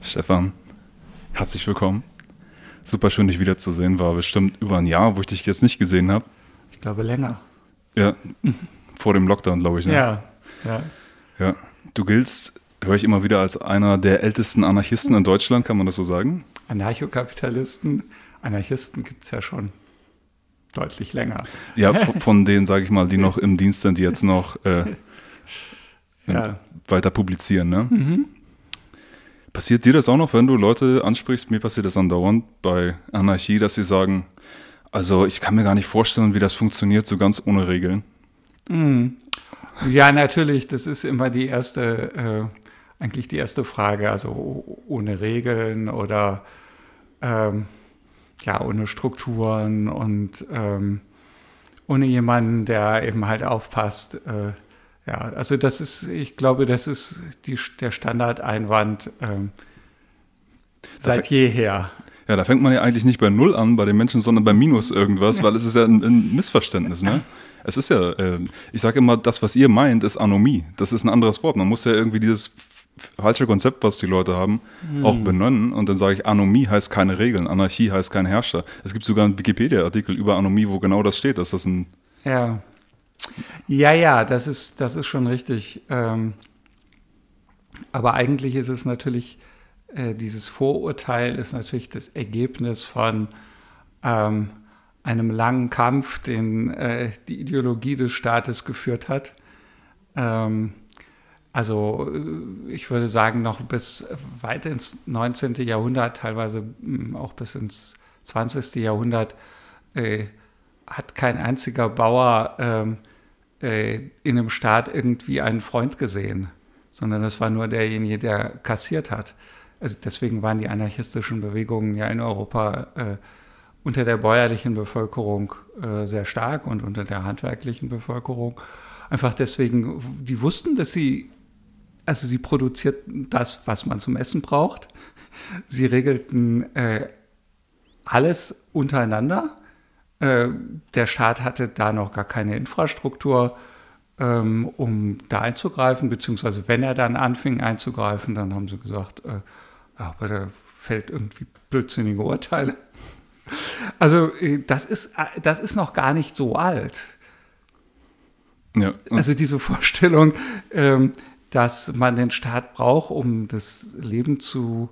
Stefan, herzlich willkommen. Super schön, dich wiederzusehen. War bestimmt über ein Jahr, wo ich dich jetzt nicht gesehen habe. Ich glaube länger. Ja, vor dem Lockdown, glaube ich. Ne? Ja, ja. Ja, du giltst, höre ich immer wieder, als einer der ältesten Anarchisten in Deutschland, kann man das so sagen? Anarchokapitalisten, Anarchisten gibt es ja schon deutlich länger. Ja, von, denen, sage ich mal, die noch im Dienst sind, die jetzt noch äh, Ja. weiter publizieren. Ne? Passiert dir das auch noch, wenn du Leute ansprichst? Mir passiert das andauernd bei Anarchie, dass sie sagen, also ich kann mir gar nicht vorstellen, wie das funktioniert, so ganz ohne Regeln. Ja, natürlich, das ist immer die erste, äh, eigentlich die erste Frage, also ohne Regeln oder ähm, ja, ohne Strukturen und ähm, ohne jemanden, der eben halt aufpasst. Äh, ja, also das ist, ich glaube, das ist die, der Standardeinwand ähm, seit jeher. Ja, da fängt man ja eigentlich nicht bei Null an bei den Menschen, sondern bei Minus irgendwas, weil es ist ja ein, ein Missverständnis. Ne? Es ist ja, äh, ich sage immer, das, was ihr meint, ist Anomie. Das ist ein anderes Wort. Man muss ja irgendwie dieses falsche Konzept, was die Leute haben, auch benennen. Und dann sage ich, Anomie heißt keine Regeln, Anarchie heißt kein Herrscher. Es gibt sogar einen Wikipedia-Artikel über Anomie, wo genau das steht, dass das ein Ja. Ja, ja, das ist, das ist schon richtig. Ähm, aber eigentlich ist es natürlich, äh, dieses Vorurteil ist natürlich das Ergebnis von ähm, einem langen Kampf, den äh, die Ideologie des Staates geführt hat. Ähm, also äh, ich würde sagen, noch bis weit ins 19. Jahrhundert, teilweise mh, auch bis ins 20. Jahrhundert, äh, hat kein einziger Bauer ähm, äh, in einem Staat irgendwie einen Freund gesehen, sondern das war nur derjenige, der kassiert hat. Also deswegen waren die anarchistischen Bewegungen ja in Europa äh, unter der bäuerlichen Bevölkerung äh, sehr stark und unter der handwerklichen Bevölkerung. Einfach deswegen, die wussten, dass sie, also sie produzierten das, was man zum Essen braucht. Sie regelten äh, alles untereinander. Äh, der Staat hatte da noch gar keine Infrastruktur, ähm, um da einzugreifen, beziehungsweise wenn er dann anfing einzugreifen, dann haben sie gesagt, äh, aber da fällt irgendwie blödsinnige Urteile. Also äh, das ist, äh, das ist noch gar nicht so alt. ja, Also diese Vorstellung, ähm, dass man den Staat braucht, um das Leben zu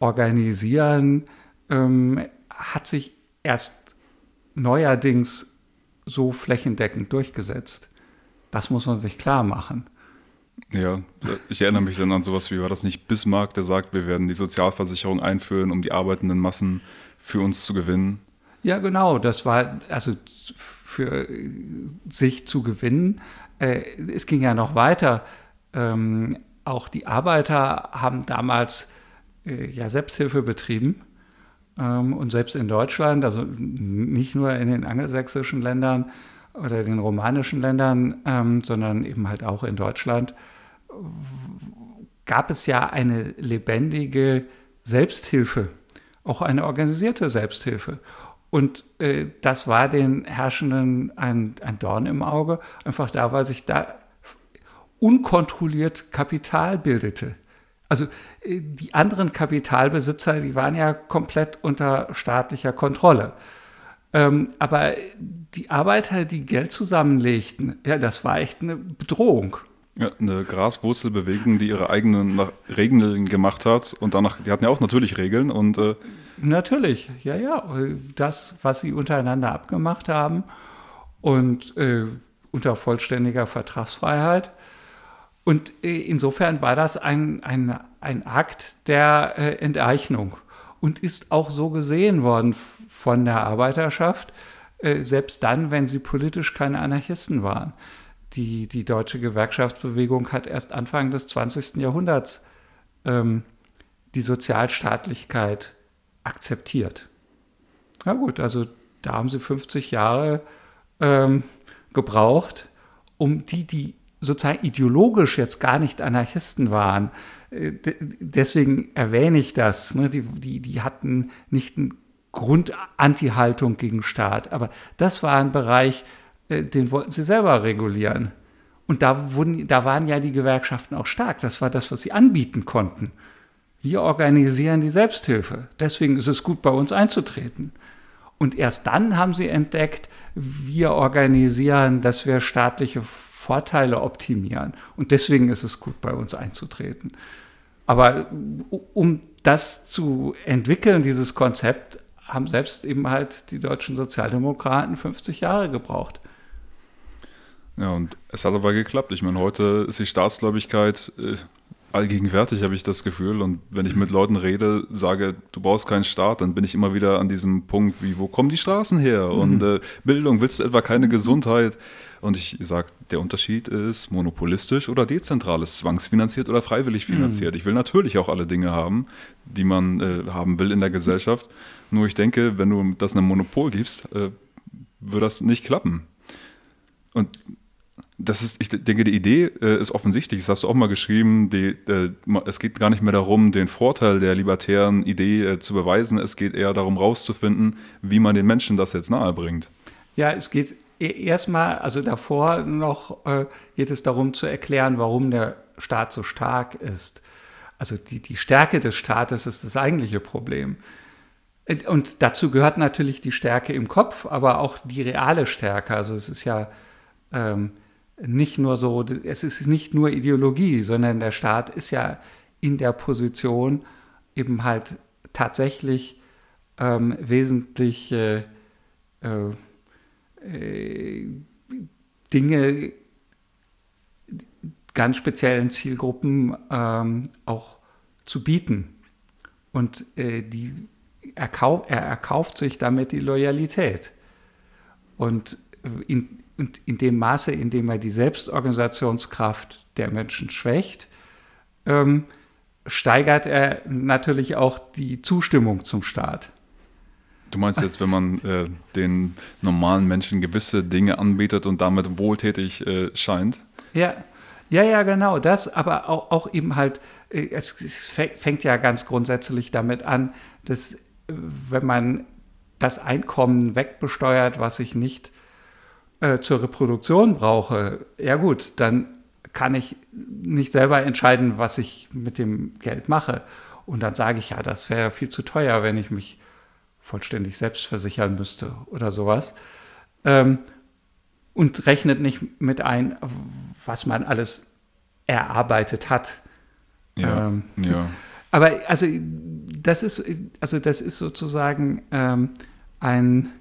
organisieren, ähm, hat sich erst neuerdings so flächendeckend durchgesetzt. Das muss man sich klar machen. Ja, ich erinnere mich dann an sowas wie, war das nicht Bismarck, der sagt, wir werden die Sozialversicherung einführen, um die arbeitenden Massen für uns zu gewinnen. Ja, genau. Das war also für sich zu gewinnen. Äh, es ging ja noch weiter. Ähm, auch die Arbeiter haben damals äh, ja Selbsthilfe betrieben. Ähm, und selbst in Deutschland, also nicht nur in den angelsächsischen Ländern oder den romanischen Ländern, ähm, sondern eben halt auch in Deutschland, gab es ja eine lebendige Selbsthilfe, auch eine organisierte Selbsthilfe. Und äh, das war den Herrschenden ein, ein Dorn im Auge, einfach da, weil sich da unkontrolliert Kapital bildete. Also äh, die anderen Kapitalbesitzer, die waren ja komplett unter staatlicher Kontrolle. Ähm, aber die Arbeiter, die Geld zusammenlegten, ja, das war echt eine Bedrohung. Ja, eine Graswurzelbewegung, die ihre eigenen Regeln gemacht hat und danach, die hatten ja auch natürlich Regeln und äh, Natürlich, ja, ja. Das, was sie untereinander abgemacht haben und äh, unter vollständiger Vertragsfreiheit. Und äh, insofern war das ein, ein, ein Akt der äh, Enteignung und ist auch so gesehen worden von der Arbeiterschaft, äh, selbst dann, wenn sie politisch keine Anarchisten waren. Die, die deutsche Gewerkschaftsbewegung hat erst Anfang des 20. Jahrhunderts ähm, die Sozialstaatlichkeit akzeptiert. Na gut, also da haben sie 50 Jahre ähm, gebraucht, um die, die sozusagen ideologisch jetzt gar nicht Anarchisten waren. Äh, de- deswegen erwähne ich das. Ne? Die, die, die hatten nicht eine Grund-Anti-Haltung gegen Staat, aber das war ein Bereich, äh, den wollten sie selber regulieren. Und da, wurden, da waren ja die Gewerkschaften auch stark. Das war das, was sie anbieten konnten. wir organisieren die Selbsthilfe. Deswegen ist es gut, bei uns einzutreten. Und erst dann haben sie entdeckt, wir organisieren, dass wir staatliche Vorteile optimieren. Und deswegen ist es gut, bei uns einzutreten. Aber um das zu entwickeln, dieses Konzept, haben selbst eben halt die deutschen Sozialdemokraten 50 Jahre gebraucht. Ja, und es hat aber geklappt. Ich meine, heute ist die Staatsgläubigkeit äh, allgegenwärtig, habe ich das Gefühl. Und wenn ich mit Leuten rede, sage, du brauchst keinen Staat, dann bin ich immer wieder an diesem Punkt, wie, wo kommen die Straßen her? Mhm. Und äh, Bildung, willst du etwa keine Gesundheit? Und ich sage, der Unterschied ist monopolistisch oder dezentral, ist zwangsfinanziert oder freiwillig finanziert. Mhm. Ich will natürlich auch alle Dinge haben, die man äh, haben will in der Gesellschaft. Nur ich denke, wenn du das einem Monopol gibst, äh, wird das nicht klappen. Und das ist, ich denke, die Idee äh, ist offensichtlich. Das hast du auch mal geschrieben. Die, äh, es geht gar nicht mehr darum, den Vorteil der libertären Idee äh, zu beweisen. Es geht eher darum, rauszufinden, wie man den Menschen das jetzt nahebringt. Ja, es geht e-, erstmal, also davor noch äh, geht es darum zu erklären, warum der Staat so stark ist. Also die, die Stärke des Staates ist das eigentliche Problem. Und dazu gehört natürlich die Stärke im Kopf, aber auch die reale Stärke. Also es ist ja ähm, nicht nur so, es ist nicht nur Ideologie, sondern der Staat ist ja in der Position, eben halt tatsächlich ähm, wesentlich äh, äh, Dinge ganz speziellen Zielgruppen ähm, auch zu bieten. Und äh, die, er, kauf, er erkauft sich damit die Loyalität. Und in, und in dem Maße, in dem er die Selbstorganisationskraft der Menschen schwächt, ähm, steigert er natürlich auch die Zustimmung zum Staat. Du meinst jetzt, wenn man äh, den normalen Menschen gewisse Dinge anbietet und damit wohltätig äh, scheint? Ja, ja, ja, genau das, aber auch, auch eben halt, äh, es, es fängt ja ganz grundsätzlich damit an, dass wenn man das Einkommen wegbesteuert, was sich nicht äh, zur Reproduktion brauche, ja gut, dann kann ich nicht selber entscheiden, was ich mit dem Geld mache. Und dann sage ich, ja, das wäre viel zu teuer, wenn ich mich vollständig selbst versichern müsste oder sowas. Ähm, und rechnet nicht mit ein, was man alles erarbeitet hat. Ja, ähm, ja. Aber also das ist, also das ist sozusagen ähm, ein,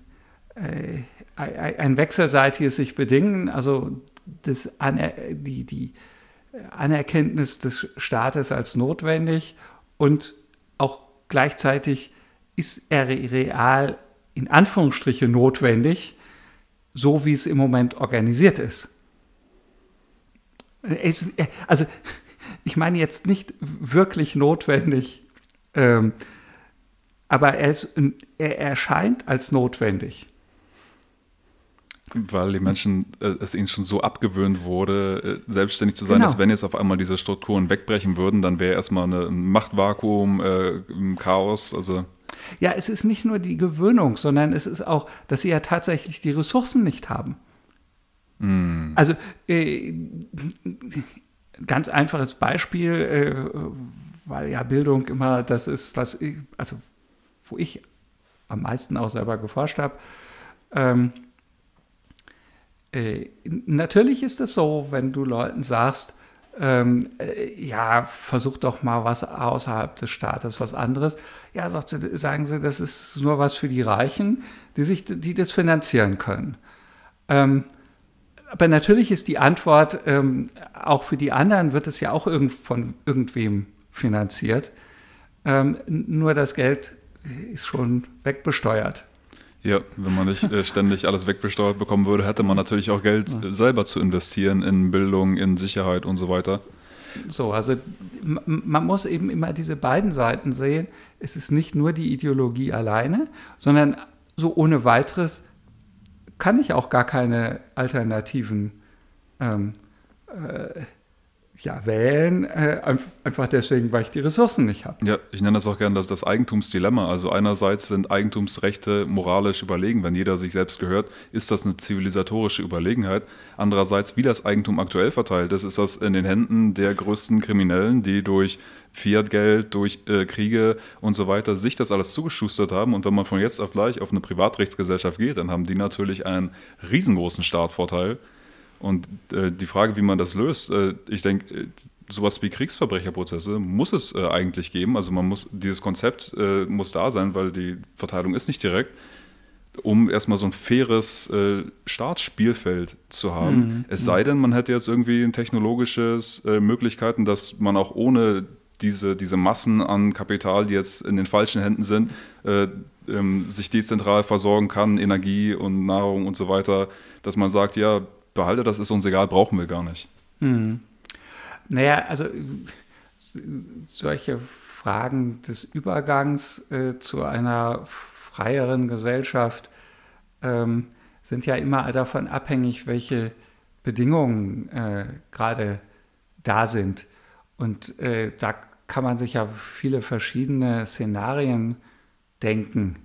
äh, ein wechselseitiges sich bedingen, also das Aner die, die Anerkenntnis des Staates als notwendig und auch gleichzeitig ist er real in Anführungsstriche notwendig, so wie es im Moment organisiert ist. Also ich meine jetzt nicht wirklich notwendig, ähm, aber er, ist, er erscheint als notwendig. Weil die Menschen, äh, es ihnen schon so abgewöhnt wurde, äh, selbstständig zu sein, genau. dass wenn jetzt auf einmal diese Strukturen wegbrechen würden, dann wäre erstmal eine, ein Machtvakuum, äh, ein Chaos. Also. Ja, es ist nicht nur die Gewöhnung, sondern es ist auch, dass sie ja tatsächlich die Ressourcen nicht haben. Mm. Also äh, ganz einfaches Beispiel, äh, weil ja Bildung immer das ist, was ich, also wo ich am meisten auch selber geforscht habe. Ähm, äh, natürlich ist es so, wenn du Leuten sagst, ähm, äh, ja, versuch doch mal was außerhalb des Staates, was anderes. Ja, sie, sagen sie, das ist nur was für die Reichen, die, sich, die das finanzieren können. Ähm, aber natürlich ist die Antwort, ähm, auch für die anderen wird es ja auch irgend, von irgendwem finanziert. Ähm, nur das Geld ist schon wegbesteuert. Ja, wenn man nicht äh, ständig alles wegbesteuert bekommen würde, hätte man natürlich auch Geld ja. selber zu investieren in Bildung, in Sicherheit und so weiter. So, also man muss eben immer diese beiden Seiten sehen. Es ist nicht nur die Ideologie alleine, sondern so ohne weiteres kann ich auch gar keine alternativen ähm, äh, ja, wählen, äh, einfach deswegen, weil ich die Ressourcen nicht habe. Ja, ich nenne das auch gerne das, das Eigentumsdilemma. Also einerseits sind Eigentumsrechte moralisch überlegen, wenn jeder sich selbst gehört, ist das eine zivilisatorische Überlegenheit. Andererseits, wie das Eigentum aktuell verteilt ist, ist das in den Händen der größten Kriminellen, die durch Fiat-Geld, durch äh, Kriege und so weiter sich das alles zugeschustert haben. Und wenn man von jetzt auf gleich auf eine Privatrechtsgesellschaft geht, dann haben die natürlich einen riesengroßen Startvorteil und äh, die Frage, wie man das löst, äh, ich denke, äh, sowas wie Kriegsverbrecherprozesse muss es äh, eigentlich geben. Also man muss, dieses Konzept äh, muss da sein, weil die Verteilung ist nicht direkt, um erstmal so ein faires äh, Startspielfeld zu haben. Mhm. Es sei denn, man hätte jetzt irgendwie technologisches Möglichkeiten, dass man auch ohne diese, diese Massen an Kapital, die jetzt in den falschen Händen sind, ähm, sich dezentral versorgen kann, Energie und Nahrung und so weiter, dass man sagt, ja, behalte das, ist uns egal, brauchen wir gar nicht. Hm. Naja, also solche Fragen des Übergangs äh, zu einer freieren Gesellschaft ähm, sind ja immer davon abhängig, welche Bedingungen äh, gerade da sind. Und äh, da kann man sich ja viele verschiedene Szenarien denken.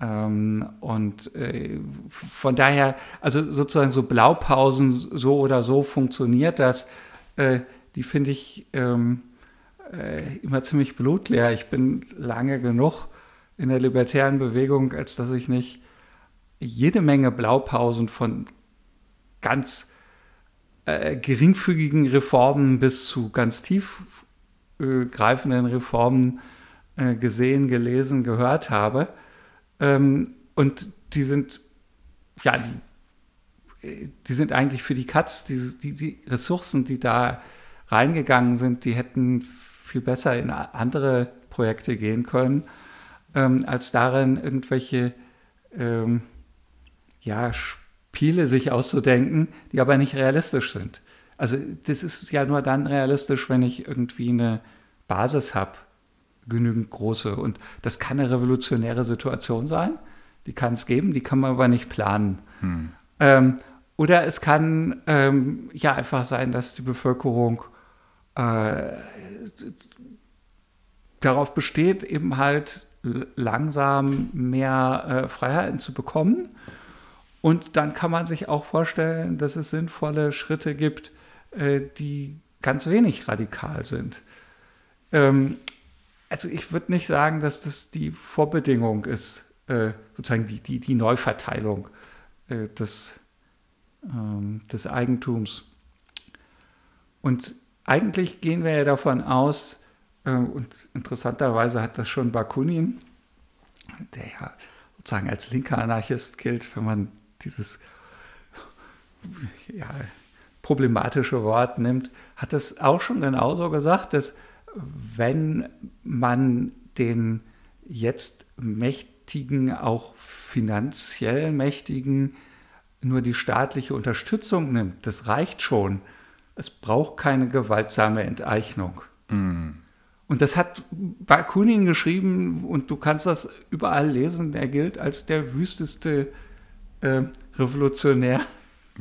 Ähm, und äh, von daher, also sozusagen so Blaupausen, so oder so funktioniert das. Äh, die finde ich ähm, äh, immer ziemlich blutleer. Ich bin lange genug in der libertären Bewegung, als dass ich nicht jede Menge Blaupausen von ganz äh, geringfügigen Reformen bis zu ganz tiefgreifenden Reformen äh, gesehen, gelesen, gehört habe. Ähm, und die sind, ja, die, die sind eigentlich für die Katz, die, die, die Ressourcen, die da reingegangen sind, die hätten viel besser in andere Projekte gehen können, ähm, als darin irgendwelche ähm, ja, Spiele sich auszudenken, die aber nicht realistisch sind. Also das ist ja nur dann realistisch, wenn ich irgendwie eine Basis habe, genügend große. Und das kann eine revolutionäre Situation sein. Die kann es geben, die kann man aber nicht planen. Hm. Ähm, oder es kann ähm, ja einfach sein, dass die Bevölkerung äh, darauf besteht, eben halt langsam mehr äh, Freiheiten zu bekommen. Und dann kann man sich auch vorstellen, dass es sinnvolle Schritte gibt, äh, die ganz wenig radikal sind. Ähm, also ich würde nicht sagen, dass das die Vorbedingung ist, äh, sozusagen die, die, die Neuverteilung äh, des, ähm, des Eigentums. Und eigentlich gehen wir ja davon aus, äh, und interessanterweise hat das schon Bakunin, der ja sozusagen als linker Anarchist gilt, wenn man dieses ja, problematische Wort nimmt, hat das auch schon genauso gesagt, dass wenn man den jetzt Mächtigen, auch finanziell Mächtigen, nur die staatliche Unterstützung nimmt, das reicht schon. Es braucht keine gewaltsame Enteignung. Mm. Und das hat Bakunin geschrieben und du kannst das überall lesen. Er gilt als der wüsteste äh, Revolutionär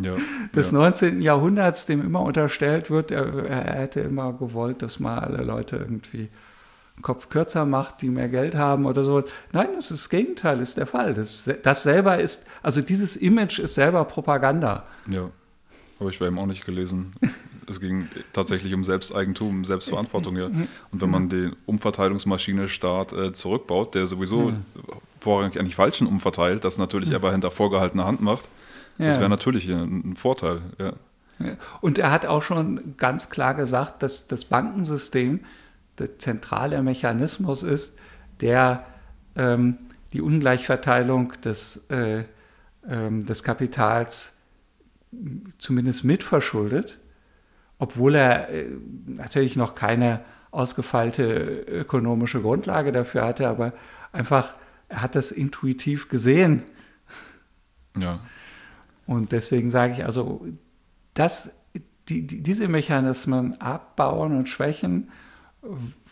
ja, des ja. 19. Jahrhunderts, dem immer unterstellt wird, er, er, hätte immer gewollt, dass man alle Leute irgendwie den Kopf kürzer macht, die mehr Geld haben oder so. Nein, das, ist das Gegenteil ist der Fall. Das, das selber ist, also dieses Image ist selber Propaganda. Ja, habe ich bei ihm auch nicht gelesen. es ging tatsächlich um Selbsteigentum, Selbstverantwortung. Ja. Und wenn man die Umverteilungsmaschine Staat äh, zurückbaut, der sowieso mhm. vorrangig an die Falschen umverteilt, das natürlich mhm. aber hinter vorgehaltener Hand macht, ja. Das wäre natürlich ein, ein Vorteil. Ja. Und er hat auch schon ganz klar gesagt, dass das Bankensystem der zentrale Mechanismus ist, der ähm, die Ungleichverteilung des, äh, ähm, des Kapitals zumindest mitverschuldet, obwohl er äh, natürlich noch keine ausgefeilte ökonomische Grundlage dafür hatte, aber einfach, er hat das intuitiv gesehen. Ja. Und deswegen sage ich also, dass die, die, diese Mechanismen abbauen und schwächen,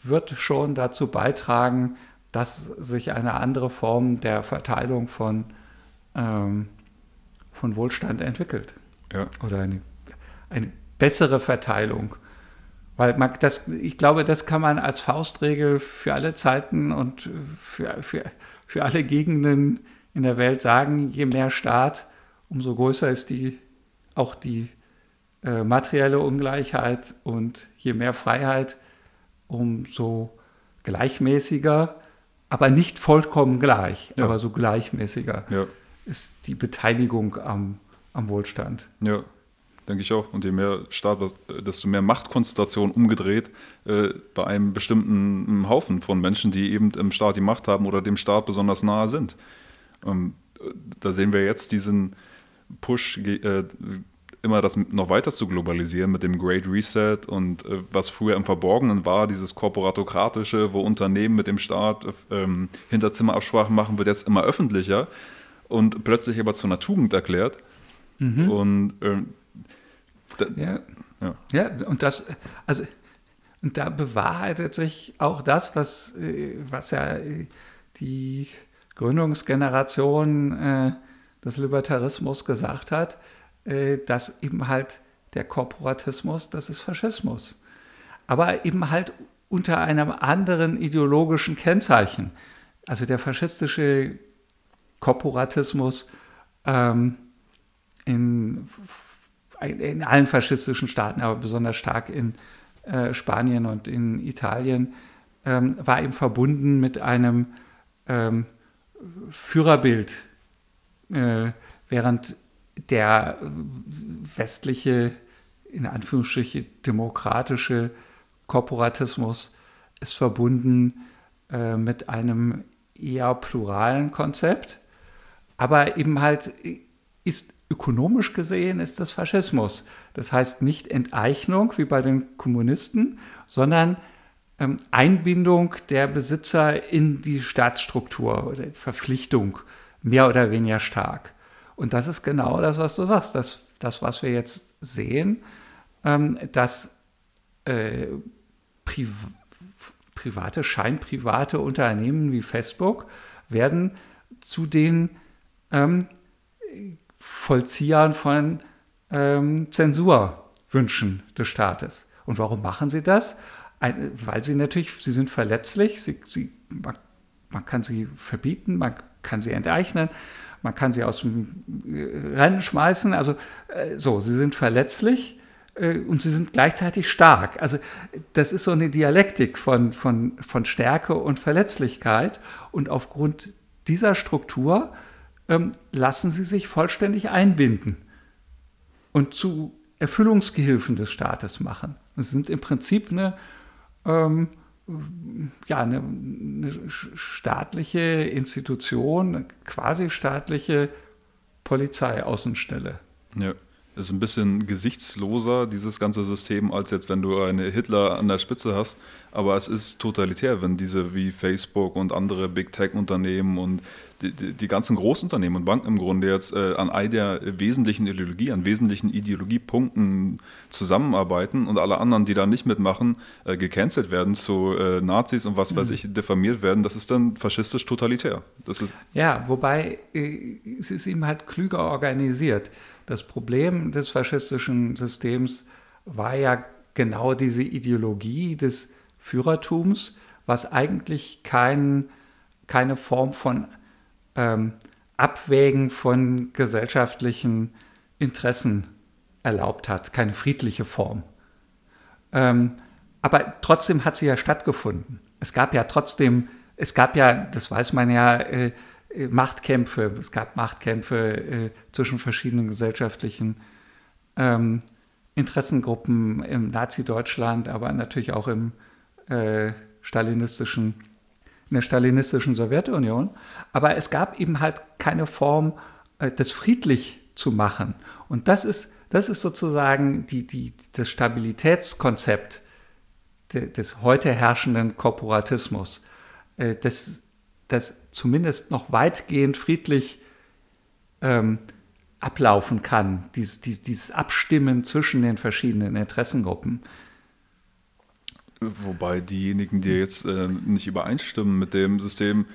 wird schon dazu beitragen, dass sich eine andere Form der Verteilung von, ähm, von Wohlstand entwickelt. Ja. Oder eine, eine bessere Verteilung Weil man das, ich glaube, das kann man als Faustregel für alle Zeiten und für, für, für alle Gegenden in der Welt sagen, je mehr Staat, umso größer ist die, auch die äh, materielle Ungleichheit und je mehr Freiheit, umso gleichmäßiger, aber nicht vollkommen gleich, ja. aber so gleichmäßiger ja. ist die Beteiligung am, am Wohlstand. Ja, denke ich auch. Und je mehr Staat, desto mehr Machtkonzentration umgedreht äh, bei einem bestimmten Haufen von Menschen, die eben im Staat die Macht haben oder dem Staat besonders nahe sind. Ähm, da sehen wir jetzt diesen Push, äh, immer das noch weiter zu globalisieren mit dem Great Reset und äh, was früher im Verborgenen war, dieses korporatokratische, wo Unternehmen mit dem Staat ähm, Hinterzimmerabsprachen machen, wird jetzt immer öffentlicher und plötzlich aber zu einer Tugend erklärt. Mhm. Und ähm, da, ja. ja. ja, und das, also und da bewahrheitet sich auch das, was, äh, was ja äh, die Gründungsgeneration äh, des Libertarismus gesagt hat, äh, dass eben halt der Korporatismus, das ist Faschismus. Aber eben halt unter einem anderen ideologischen Kennzeichen. Also der faschistische Korporatismus ähm, in, in, allen faschistischen Staaten, aber besonders stark in äh, Spanien und in Italien, ähm, war eben verbunden mit einem ähm, Führerbild, äh, während der westliche, in Anführungsstrichen demokratische Korporatismus ist verbunden äh, mit einem eher pluralen Konzept, aber eben halt ist ökonomisch gesehen ist das Faschismus. Das heißt nicht Enteignung wie bei den Kommunisten, sondern ähm, Einbindung der Besitzer in die Staatsstruktur oder Verpflichtung mehr oder weniger stark. Und das ist genau das, was du sagst, das, das was wir jetzt sehen, ähm, dass äh, Pri private, scheinprivate Unternehmen wie Facebook werden zu den ähm, Vollziehern von ähm, Zensurwünschen des Staates. Und warum machen sie das? Ein, weil sie natürlich, sie sind verletzlich, sie, sie, man, man kann sie verbieten, man kann sie enteignen, man kann sie aus dem äh, Rennen schmeißen. Also äh, so, sie sind verletzlich äh, und sie sind gleichzeitig stark. Also das ist so eine Dialektik von, von, von Stärke und Verletzlichkeit. Und aufgrund dieser Struktur ähm, lassen sie sich vollständig einbinden und zu Erfüllungsgehilfen des Staates machen. Sie sind im Prinzip eine ähm, ja, eine, eine, staatliche Institution, quasi staatliche Polizeiaußenstelle. Ja, ist ein bisschen gesichtsloser, dieses ganze System, als jetzt, wenn du eine Hitler an der Spitze hast. Aber es ist totalitär, wenn diese wie Facebook und andere Big Tech-Unternehmen und die, die, ganzen Großunternehmen und Banken im Grunde jetzt äh, an all der wesentlichen Ideologie, an wesentlichen Ideologiepunkten zusammenarbeiten und alle anderen, die da nicht mitmachen, äh, gecancelt werden zu äh, Nazis und was mhm. weiß ich, diffamiert werden, das ist dann faschistisch totalitär. Das ist ja, wobei äh, es ist eben halt klüger organisiert. Das Problem des faschistischen Systems war ja genau diese Ideologie des Führertums, was eigentlich kein, keine Form von ähm, Abwägen von gesellschaftlichen Interessen erlaubt hat, keine friedliche Form. Ähm, aber trotzdem hat sie ja stattgefunden. Es gab ja trotzdem, es gab ja, das weiß man ja, äh, äh Machtkämpfe, es gab Machtkämpfe äh, zwischen verschiedenen gesellschaftlichen ähm, Interessengruppen im Nazi-Deutschland, aber natürlich auch im äh, stalinistischen in der stalinistischen Sowjetunion. Aber es gab eben halt keine Form, äh, das friedlich zu machen. Und das ist, das ist sozusagen die, die, das Stabilitätskonzept des heute herrschenden Korporatismus, äh, das, das zumindest noch weitgehend friedlich ähm, ablaufen kann, dies, dies, dieses Abstimmen zwischen den verschiedenen Interessengruppen. Wobei diejenigen, die jetzt äh, nicht übereinstimmen mit dem System,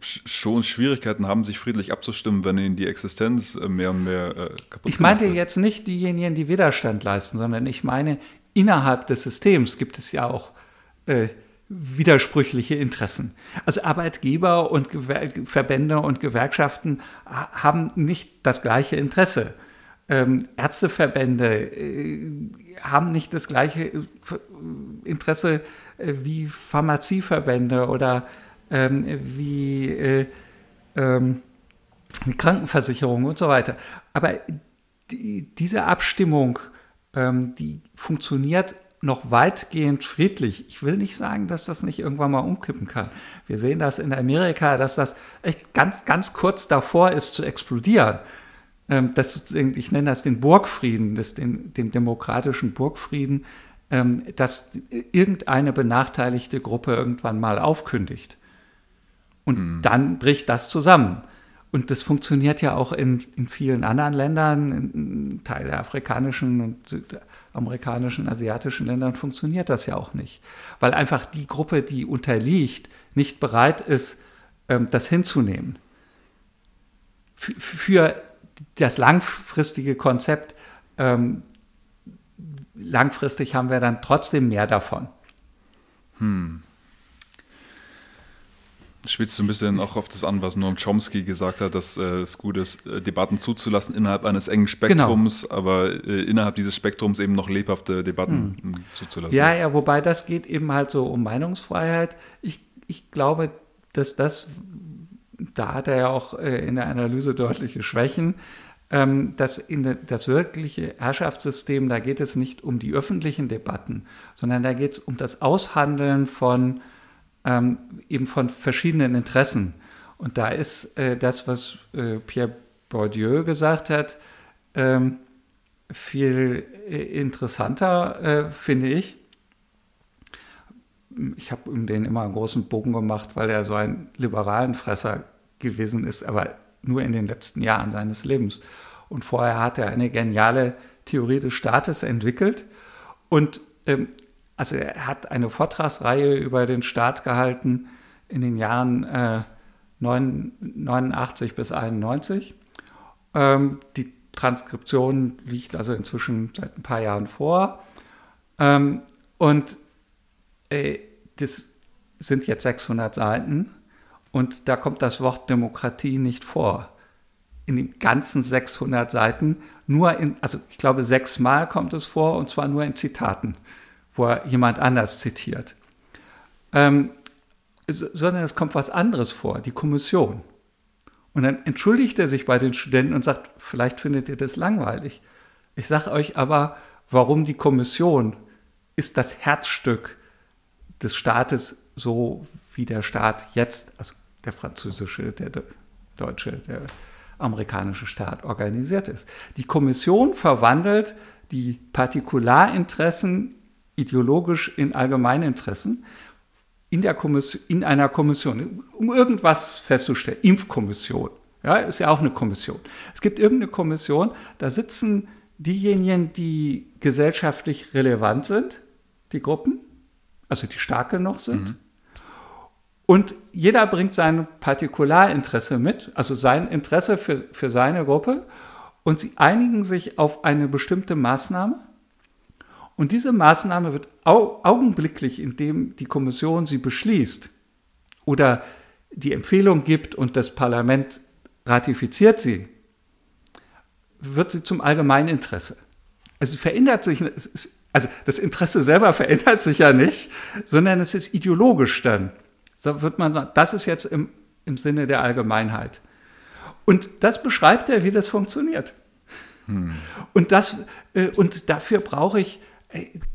schon Schwierigkeiten haben, sich friedlich abzustimmen, wenn ihnen die Existenz äh, mehr und mehr äh, kaputt Ich meinte wird. jetzt nicht diejenigen, die Widerstand leisten, sondern ich meine innerhalb des Systems gibt es ja auch äh, widersprüchliche Interessen. Also Arbeitgeber und Gewer Verbände und Gewerkschaften haben nicht das gleiche Interesse. Ähm, Ärzteverbände äh, haben nicht das gleiche äh, Interesse äh, wie Pharmazieverbände oder ähm, wie äh, ähm, Krankenversicherung und so weiter. Aber die, diese Abstimmung, ähm, die funktioniert noch weitgehend friedlich. Ich will nicht sagen, dass das nicht irgendwann mal umkippen kann. Wir sehen das in Amerika, dass das echt ganz, ganz kurz davor ist zu explodieren. Ähm, das, ich nenne das den Burgfrieden, das, den, den demokratischen Burgfrieden, ähm, dass irgendeine benachteiligte Gruppe irgendwann mal aufkündigt. Und mhm. dann bricht das zusammen. Und das funktioniert ja auch in, in vielen anderen Ländern, in Teil der afrikanischen und südamerikanischen, asiatischen Ländern funktioniert das ja auch nicht. Weil einfach die Gruppe, die unterliegt, nicht bereit ist, ähm, das hinzunehmen. Für das langfristige Konzept, ähm, langfristig haben wir dann trotzdem mehr davon. Hm spielst du ein bisschen auch auf das an, was Noam Chomsky gesagt hat, dass äh, es gut ist, äh, Debatten zuzulassen innerhalb eines engen Spektrums, genau. aber äh, innerhalb dieses Spektrums eben noch lebhafte Debatten hm. zuzulassen. Ja, ja, wobei das geht eben halt so um Meinungsfreiheit. Ich, ich glaube, dass das, da hat er ja auch äh, in der Analyse deutliche Schwächen, ähm, dass in das wirkliche Herrschaftssystem, da geht es nicht um die öffentlichen Debatten, sondern da geht es um das Aushandeln von ähm, eben von verschiedenen Interessen. Und da ist äh, das, was äh, Pierre Bourdieu gesagt hat, ähm, viel interessanter, finde ich. Ich habe ihm den immer einen großen Bogen gemacht, weil er so ein liberalen Fresser gewesen ist, aber nur in den letzten Jahren seines Lebens. Und vorher hat er eine geniale Theorie des Staates entwickelt. Und ähm, also er hat eine Vortragsreihe über den Staat gehalten in den Jahren äh, 89 bis 91. Ähm, die Transkription liegt also inzwischen seit ein paar Jahren vor. Ähm, und äh, das sind jetzt 600 Seiten und da kommt das Wort Demokratie nicht vor. In den ganzen 600 Seiten, nur in, also ich glaube sechsmal kommt es vor und zwar nur in Zitaten wo er jemand anders zitiert. Ähm, sondern es kommt was anderes vor, die Kommission. Und dann entschuldigt er sich bei den Studenten und sagt, vielleicht findet ihr das langweilig. Ich sage euch aber, warum die Kommission ist das Herzstück des Staates, so wie der Staat jetzt, also der französische, der deutsche, der amerikanische Staat organisiert ist. Die Kommission verwandelt die Partikularinteressen ideologisch in Allgemeininteressen in, der Kommission, in einer Kommission, um irgendwas festzustellen. Impfkommission, ja, ist ja auch eine Kommission. Es gibt irgendeine Kommission, da sitzen diejenigen, die gesellschaftlich relevant sind, die Gruppen, also die stark genug sind. Mhm. Und jeder bringt sein Partikularinteresse mit, also sein Interesse für, für seine Gruppe. Und sie einigen sich auf eine bestimmte Maßnahme und diese Maßnahme wird au augenblicklich, indem die Kommission sie beschließt oder die Empfehlung gibt und das Parlament ratifiziert sie, wird sie zum Allgemeininteresse. Also verändert sich, also das Interesse selber verändert sich ja nicht, sondern es ist ideologisch dann. So wird man sagen, das ist jetzt im, im Sinne der Allgemeinheit. Und das beschreibt er, wie das funktioniert. Hm. Und, das, äh, und dafür brauche ich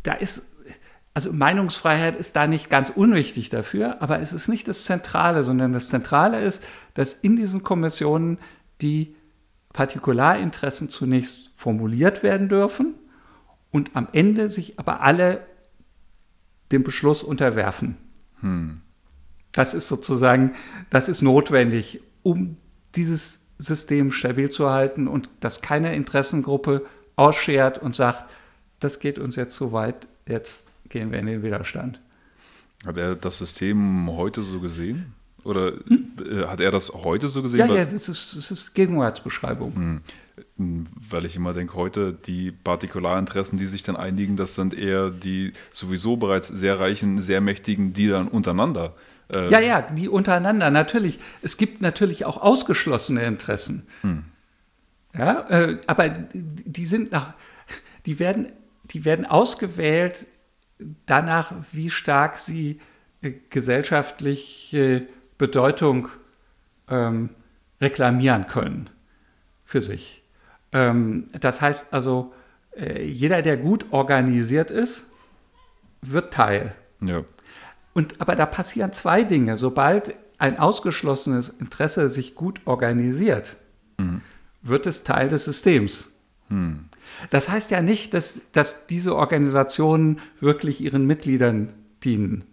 da ist, also Meinungsfreiheit ist da nicht ganz unwichtig dafür, aber es ist nicht das Zentrale, sondern das Zentrale ist, dass in diesen Kommissionen die Partikularinteressen zunächst formuliert werden dürfen und am Ende sich aber alle dem Beschluss unterwerfen. Hm. Das ist sozusagen, das ist notwendig, um dieses System stabil zu halten und dass keine Interessengruppe ausschert und sagt, das geht uns jetzt zu weit, jetzt gehen wir in den Widerstand. Hat er das System heute so gesehen? Oder hm? hat er das heute so gesehen? Ja, ja, das ist, das ist Gegenwartsbeschreibung. Hm. Weil ich immer denke, heute die Partikularinteressen, die sich dann einigen, das sind eher die sowieso bereits sehr reichen, sehr mächtigen, die dann untereinander. Äh ja, ja, die untereinander, natürlich. Es gibt natürlich auch ausgeschlossene Interessen. Hm. Ja, äh, aber die sind nach, die werden, die werden ausgewählt danach, wie stark sie äh, gesellschaftliche Bedeutung ähm, reklamieren können für sich. Ähm, das heißt also, äh, jeder, der gut organisiert ist, wird Teil. Ja. Und, aber da passieren zwei Dinge. Sobald ein ausgeschlossenes Interesse sich gut organisiert, mhm. wird es Teil des Systems. Mhm. Das heißt ja nicht, dass, dass diese Organisationen wirklich ihren Mitgliedern dienen.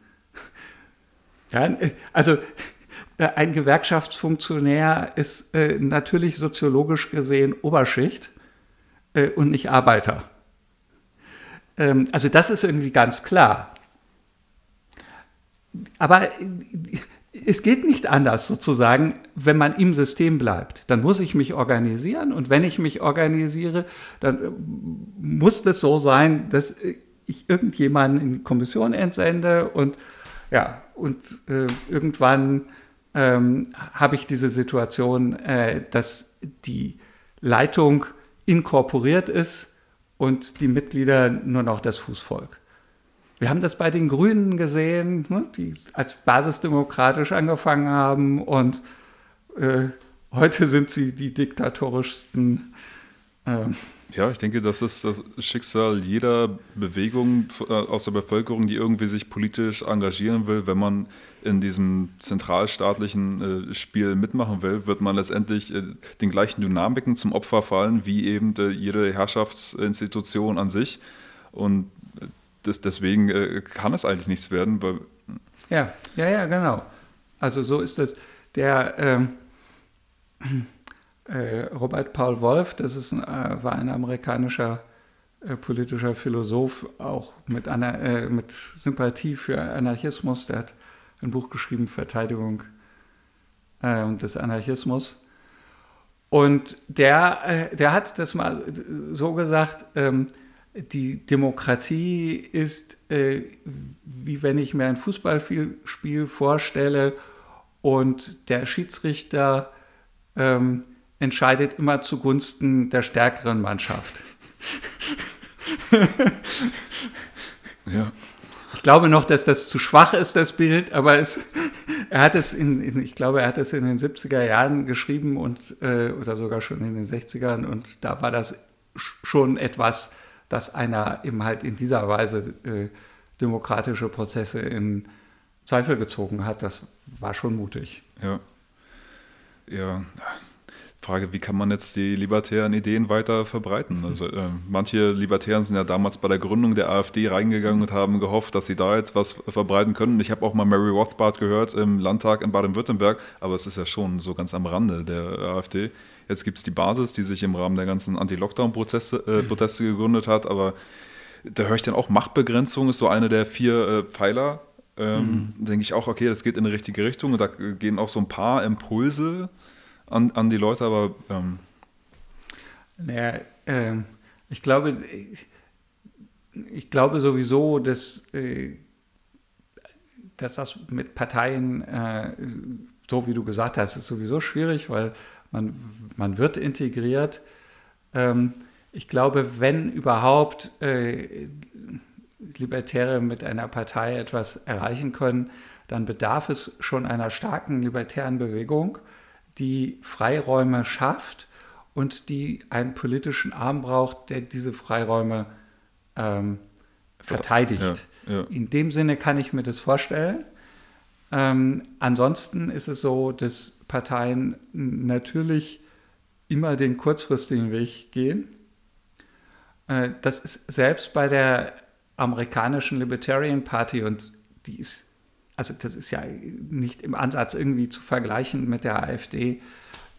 Ja, also ein Gewerkschaftsfunktionär ist äh, natürlich soziologisch gesehen Oberschicht äh, und nicht Arbeiter. Ähm, also das ist irgendwie ganz klar. Aber äh, es geht nicht anders sozusagen, wenn man im System bleibt. Dann muss ich mich organisieren und wenn ich mich organisiere, dann äh, muss das so sein, dass ich irgendjemanden in die Kommission entsende und ja, und äh, irgendwann ähm, habe ich diese Situation, äh, dass die Leitung inkorporiert ist und die Mitglieder nur noch das Fußvolk. Wir haben das bei den Grünen gesehen, ne, die als basisdemokratisch angefangen haben und äh, heute sind sie die diktatorischsten. Äh, ja, ich denke, das ist das Schicksal jeder Bewegung äh, aus der Bevölkerung, die irgendwie sich politisch engagieren will. Wenn man in diesem zentralstaatlichen äh, Spiel mitmachen will, wird man letztendlich äh, den gleichen Dynamiken zum Opfer fallen, wie eben jede Herrschaftsinstitution an sich. Und das, deswegen kann es eigentlich nichts werden. Weil ja, ja, ja, genau. Also so ist es. Der ähm, äh, Robert Paul Wolf, das ist ein, äh, war ein amerikanischer äh, politischer Philosoph, auch mit, einer, äh, mit Sympathie für Anarchismus. Der hat ein Buch geschrieben, Verteidigung ähm, des Anarchismus. Und der, äh, der hat das mal so gesagt, ähm, die Demokratie ist äh, wie wenn ich mir ein Fußballspiel vorstelle und der Schiedsrichter ähm, entscheidet immer zugunsten der stärkeren Mannschaft. ja. Ich glaube noch, dass das zu schwach ist, das Bild, aber es, er hat es in, in, ich glaube, er hat es in den 70er Jahren geschrieben und, äh, oder sogar schon in den 60ern und da war das schon etwas, dass einer eben halt in dieser Weise äh, demokratische Prozesse in Zweifel gezogen hat. Das war schon mutig. Ja. Ja, Frage, wie kann man jetzt die libertären Ideen weiter verbreiten? Also äh, manche Libertären sind ja damals bei der Gründung der AfD reingegangen und haben gehofft, dass sie da jetzt was verbreiten können. Ich habe auch mal Mary Rothbard gehört im Landtag in Baden-Württemberg, aber es ist ja schon so ganz am Rande der AfD. Jetzt gibt es die Basis, die sich im Rahmen der ganzen Anti-Lockdown-Proteste äh, Proteste gegründet hat, aber da höre ich dann auch, Machtbegrenzung ist so eine der vier äh, Pfeiler. Ähm, mhm. Denke ich auch, okay, das geht in die richtige Richtung und da gehen auch so ein paar Impulse an, an die Leute, aber. Ähm naja, äh, ich glaube, ich, ich, glaube sowieso, dass, äh, dass das mit Parteien, äh, so wie du gesagt hast, ist sowieso schwierig, weil man, man wird integriert. Ähm, ich glaube, wenn überhaupt äh, Libertäre mit einer Partei etwas erreichen können, dann bedarf es schon einer starken libertären Bewegung die Freiräume schafft und die einen politischen Arm braucht, der diese Freiräume ähm, verteidigt. Ja, ja. In dem Sinne kann ich mir das vorstellen. Ähm, ansonsten ist es so, dass Parteien natürlich immer den kurzfristigen Weg gehen. Äh, das ist selbst bei der amerikanischen Libertarian Party und die ist also das ist ja nicht im Ansatz irgendwie zu vergleichen mit der AfD.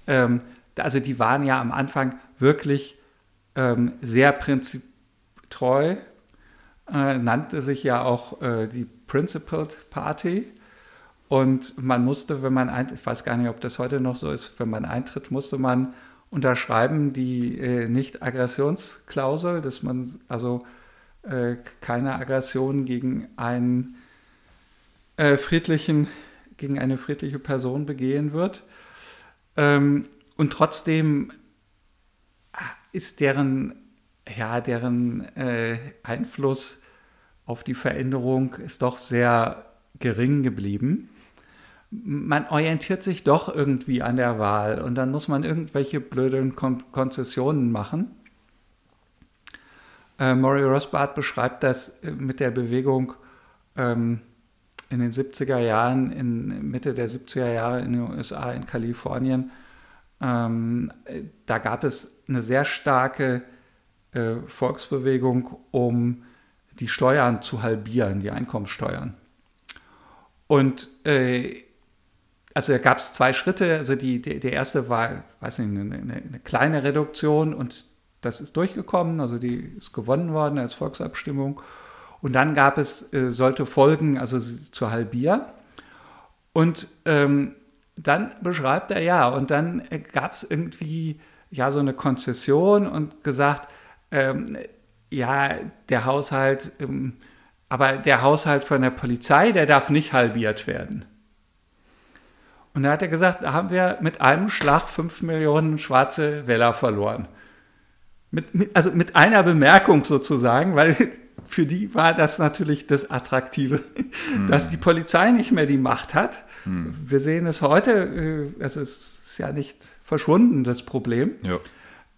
Ähm, also die waren ja am Anfang wirklich ähm, sehr prinziptreu, äh, nannte sich ja auch äh, die Principled Party Und man musste, wenn man, ein, ich weiß gar nicht, ob das heute noch so ist, wenn man eintritt, musste man unterschreiben die äh, Nicht-Aggressionsklausel, dass man also äh, keine Aggression gegen einen äh, friedlichen, gegen eine friedliche Person begehen wird. Ähm, und trotzdem ist deren, ja, deren äh, Einfluss auf die Veränderung ist doch sehr gering geblieben man orientiert sich doch irgendwie an der Wahl und dann muss man irgendwelche blöden Kon Konzessionen machen. Äh, Maury Rothbard beschreibt das äh, mit der Bewegung ähm, in den 70er Jahren, in Mitte der 70er Jahre in den USA, in Kalifornien. Ähm, da gab es eine sehr starke äh, Volksbewegung, um die Steuern zu halbieren, die Einkommensteuern. Und äh, also da gab es zwei Schritte. Also die, die, der erste war, weiß nicht, eine, eine, kleine Reduktion und das ist durchgekommen, also die ist gewonnen worden als Volksabstimmung. Und dann gab es, äh, sollte folgen, also zu halbieren. Und ähm, dann beschreibt er ja, und dann äh, gab es irgendwie ja so eine Konzession und gesagt, ähm, ja, der Haushalt, ähm, aber der Haushalt von der Polizei, der darf nicht halbiert werden. Und da hat er gesagt, da haben wir mit einem Schlag fünf Millionen schwarze Wähler verloren. Mit, mit, also mit einer Bemerkung sozusagen, weil für die war das natürlich das Attraktive, mhm. dass die Polizei nicht mehr die Macht hat. Mhm. Wir sehen es heute, äh, also es ist ja nicht verschwunden, das Problem. Ja.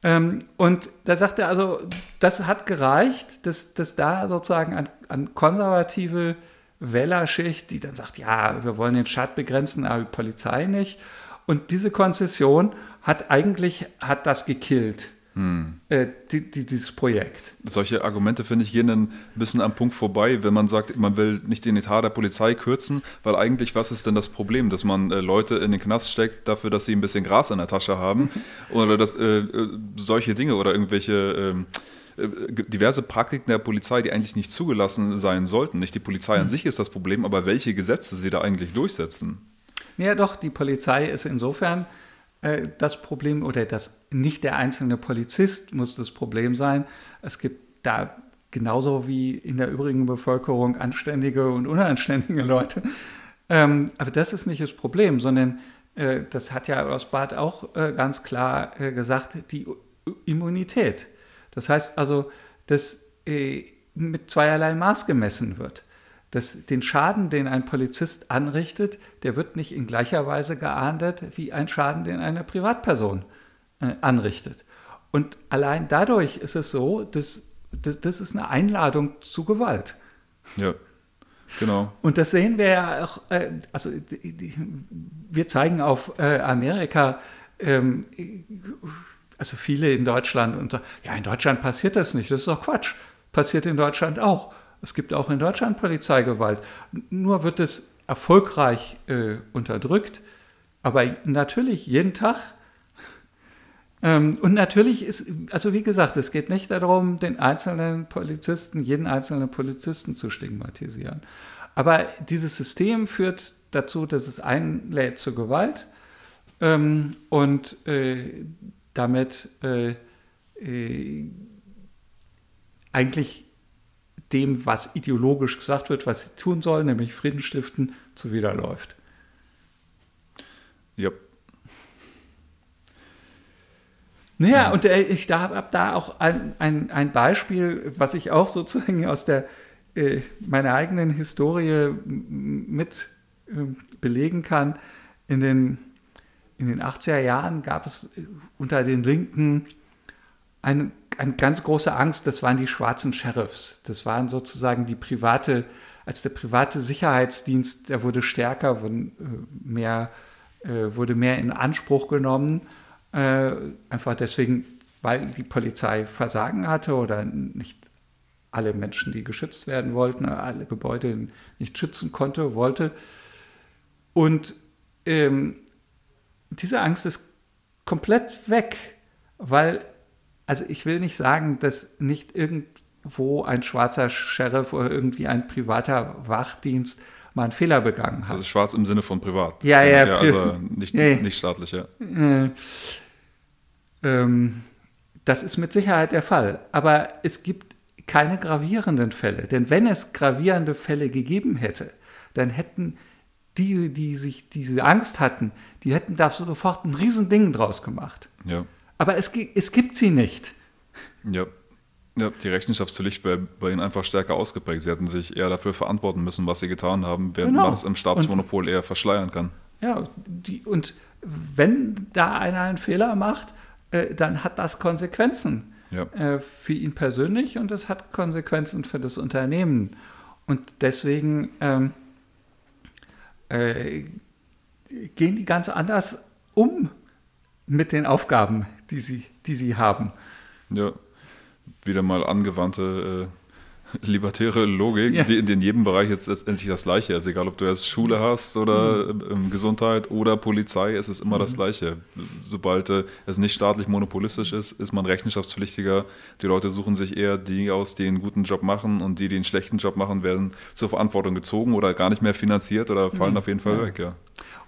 Ähm, und da sagt er also, das hat gereicht, dass, dass da sozusagen an, an konservative Wählerschicht, die dann sagt, ja, wir wollen den Staat begrenzen, aber die Polizei nicht. Und diese Konzession hat eigentlich, hat das gekillt. Hm. Äh, die, die, dieses Projekt. Solche Argumente, finde ich, gehen ein bisschen am Punkt vorbei, wenn man sagt, man will nicht den Etat der Polizei kürzen, weil eigentlich, was ist denn das Problem, dass man äh, Leute in den Knast steckt dafür, dass sie ein bisschen Gras in der Tasche haben oder dass äh, äh, solche Dinge oder irgendwelche ähm, äh, diverse Praktiken der Polizei, die eigentlich nicht zugelassen sein sollten. Nicht die Polizei an mhm. sich ist das Problem, aber welche Gesetze sie da eigentlich durchsetzen. Ja, doch, die Polizei ist insofern äh, das Problem oder das nicht der einzelne Polizist muss das Problem sein. Es gibt da genauso wie in der übrigen Bevölkerung anständige und unanständige Leute. Ähm, aber das ist nicht das Problem, sondern äh, das hat ja Rosbart auch äh, ganz klar äh, gesagt, die Immunität. Das heißt also, dass äh, mit zweierlei Maß gemessen wird. Dass den Schaden, den ein Polizist anrichtet, der wird nicht in gleicher Weise geahndet wie ein Schaden, den eine Privatperson äh, anrichtet. Und allein dadurch ist es so, dass, dass das ist eine Einladung zu Gewalt. Ja. Genau. Und das sehen wir ja auch, äh, also die, die, wir zeigen auf äh, Amerika, ähm, also viele in Deutschland und sagen, ja, in Deutschland passiert das nicht, das ist doch Quatsch. Passiert in Deutschland auch. Es gibt auch in Deutschland Polizeigewalt. Nur wird es erfolgreich äh, unterdrückt, aber natürlich jeden Tag. Ähm, und natürlich ist, also wie gesagt, es geht nicht darum, den einzelnen Polizisten, jeden einzelnen Polizisten zu stigmatisieren. Aber dieses System führt dazu, dass es einlädt zur Gewalt. Ähm, und äh, damit äh, äh, eigentlich dem, was ideologisch gesagt wird, was sie tun sollen, nämlich Frieden stiften, zuwiderläuft. Ja. Naja, und äh, ich habe da auch ein, ein, ein Beispiel, was ich auch sozusagen aus der, äh, meiner eigenen Historie mit äh, belegen kann. In den in den 80er Jahren gab es äh, unter den Linken eine, eine ganz große Angst, das waren die schwarzen Sheriffs. Das waren sozusagen die private, als der private Sicherheitsdienst, der wurde stärker, wurde äh, mehr, äh, wurde mehr in Anspruch genommen. Einfach deswegen, weil die Polizei Versagen hatte oder nicht alle Menschen, die geschützt werden wollten, alle Gebäude nicht schützen konnte, wollte. Und ähm, diese Angst ist komplett weg, weil, also ich will nicht sagen, dass nicht irgendwo ein schwarzer Sheriff oder irgendwie ein privater Wachdienst mal einen Fehler begangen hat. Also schwarz im Sinne von privat. Ja, ja, ja also nicht, Ja. nicht staatlich, ja. Äh, ähm, das ist mit Sicherheit der Fall. Aber es gibt keine gravierenden Fälle. Denn wenn es gravierende Fälle gegeben hätte, dann hätten die, die sich diese Angst hatten, die hätten da sofort ein Riesending draus gemacht. Ja. Aber es, es gibt sie nicht. Ja. Ja, die Rechenschaftspflicht wäre bei ihnen einfach stärker ausgeprägt. Sie hätten sich eher dafür verantworten müssen, was sie getan haben, während Genau. man es im Staatsmonopol eher verschleiern kann. Ja, die, und wenn da einer einen Fehler macht, äh, dann hat das Konsequenzen Ja. äh, für ihn persönlich und es hat Konsequenzen für das Unternehmen. Und deswegen ähm, äh, gehen die ganz anders um mit den Aufgaben, die sie, die sie haben. Ja, wieder mal angewandte äh, libertäre Logik, Ja. die in jedem Bereich jetzt letztendlich das Gleiche ist. Egal, ob du jetzt Schule hast oder Mhm. ähm, Gesundheit oder Polizei, es ist immer das Gleiche. Sobald äh, es nicht staatlich monopolistisch ist, ist man rechenschaftspflichtiger. Die Leute suchen sich eher die aus, die einen guten Job machen und die, die einen schlechten Job machen, werden zur Verantwortung gezogen oder gar nicht mehr finanziert oder fallen auf jeden Fall Mhm. Ja. weg. Ja.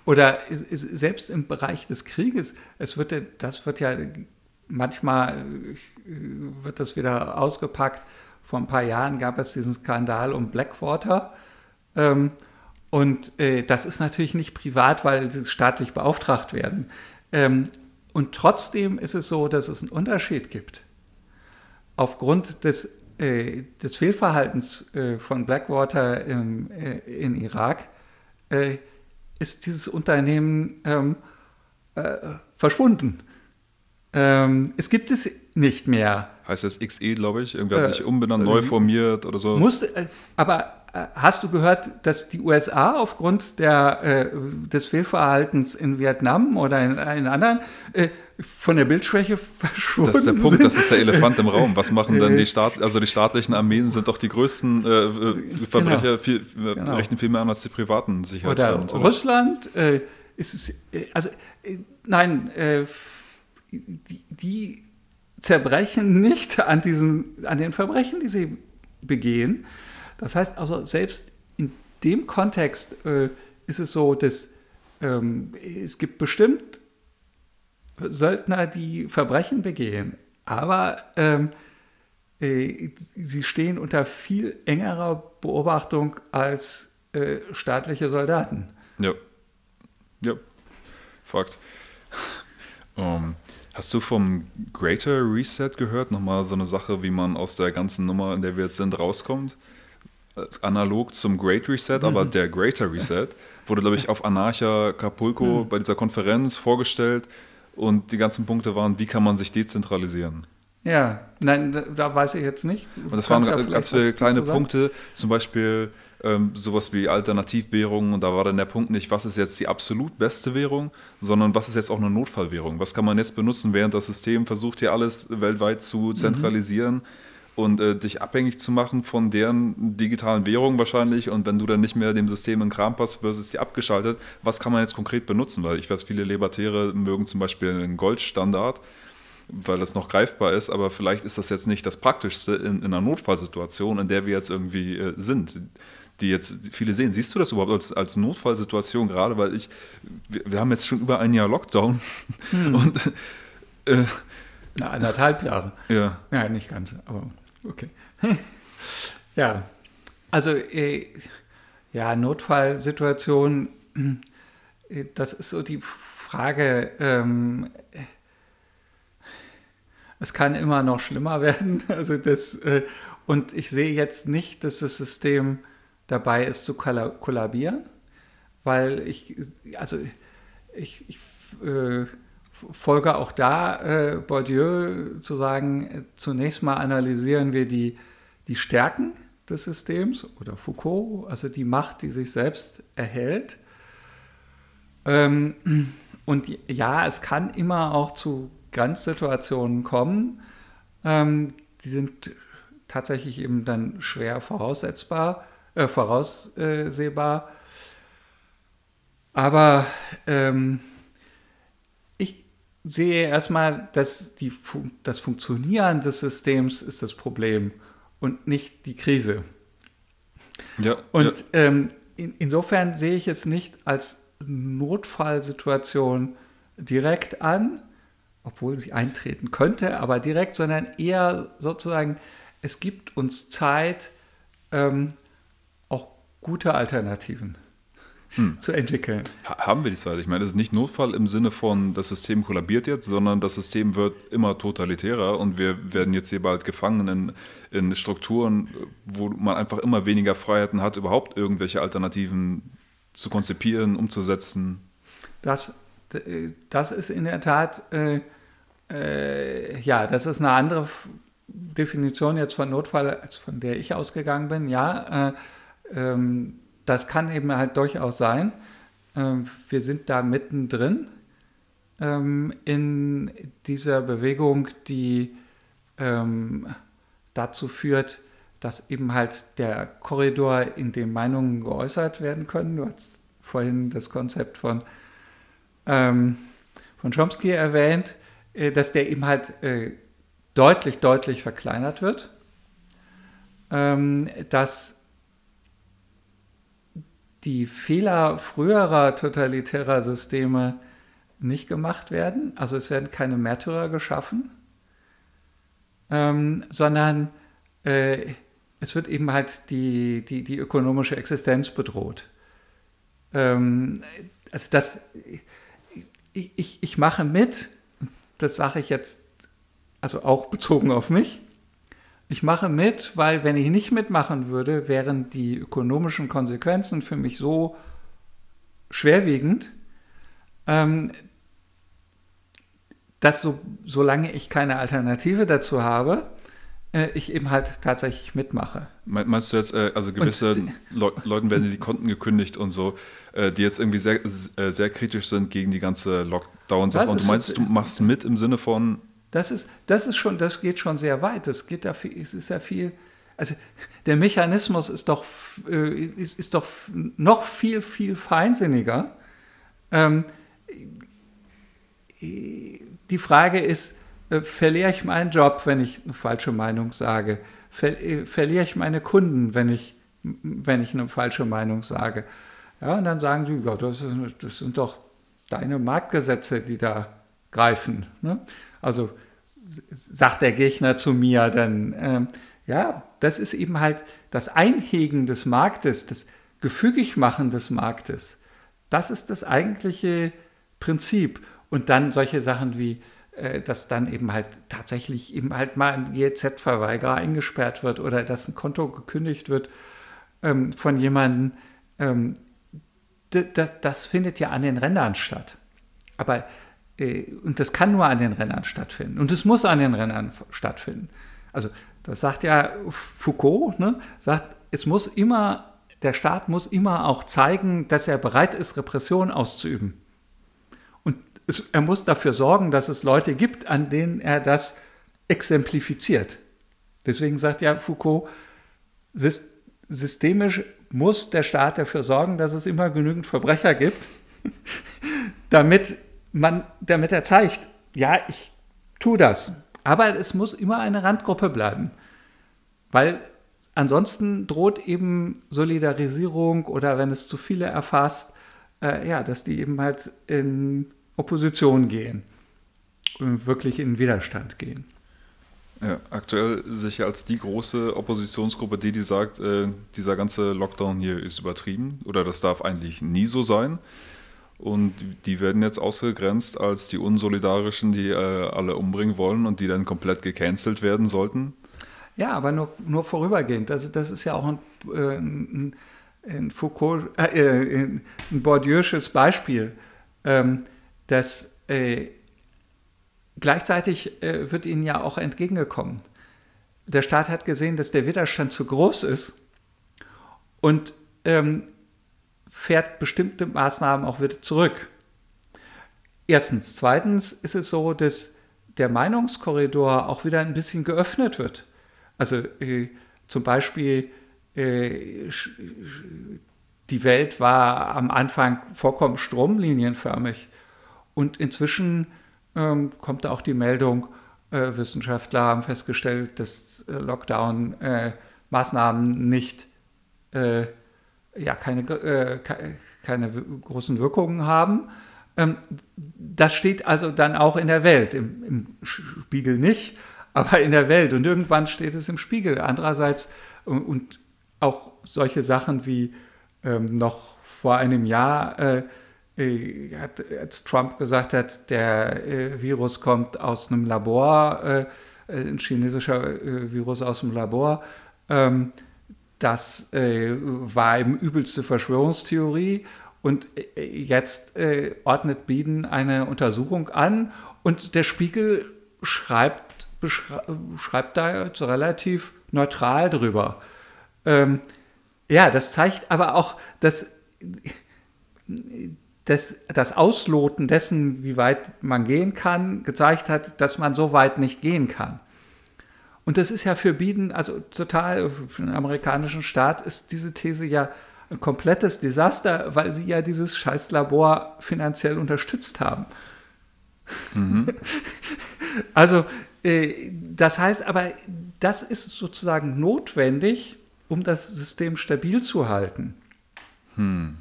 Oder selbst im Bereich des Krieges, es wird, das wird ja manchmal äh, wird das wieder ausgepackt. Vor ein paar Jahren gab es diesen Skandal um Blackwater. Ähm, und äh, das ist natürlich nicht privat, weil sie staatlich beauftragt werden. Ähm, und trotzdem ist es so, dass es einen Unterschied gibt. Aufgrund des, äh, des Fehlverhaltens von Blackwater im, in Irak ist dieses Unternehmen ähm, äh, verschwunden. Ähm, es gibt es nicht mehr. Heißt das XE, glaube ich. Irgendwer hat Äh, sich umbenannt, äh, neu formiert oder so. Musste, äh, aber hast du gehört, dass die USA aufgrund der, äh, des Fehlverhaltens in Vietnam oder in, in anderen äh, von der Bildschwäche verschwunden Das ist der Punkt, sind? das ist der Elefant im Raum. Was machen denn Äh, die Staat, also die staatlichen Armeen sind doch die größten äh, äh, Verbrecher, viel, äh, Genau. rechnen viel mehr an als die privaten Oder Sicherheitsfirmen. oder? Russland äh, ist es, äh, also äh, nein, äh, die, die zerbrechen nicht an diesen, an den Verbrechen, die sie begehen. Das heißt also, selbst in dem Kontext äh, ist es so, dass ähm, es gibt bestimmt Söldner, die Verbrechen begehen, aber ähm, äh, sie stehen unter viel engerer Beobachtung als äh, staatliche Soldaten. Ja. Ja. Fakt. Ähm, hast du vom Greater Reset gehört? Nochmal so eine Sache, wie man aus der ganzen Nummer, in der wir jetzt sind, rauskommt? Äh, Analog zum Great Reset, Mhm. aber der Greater Reset wurde, glaube ich, auf Anarcha Capulco Mhm. bei dieser Konferenz vorgestellt und die ganzen Punkte waren, wie kann man sich dezentralisieren? Ja, nein, da, da weiß ich jetzt nicht. Und das waren ja ganz, viele kleine. Punkte, zum Beispiel ähm, sowas wie Alternativwährungen. Und da war dann der Punkt nicht, was ist jetzt die absolut beste Währung, sondern was ist jetzt auch eine Notfallwährung? Was kann man jetzt benutzen, während das System versucht, hier alles weltweit zu Mhm. Und äh, dich abhängig zu machen von deren digitalen Währungen wahrscheinlich. Und wenn du dann nicht mehr dem System in Kram passt, versus die abgeschaltet, was kann man jetzt konkret benutzen? Weil ich weiß, viele Libertäre mögen zum Beispiel einen Goldstandard weil das noch greifbar ist, aber vielleicht ist das jetzt nicht das Praktischste in, in einer Notfallsituation, in der wir jetzt irgendwie äh, sind. Die jetzt viele sehen. Siehst du das überhaupt als, als Notfallsituation gerade? Weil ich, wir, wir haben jetzt schon über ein Jahr Lockdown und äh, Na, anderthalb Jahre. ja, Ja, nicht ganz, aber okay. ja, also äh, ja, Notfallsituation, äh, das ist so die Frage, ähm, es kann immer noch schlimmer werden. Also das, äh, und ich sehe jetzt nicht, dass das System dabei ist zu kolla- kollabieren, weil ich, also ich, ich äh, folge auch da äh, Bourdieu zu sagen, äh, zunächst mal analysieren wir die, die Stärken des Systems oder Foucault, also die Macht, die sich selbst erhält. Ähm, und ja, es kann immer auch zu Grenzsituationen kommen. Ähm, die sind tatsächlich eben dann schwer voraussetzbar, äh, voraussehbar. Aber ähm, sehe erstmal, dass die, das Funktionieren des Systems ist das Problem und nicht die Krise. ja, Und ähm, in, insofern sehe ich es nicht als Notfallsituation direkt an, obwohl sie eintreten könnte, aber direkt, sondern eher sozusagen, es gibt uns Zeit, ähm, auch gute Alternativen hm. zu entwickeln. Haben wir die Zeit? Ich meine, es ist nicht Notfall im Sinne von, das System kollabiert jetzt, sondern das System wird immer totalitärer und wir werden jetzt hier bald gefangen in, in Strukturen, wo man einfach immer weniger Freiheiten hat, überhaupt irgendwelche Alternativen zu konzipieren, umzusetzen. Das, das ist in der Tat, äh, äh, ja, das ist eine andere Definition jetzt von Notfall, als von der ich ausgegangen bin. Ja, äh, ähm, das kann eben halt durchaus sein. Ähm, wir sind da mittendrin ähm, in dieser Bewegung, die ähm, dazu führt, dass eben halt der Korridor, in dem Meinungen geäußert werden können, du hast vorhin das Konzept von, von Chomsky erwähnt, äh, dass der eben halt äh, deutlich, deutlich verkleinert wird, dass die Fehler früherer totalitärer Systeme nicht gemacht werden. Also es werden keine Märtyrer geschaffen, ähm, sondern äh, es wird eben halt die, die, die ökonomische Existenz bedroht. Ähm, also das, ich, ich, ich mache mit, das sage ich jetzt, also auch bezogen auf mich, ich mache mit, weil wenn ich nicht mitmachen würde, wären die ökonomischen Konsequenzen für mich so schwerwiegend, ähm, dass so, solange ich keine Alternative dazu habe, äh, ich eben halt tatsächlich mitmache. Meinst du jetzt, äh, also gewisse Le Leuten werden die Konten gekündigt und so, äh, die jetzt irgendwie sehr, äh, sehr kritisch sind gegen die ganze Lockdown-Sache und du meinst, du machst mit im Sinne von, das ist, das ist schon, das geht schon sehr weit. Das geht da viel, es ist ja viel. Also der Mechanismus ist doch, äh, ist, ist doch noch viel, viel feinsinniger. Ähm, die Frage ist, äh, verliere ich meinen Job, wenn ich eine falsche Meinung sage? Ver, äh, verliere ich meine Kunden, wenn ich, wenn ich eine falsche Meinung sage? Ja, und dann sagen sie, ja, das, ist, das sind doch deine Marktgesetze, die da greifen. Ne? Also sagt der Gegner zu mir dann, äh, ja, das ist eben halt das Einhegen des Marktes, das Gefügigmachen des Marktes. Das ist das eigentliche Prinzip. Und dann solche Sachen wie, äh, dass dann eben halt tatsächlich eben halt mal ein GEZ-Verweigerer eingesperrt wird oder dass ein Konto gekündigt wird ähm, von jemandem. Ähm, das findet ja an den Rändern statt. Aber und das kann nur an den Rennern stattfinden. Und es muss an den Rennern stattfinden. Also das sagt ja Foucault, ne, sagt, es muss immer, der Staat muss immer auch zeigen, dass er bereit ist, Repression auszuüben. Und es, er muss dafür sorgen, dass es Leute gibt, an denen er das exemplifiziert. Deswegen sagt ja Foucault, systemisch muss der Staat dafür sorgen, dass es immer genügend Verbrecher gibt, damit man, damit er zeigt, ja, ich tue das. Aber es muss immer eine Randgruppe bleiben, weil ansonsten droht eben Solidarisierung oder wenn es zu viele erfasst, äh, ja, dass die eben halt in Opposition gehen und wirklich in Widerstand gehen. Ja, aktuell sicher als die große Oppositionsgruppe, die, die sagt, äh, dieser ganze Lockdown hier ist übertrieben oder das darf eigentlich nie so sein. Und die werden jetzt ausgegrenzt als die Unsolidarischen, die äh, alle umbringen wollen und die dann komplett gecancelt werden sollten. Ja, aber nur, nur vorübergehend. Also das ist ja auch ein, äh, ein, ein Foucault, äh, ein Bourdieu'sches Beispiel. Ähm, dass äh, gleichzeitig äh, wird ihnen ja auch entgegengekommen. Der Staat hat gesehen, dass der Widerstand zu groß ist und ähm, fährt bestimmte Maßnahmen auch wieder zurück. Erstens. Zweitens ist es so, dass der Meinungskorridor auch wieder ein bisschen geöffnet wird. Also äh, zum Beispiel äh, die Welt war am Anfang vollkommen stromlinienförmig und inzwischen ähm, kommt auch die Meldung, äh, Wissenschaftler haben festgestellt, dass äh, Lockdown-Maßnahmen nicht äh, ja keine, äh, keine großen Wirkungen haben. Ähm, das steht also dann auch in der Welt, im, im, Spiegel nicht, aber in der Welt. Und irgendwann steht es im Spiegel. Andererseits und, und auch solche Sachen wie ähm, noch vor einem Jahr, äh, äh, hat, als Trump gesagt hat, der äh, Virus kommt aus einem Labor, äh, ein chinesischer äh, Virus aus dem Labor. Ähm, das äh, war eben übelste Verschwörungstheorie. Und jetzt ordnet Biden eine Untersuchung an und der Spiegel schreibt, schreibt da jetzt relativ neutral drüber. Ähm, ja, das zeigt aber auch, dass das, das Ausloten dessen, wie weit man gehen kann, gezeigt hat, dass man so weit nicht gehen kann. Und das ist ja für Biden, also total, für den amerikanischen Staat ist diese These ja ein komplettes Desaster, weil sie ja dieses Scheißlabor finanziell unterstützt haben. Mhm. Also, äh, das heißt aber, das ist sozusagen notwendig, um das System stabil zu halten. Hm.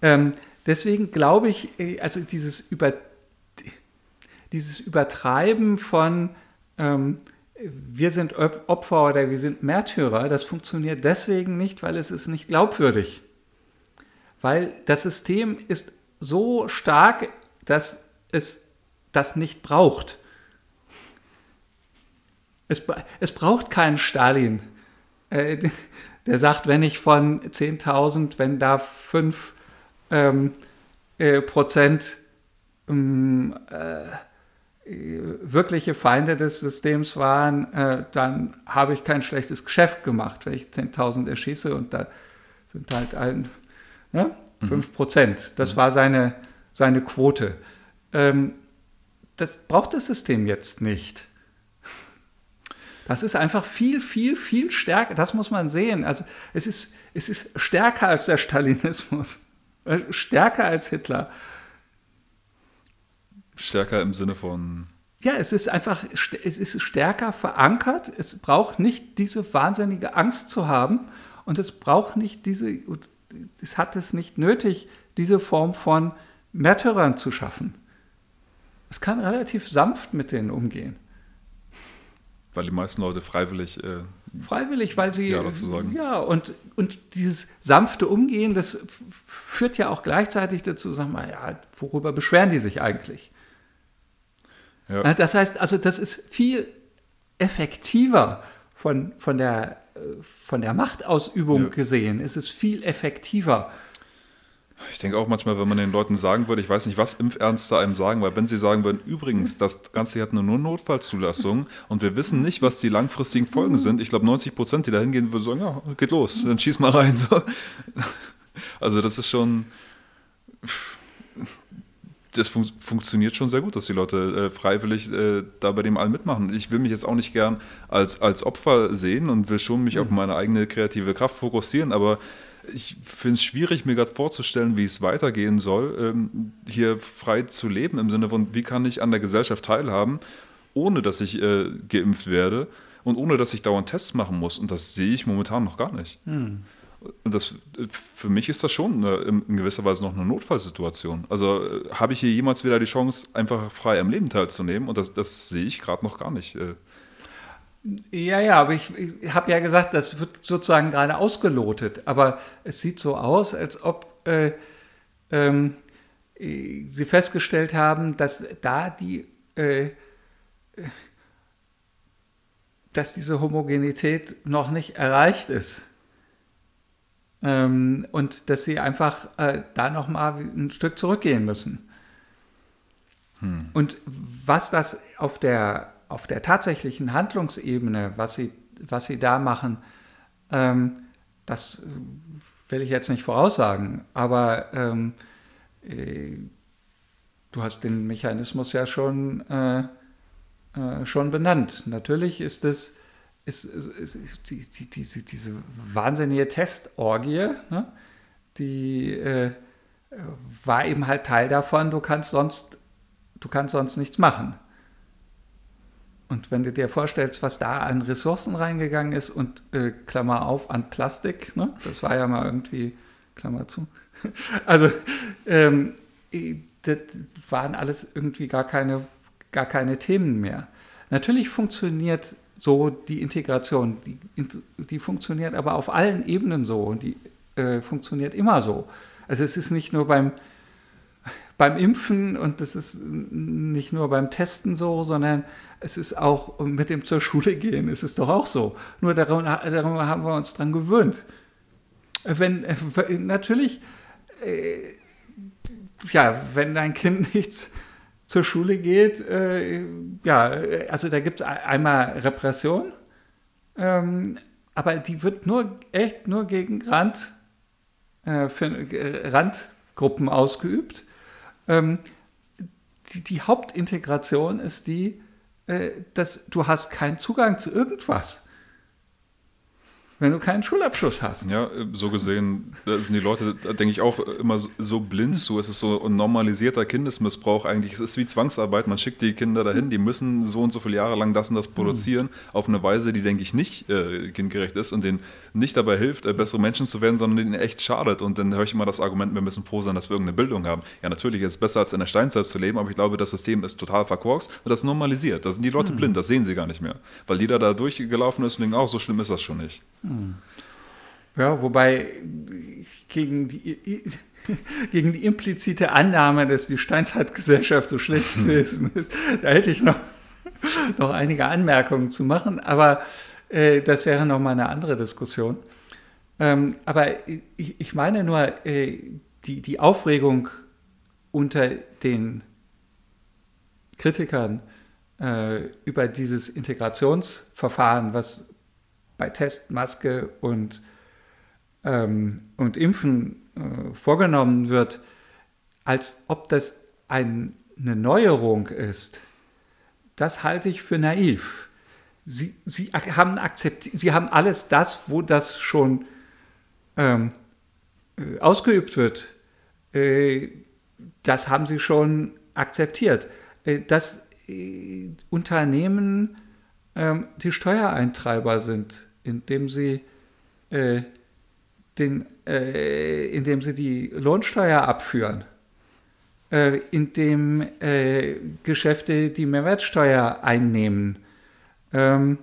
Ähm, deswegen glaube ich, äh, also dieses, Über, dieses Übertreiben von ähm, wir sind Opfer oder wir sind Märtyrer, das funktioniert deswegen nicht, weil es ist nicht glaubwürdig. Weil das System ist so stark, dass es das nicht braucht. Es, es braucht keinen Stalin. Äh, der sagt, wenn ich von 10.000, wenn da 5 ähm, äh, Prozent ähm, äh, wirkliche Feinde des Systems waren, äh, dann habe ich kein schlechtes Geschäft gemacht, wenn ich 10.000 erschieße und da sind halt ein, ne, 5 mhm. Prozent. Das mhm. war seine, seine Quote. Ähm, das braucht das System jetzt nicht. Das ist einfach viel, viel, viel stärker. Das muss man sehen. Also es ist, es ist stärker als der Stalinismus, äh, stärker als Hitler. Stärker im Sinne von. Ja, es ist einfach, es ist stärker verankert. Es braucht nicht diese wahnsinnige Angst zu haben und es braucht nicht diese, es hat es nicht nötig, diese Form von Märtyrern zu schaffen. Es kann relativ sanft mit denen umgehen. Weil die meisten Leute freiwillig. Äh, freiwillig, weil sie. Ja, sagen. ja und, und dieses sanfte Umgehen, das führt ja auch gleichzeitig dazu, sagen wir, ja, worüber beschweren die sich eigentlich? Ja. Das heißt, also, das ist viel effektiver von, von, der, äh, von der Machtausübung ja. gesehen. Es ist viel effektiver ich denke auch manchmal, wenn man den Leuten sagen würde, ich weiß nicht, was Impfärzte einem sagen, weil wenn sie sagen würden, übrigens, das Ganze hat eine nur Notfallzulassung und wir wissen nicht, was die langfristigen Folgen sind. Ich glaube, 90 Prozent, die da hingehen, würden sagen, ja, geht los, dann schieß mal rein. So. Also das ist schon, das fun funktioniert schon sehr gut, dass die Leute äh, freiwillig äh, da bei dem allen mitmachen. Ich will mich jetzt auch nicht gern als, als Opfer sehen und will schon mich mhm. auf meine eigene kreative Kraft fokussieren, aber ich finde es schwierig, mir gerade vorzustellen, wie es weitergehen soll, ähm, hier frei zu leben, im Sinne von, wie kann ich an der Gesellschaft teilhaben, ohne dass ich äh, geimpft werde und ohne dass ich dauernd Tests machen muss. Und das sehe ich momentan noch gar nicht. Hm. Das, für mich ist das schon eine, in gewisser Weise noch eine Notfallsituation. Also äh, habe ich hier jemals wieder die Chance, einfach frei am Leben teilzunehmen? Und das, das sehe ich gerade noch gar nicht. Äh. Ja, ja, aber ich, ich habe ja gesagt, das wird sozusagen gerade ausgelotet. Aber es sieht so aus, als ob äh, ähm, sie festgestellt haben, dass da die, äh, dass diese Homogenität noch nicht erreicht ist. Ähm, und dass sie einfach äh, da nochmal ein Stück zurückgehen müssen. Hm. Und was das auf der auf der tatsächlichen Handlungsebene, was sie, was sie da machen, ähm, das will ich jetzt nicht voraussagen, aber ähm, äh, du hast den Mechanismus ja schon, äh, äh, schon benannt. Natürlich ist es ist, ist, ist die, die, die, diese wahnsinnige Testorgie, ne? die äh, war eben halt Teil davon, du kannst sonst, du kannst sonst nichts machen. Und wenn du dir vorstellst, was da an Ressourcen reingegangen ist und äh, Klammer auf an Plastik, ne? das war ja mal irgendwie Klammer zu. Also, ähm, das waren alles irgendwie gar keine, gar keine Themen mehr. Natürlich funktioniert so die Integration, die, die funktioniert aber auf allen Ebenen so und die äh, funktioniert immer so. Also es ist nicht nur beim, beim Impfen und das ist nicht nur beim Testen so, sondern es ist auch mit dem zur Schule gehen, ist es doch auch so. Nur darum, darum haben wir uns dran gewöhnt. Wenn, natürlich, äh, ja, wenn dein Kind nichts zur Schule geht, äh, ja, also da gibt es einmal Repression, ähm, aber die wird nur echt nur gegen Rand, äh, für, Randgruppen ausgeübt. Ähm, die, die, Hauptintegration ist die, äh, dass du hast keinen Zugang zu irgendwas wenn du keinen Schulabschluss hast. Ja, so gesehen sind die Leute, denke ich auch immer so blind zu. Es ist so ein normalisierter Kindesmissbrauch eigentlich. Es ist wie Zwangsarbeit. Man schickt die Kinder dahin, die müssen so und so viele Jahre lang das und das produzieren, mhm. auf eine Weise, die, denke ich, nicht äh, kindgerecht ist und denen nicht dabei hilft, äh, bessere Menschen zu werden, sondern denen echt schadet. Und dann höre ich immer das Argument, wir müssen froh sein, dass wir irgendeine Bildung haben. Ja, natürlich, ist es besser als in der Steinzeit zu leben, aber ich glaube, das System ist total verkorkst und das normalisiert. Da sind die Leute mhm. blind, das sehen sie gar nicht mehr. Weil jeder da durchgelaufen ist und denkt, auch so schlimm ist das schon nicht. Mhm. Ja, wobei gegen die, gegen die implizite Annahme, dass die Steinzeitgesellschaft so schlecht hm. gewesen ist, da hätte ich noch, noch einige Anmerkungen zu machen, aber äh, das wäre nochmal eine andere Diskussion. Ähm, aber ich, ich, meine nur, äh, die, die Aufregung unter den Kritikern äh, über dieses Integrationsverfahren, was bei Test, und, ähm, und Impfen äh, vorgenommen wird, als ob das ein, eine Neuerung ist, das halte ich für naiv. Sie, sie, haben, akzeptiert, sie haben alles das, wo das schon ähm, äh, ausgeübt wird, äh, das haben sie schon akzeptiert. Äh, dass äh, Unternehmen ähm, die Steuereintreiber sind indem sie, äh, den, äh, indem sie die Lohnsteuer abführen, äh, indem äh, Geschäfte die Mehrwertsteuer einnehmen. Ähm,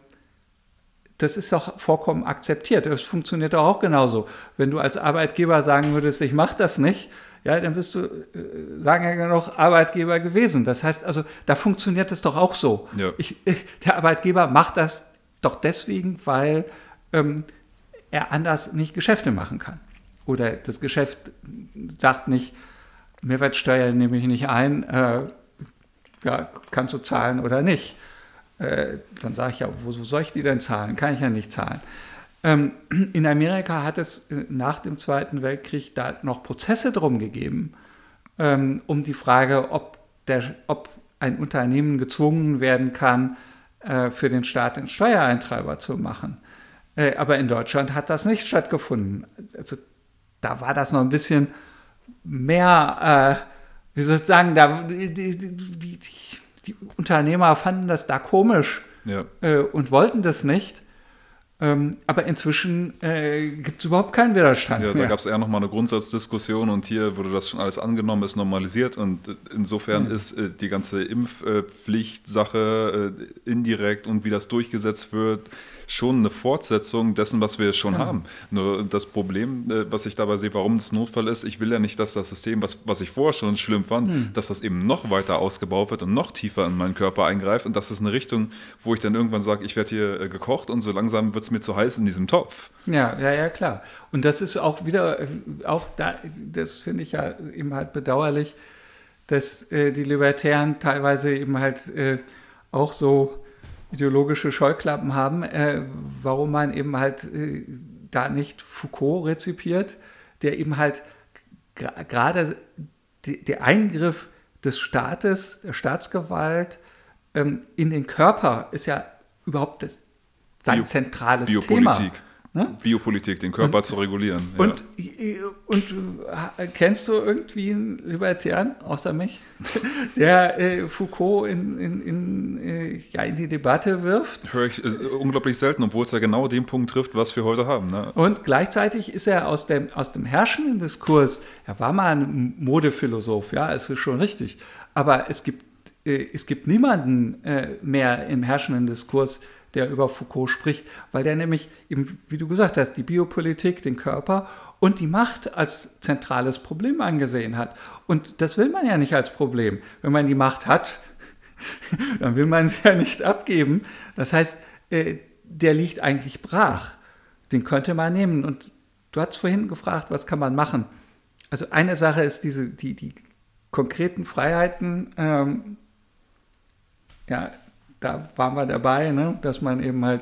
das ist doch vollkommen akzeptiert. Das funktioniert doch auch genauso. Wenn du als Arbeitgeber sagen würdest, ich mache das nicht, ja, dann bist du äh, lange noch Arbeitgeber gewesen. Das heißt also, da funktioniert es doch auch so. Ja. Ich, der Arbeitgeber macht das doch deswegen, weil ähm, er anders nicht Geschäfte machen kann. Oder das Geschäft sagt nicht, Mehrwertsteuer nehme ich nicht ein, äh, ja, kannst du zahlen oder nicht. Äh, dann sage ich ja, wo soll ich die denn zahlen? Kann ich ja nicht zahlen. Ähm, in Amerika hat es äh, nach dem Zweiten Weltkrieg da noch Prozesse drum gegeben, ähm, um die Frage, ob, der, ob ein Unternehmen gezwungen werden kann, äh, für den Staat den Steuereintreiber zu machen. Äh, aber in Deutschland hat das nicht stattgefunden. Also da war das noch ein bisschen mehr, äh, wie soll ich sagen, da, die, die, die, die Unternehmer fanden das da komisch ja. äh, und wollten das nicht. Ähm, aber inzwischen äh, gibt es überhaupt keinen Widerstand. Ja, da gab es eher nochmal eine Grundsatzdiskussion und hier wurde das schon alles angenommen, ist normalisiert und insofern mhm. ist äh, die ganze Impfpflichtsache äh, indirekt und wie das durchgesetzt wird, schon eine Fortsetzung dessen, was wir schon ja. haben. Nur das Problem, äh, was ich dabei sehe, warum das Notfall ist, ich will ja nicht, dass das System, was, was ich vorher schon schlimm fand, hm. dass das eben noch weiter ausgebaut wird und noch tiefer in meinen Körper eingreift und das ist eine Richtung, wo ich dann irgendwann sage, ich werde hier äh, gekocht und so langsam wird es mir zu heiß in diesem Topf. Ja, ja, ja, klar. Und das ist auch wieder, äh, auch da, das finde ich ja eben halt bedauerlich, dass äh, die Libertären teilweise eben halt äh, auch so ideologische Scheuklappen haben, äh, warum man eben halt äh, da nicht Foucault rezipiert, der eben halt gerade der Eingriff des Staates, der Staatsgewalt ähm, in den Körper ist ja überhaupt das, sein Bio zentrales Biopolitik. Thema. Ne? Biopolitik, den Körper und, zu regulieren. Ja. Und, und äh, kennst du irgendwie einen Libertären außer mich, der äh, Foucault in, in, in, äh, ja, in die Debatte wirft? Höre ich unglaublich selten, obwohl es ja genau den Punkt trifft, was wir heute haben. Ne? Und gleichzeitig ist er aus dem, aus dem herrschenden Diskurs, er war mal ein Modephilosoph, ja, es ist schon richtig, aber es gibt, äh, es gibt niemanden äh, mehr im herrschenden Diskurs, der über Foucault spricht, weil der nämlich, eben, wie du gesagt hast, die Biopolitik, den Körper und die Macht als zentrales Problem angesehen hat. Und das will man ja nicht als Problem. Wenn man die Macht hat, dann will man sie ja nicht abgeben. Das heißt, äh, der liegt eigentlich brach. Den könnte man nehmen. Und du hast vorhin gefragt, was kann man machen? Also eine Sache ist diese, die, die konkreten Freiheiten ähm, ja, da waren wir dabei, ne? dass man eben halt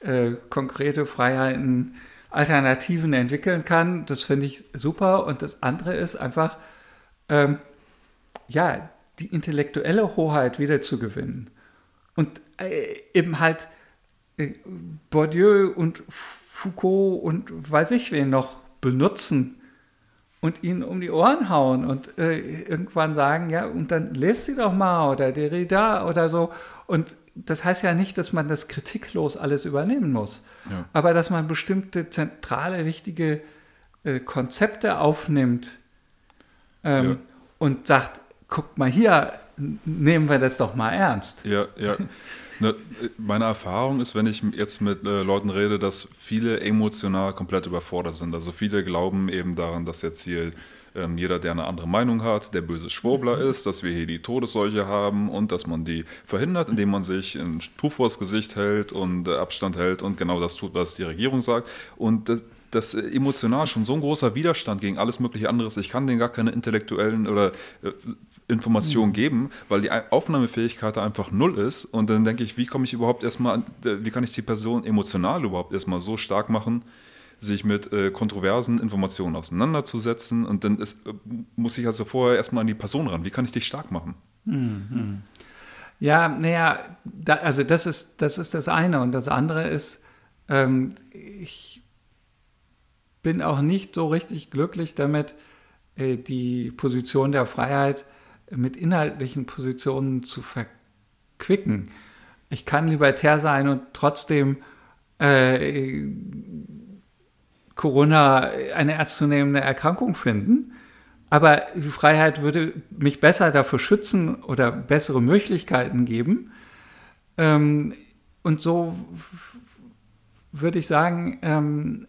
äh, konkrete Freiheiten, Alternativen entwickeln kann. Das finde ich super. Und das andere ist einfach, ähm, ja, die intellektuelle Hoheit wiederzugewinnen. Und äh, eben halt äh, Bourdieu und Foucault und weiß ich wen noch benutzen und ihnen um die Ohren hauen und äh, irgendwann sagen, ja, und dann lest sie doch mal oder Derrida oder so. Und das heißt ja nicht, dass man das kritiklos alles übernehmen muss, ja. aber dass man bestimmte zentrale, wichtige äh, Konzepte aufnimmt ähm, ja. und sagt, guckt mal hier, nehmen wir das doch mal ernst. Ja, ja. Ne, meine Erfahrung ist, wenn ich jetzt mit äh, Leuten rede, dass viele emotional komplett überfordert sind. Also viele glauben eben daran, dass jetzt hier ähm, jeder, der eine andere Meinung hat, der böse Schwurbler ist, dass wir hier die Todesseuche haben und dass man die verhindert, indem man sich ein Tuch vors Gesicht hält und äh, Abstand hält und genau das tut, was die Regierung sagt. Und das, das äh, emotional schon so ein großer Widerstand gegen alles mögliche anderes. Ich kann denen gar keine intellektuellen oder äh, Informationen mhm. geben, weil die Aufnahmefähigkeit da einfach null ist. Und dann denke ich, wie komme ich überhaupt erstmal, wie kann ich die Person emotional überhaupt erstmal so stark machen, sich mit äh, kontroversen Informationen auseinanderzusetzen. Und dann ist, äh, muss ich also vorher erstmal an die Person ran. Wie kann ich dich stark machen? Mhm. Ja, naja, da, also das ist, das ist das eine. Und das andere ist, ähm, ich bin auch nicht so richtig glücklich damit, äh, die Position der Freiheit mit inhaltlichen Positionen zu verquicken. Ich kann libertär sein und trotzdem äh, Corona eine ernstzunehmende Erkrankung finden. Aber die Freiheit würde mich besser dafür schützen oder bessere Möglichkeiten geben. Ähm, und so würde ich sagen, ähm,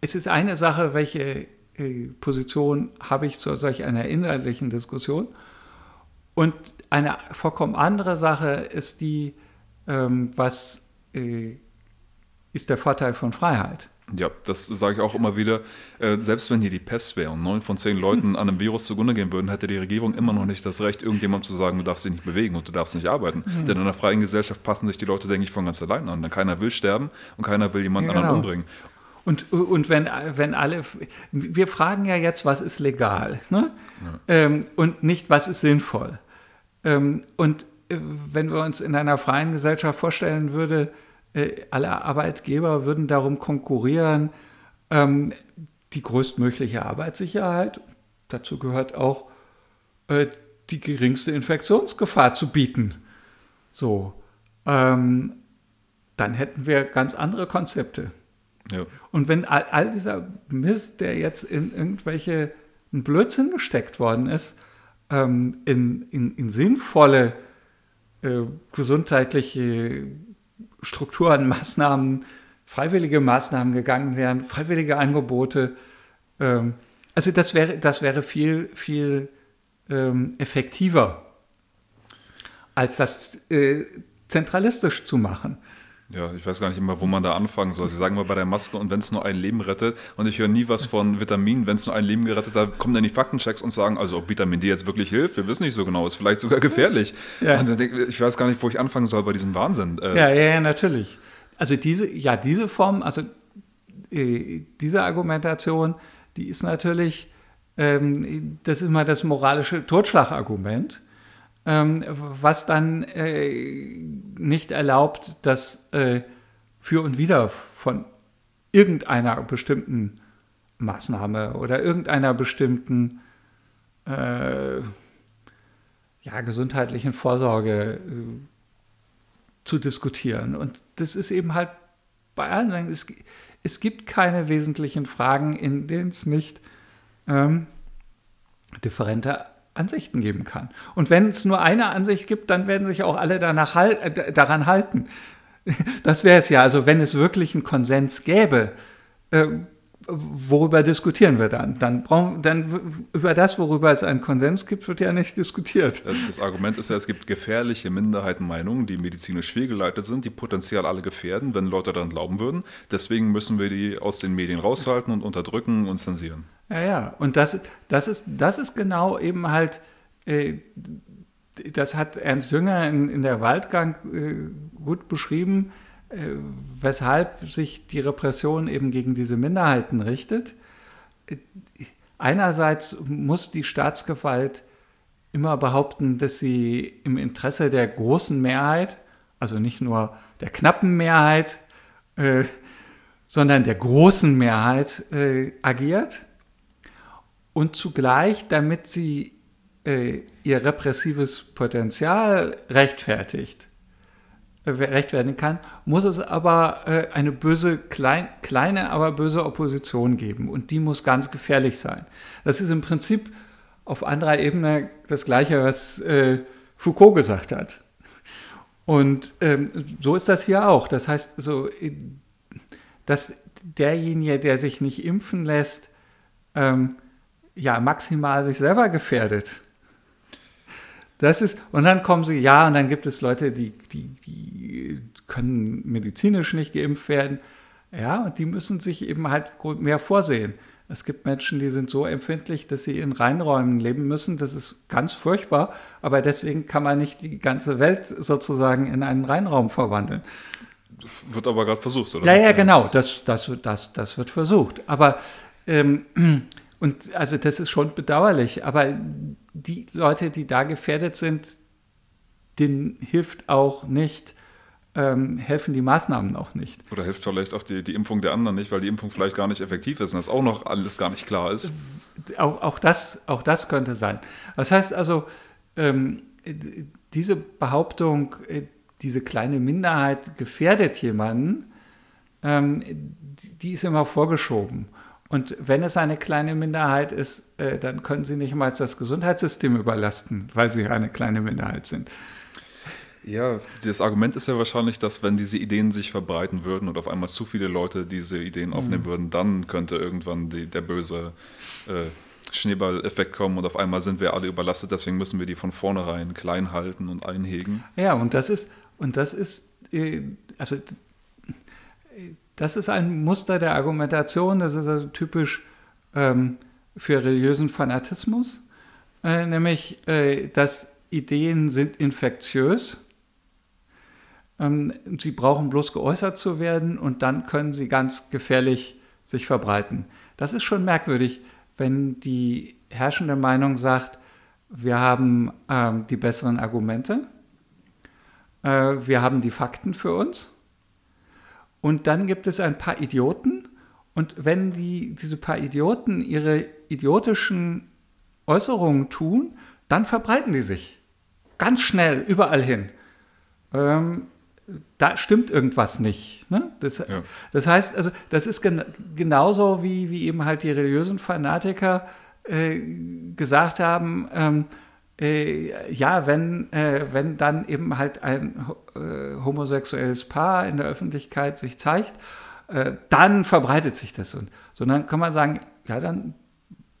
es ist eine Sache, welche äh, Position habe ich zu solch einer inhaltlichen Diskussion. Und eine vollkommen andere Sache ist die, ähm, was äh, ist der Vorteil von Freiheit. Ja, das sage ich auch immer wieder. Äh, selbst wenn hier die Pest wäre und neun von zehn Leuten an einem Virus zugrunde gehen würden, hätte die Regierung immer noch nicht das Recht, irgendjemandem zu sagen, du darfst dich nicht bewegen und du darfst nicht arbeiten. Mhm. Denn in einer freien Gesellschaft passen sich die Leute, denke ich, von ganz allein an. Denn keiner will sterben und keiner will jemanden ja, genau. anderen umbringen. Und, und wenn, wenn alle, wir fragen ja jetzt, was ist legal ne? Ja. Ähm, und nicht, was ist sinnvoll. Ähm, und äh, wenn wir uns in einer freien Gesellschaft vorstellen würde, äh, alle Arbeitgeber würden darum konkurrieren, ähm, die größtmögliche Arbeitssicherheit, dazu gehört auch äh, die geringste Infektionsgefahr zu bieten. So, ähm, dann hätten wir ganz andere Konzepte. Ja. Und wenn all, all, dieser Mist, der jetzt in irgendwelche Blödsinn gesteckt worden ist, ähm, in, in, in, sinnvolle äh, gesundheitliche Strukturen, Maßnahmen, freiwillige Maßnahmen gegangen wären, freiwillige Angebote. Ähm, also das wäre, das wäre viel, viel ähm, effektiver, als das äh, zentralistisch zu machen. Ja, ich weiß gar nicht immer, wo man da anfangen soll. Sie sagen mal bei der Maske und wenn es nur ein Leben rettet und ich höre nie was von Vitaminen, wenn es nur ein Leben gerettet, da kommen dann die Faktenchecks und sagen, also ob Vitamin D jetzt wirklich hilft, wir wissen nicht so genau, ist vielleicht sogar gefährlich. Ja. Ich weiß gar nicht, wo ich anfangen soll bei diesem Wahnsinn. Äh, ja, ja, ja, natürlich. Also diese, ja, diese Form, also äh, diese Argumentation, die ist natürlich, ähm, das ist immer das moralische Totschlagargument ähm, was dann äh, nicht erlaubt, dass äh, für und wider von irgendeiner bestimmten Maßnahme oder irgendeiner bestimmten äh, ja, gesundheitlichen Vorsorge äh, zu diskutieren. Und das ist eben halt bei allen sagen, es, es gibt keine wesentlichen Fragen, in denen es nicht ähm, differente Ansichten geben kann. Und wenn es nur eine Ansicht gibt, dann werden sich auch alle danach halt, daran halten. Das wäre es ja. Also wenn es wirklich einen Konsens gäbe, äh, worüber diskutieren wir dann? Dann, brauchen, dann über das, worüber es einen Konsens gibt, wird ja nicht diskutiert. Das Argument ist ja, es gibt gefährliche Minderheitenmeinungen, die medizinisch fehlgeleitet sind, die potenziell alle gefährden, wenn Leute daran glauben würden. Deswegen müssen wir die aus den Medien raushalten und unterdrücken und zensieren. Ja, ja. Und das, das, ist, das ist genau eben halt, äh, das hat Ernst Jünger in, in der Waldgang äh, gut beschrieben, weshalb sich die Repression eben gegen diese Minderheiten richtet. Einerseits muss die Staatsgewalt immer behaupten, dass sie im Interesse der großen Mehrheit, also nicht nur der knappen Mehrheit, äh, sondern der großen Mehrheit äh, agiert und zugleich, damit sie äh, ihr repressives Potenzial rechtfertigt, rechtfertigen kann, muss es aber äh, eine böse, klein, kleine, aber böse Opposition geben. Und die muss ganz gefährlich sein. Das ist im Prinzip auf anderer Ebene das Gleiche, was äh, Foucault gesagt hat. Und ähm, so ist das hier auch. Das heißt, so, dass derjenige, der sich nicht impfen lässt, ähm, ja, maximal sich selber gefährdet. Das ist, und dann kommen sie, ja, und dann gibt es Leute, die, die, die können medizinisch nicht geimpft werden. Ja, und die müssen sich eben halt mehr vorsehen. Es gibt Menschen, die sind so empfindlich, dass sie in Reinräumen leben müssen. Das ist ganz furchtbar, aber deswegen kann man nicht die ganze Welt sozusagen in einen Reinraum verwandeln. Das wird aber gerade versucht, oder? Ja, ja, genau, das, das, das, das wird versucht. Aber ähm, und also das ist schon bedauerlich, aber die Leute, die da gefährdet sind, denen hilft auch nicht, ähm, helfen die Maßnahmen auch nicht. Oder hilft vielleicht auch die, die Impfung der anderen nicht, weil die Impfung vielleicht gar nicht effektiv ist und das auch noch alles gar nicht klar ist. Auch, auch, das, auch das könnte sein. Das heißt also, ähm, diese Behauptung, äh, diese kleine Minderheit gefährdet jemanden, ähm, die, die ist immer vorgeschoben. Und wenn es eine kleine Minderheit ist, äh, dann können sie nicht mal das Gesundheitssystem überlasten, weil sie eine kleine Minderheit sind. Ja, das Argument ist ja wahrscheinlich, dass wenn diese Ideen sich verbreiten würden und auf einmal zu viele Leute diese Ideen aufnehmen mhm. würden, dann könnte irgendwann die, der böse äh, Schneeball-Effekt kommen und auf einmal sind wir alle überlastet, deswegen müssen wir die von vornherein klein halten und einhegen. Ja, und das ist, und das ist, äh, also das ist ein Muster der Argumentation, das ist also typisch ähm, für religiösen Fanatismus, äh, nämlich, äh, dass Ideen sind infektiös. Ähm, sie brauchen bloß geäußert zu werden und dann können sie ganz gefährlich sich verbreiten. Das ist schon merkwürdig, wenn die herrschende Meinung sagt, wir haben ähm, die besseren Argumente, äh, wir haben die Fakten für uns und dann gibt es ein paar Idioten. Und wenn die, diese paar Idioten ihre idiotischen Äußerungen tun, dann verbreiten die sich. Ganz schnell, überall hin. Ähm, da stimmt irgendwas nicht. Ne? Das, ja. das, heißt, also, das ist gen genauso wie, wie eben halt die religiösen Fanatiker äh, gesagt haben, ähm, äh, ja, wenn, äh, wenn dann eben halt ein äh, homosexuelles Paar in der Öffentlichkeit sich zeigt, äh, dann verbreitet sich das. Und so dann kann man sagen, ja, dann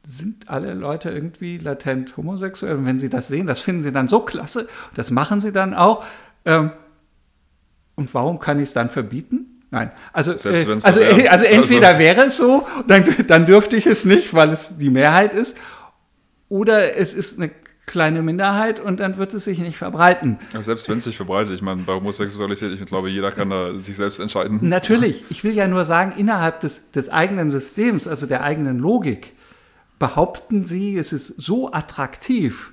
sind alle Leute irgendwie latent homosexuell. Und wenn sie das sehen, das finden sie dann so klasse, das machen sie dann auch. Ähm, und warum kann ich es dann verbieten? Nein, also, äh, also, wäre, also entweder also. wäre es so, dann, dann dürfte ich es nicht, weil es die Mehrheit ist, oder es ist eine kleine Minderheit und dann wird es sich nicht verbreiten. Ja, selbst wenn es sich verbreitet, ich meine, bei Homosexualität, ich glaube, jeder kann da sich selbst entscheiden. Natürlich, ich will ja nur sagen, innerhalb des, des eigenen Systems, also der eigenen Logik, behaupten sie, es ist so attraktiv,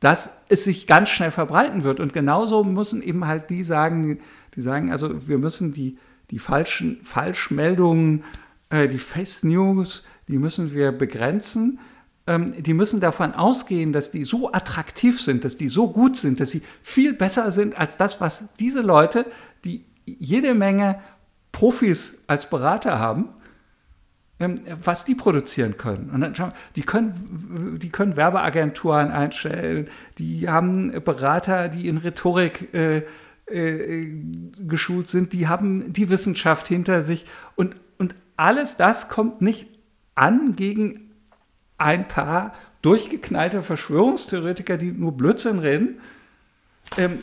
dass es sich ganz schnell verbreiten wird. Und genauso müssen eben halt die sagen, die sagen, also wir müssen die, die falschen Falschmeldungen, äh, die Fake News, die müssen wir begrenzen. Ähm, die müssen davon ausgehen, dass die so attraktiv sind, dass die so gut sind, dass sie viel besser sind als das, was diese Leute, die jede Menge Profis als Berater haben, ähm, was die produzieren können. Und dann schauen, die können, die können Werbeagenturen einstellen, die haben Berater, die in Rhetorik äh, äh, geschult sind, die haben die Wissenschaft hinter sich und, und alles das kommt nicht an gegen ein paar durchgeknallte Verschwörungstheoretiker, die nur Blödsinn reden. Ähm,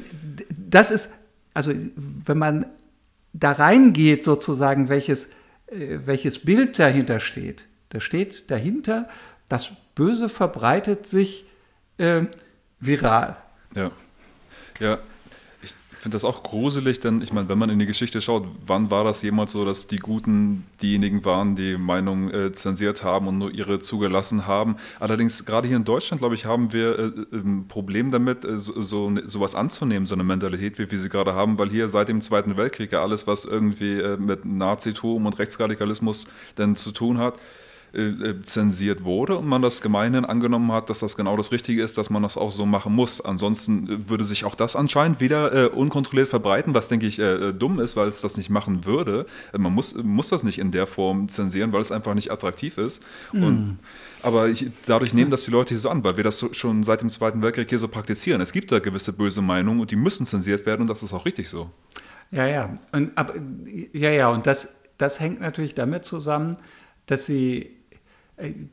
das ist, also wenn man da reingeht sozusagen, welches äh, welches Bild dahinter steht. Da steht dahinter, das Böse verbreitet sich äh, viral. Ja. Ja, finde das auch gruselig, denn ich meine, wenn man in die Geschichte schaut, wann war das jemals so, dass die Guten diejenigen waren, die Meinung äh, zensiert haben und nur ihre zugelassen haben? Allerdings, gerade hier in Deutschland, glaube ich, haben wir äh, ein Problem damit, äh, so, so sowas anzunehmen, so eine Mentalität, wie wir sie gerade haben, weil hier seit dem Zweiten Weltkrieg ja alles, was irgendwie äh, mit Nazitum und Rechtsradikalismus denn zu tun hat, äh, äh, zensiert wurde und man das gemeinhin angenommen hat, dass das genau das Richtige ist, dass man das auch so machen muss. Ansonsten äh, würde sich auch das anscheinend wieder äh, unkontrolliert verbreiten, was denke ich äh, dumm ist, weil es das nicht machen würde. Man muss, muss das nicht in der Form zensieren, weil es einfach nicht attraktiv ist. Mhm. Und, aber ich, dadurch nehmen das die Leute hier so an, weil wir das so, schon seit dem Zweiten Weltkrieg hier so praktizieren. Es gibt da gewisse böse Meinungen und die müssen zensiert werden und das ist auch richtig so. Ja, ja. Und, aber, ja, ja. Und das, das hängt natürlich damit zusammen, dass sie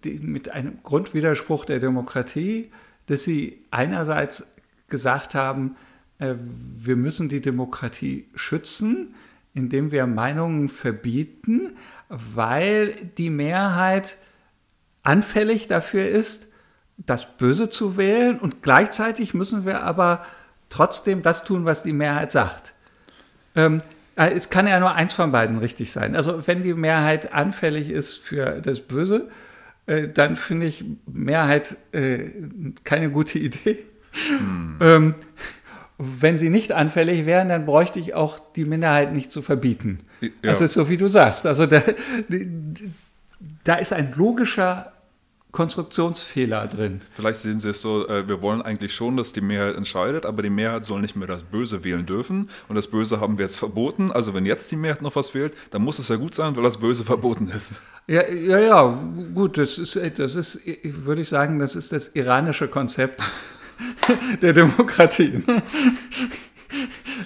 mit einem Grundwiderspruch der Demokratie, dass sie einerseits gesagt haben, äh, wir müssen die Demokratie schützen, indem wir Meinungen verbieten, weil die Mehrheit anfällig dafür ist, das Böse zu wählen und gleichzeitig müssen wir aber trotzdem das tun, was die Mehrheit sagt. Ähm, äh, es kann ja nur eins von beiden richtig sein. Also wenn die Mehrheit anfällig ist für das Böse, äh, dann finde ich Mehrheit äh, keine gute Idee. Hm. Ähm, wenn sie nicht anfällig wären, dann bräuchte ich auch die Minderheit nicht zu verbieten. Ja. Das ist so, wie du sagst. Also da, da ist ein logischer Konstruktionsfehler drin. Vielleicht sehen Sie es so, äh, wir wollen eigentlich schon, dass die Mehrheit entscheidet, aber die Mehrheit soll nicht mehr das Böse wählen dürfen. Und das Böse haben wir jetzt verboten. Also wenn jetzt die Mehrheit noch was wählt, dann muss es ja gut sein, weil das Böse verboten ist. Ja, ja, ja gut, das ist, das ist, würde ich sagen, das ist das iranische Konzept der Demokratie.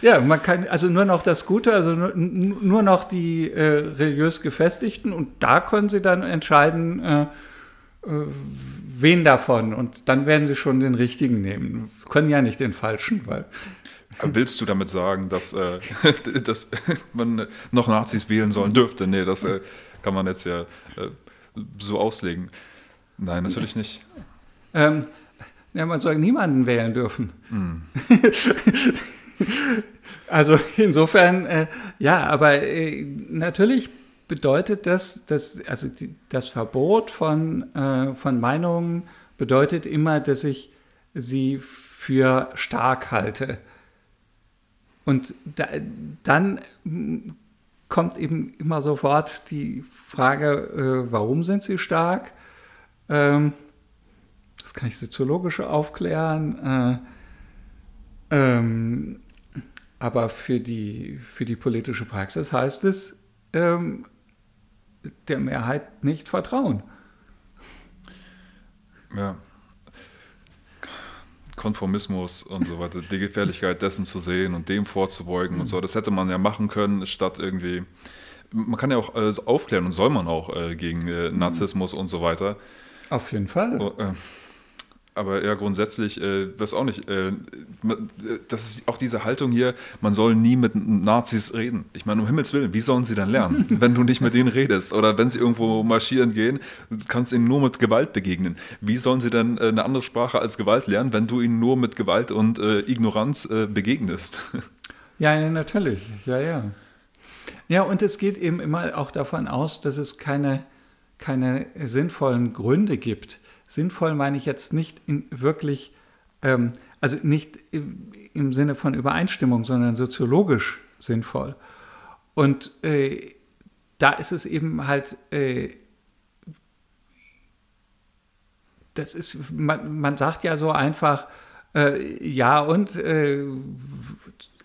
Ja, man kann also nur noch das Gute, also nur, nur noch die äh, religiös Gefestigten und da können sie dann entscheiden, äh, äh, wen davon und dann werden sie schon den richtigen nehmen. Können ja nicht den falschen, weil. Willst du damit sagen, dass, äh, dass man noch Nazis wählen sollen dürfte? Nee, das äh, kann man jetzt ja äh, so auslegen. Nein, natürlich nicht. Ähm, ja, man soll niemanden wählen dürfen. Mm. also insofern, äh, ja, aber äh, natürlich bedeutet das, dass, also die, das Verbot von, äh, von Meinungen bedeutet immer, dass ich sie für stark halte. Und da, dann kommt eben immer sofort die Frage, äh, warum sind sie stark? Ähm, das kann ich soziologisch aufklären. Äh, ähm, aber für die, für die politische Praxis heißt es, ähm, der Mehrheit nicht vertrauen. Ja. Konformismus und so weiter, die Gefährlichkeit dessen zu sehen und dem vorzubeugen mhm. und so, das hätte man ja machen können, statt irgendwie. Man kann ja auch äh, aufklären und soll man auch äh, gegen äh, Narzissmus mhm. und so weiter. Auf jeden Fall. Oh, äh, aber ja, grundsätzlich, äh, weiß auch nicht, äh, das ist auch diese Haltung hier, man soll nie mit Nazis reden. Ich meine, um Himmels Willen, wie sollen sie denn lernen, wenn du nicht mit denen redest? Oder wenn sie irgendwo marschieren gehen, kannst du ihnen nur mit Gewalt begegnen. Wie sollen sie denn äh, eine andere Sprache als Gewalt lernen, wenn du ihnen nur mit Gewalt und äh, Ignoranz äh, begegnest? Ja, natürlich, ja, ja. Ja, und es geht eben immer auch davon aus, dass es keine, keine sinnvollen Gründe gibt, Sinnvoll meine ich jetzt nicht in wirklich, ähm, also nicht im, im Sinne von Übereinstimmung, sondern soziologisch sinnvoll. Und äh, da ist es eben halt, äh, das ist, man, man sagt ja so einfach, äh, ja und, äh,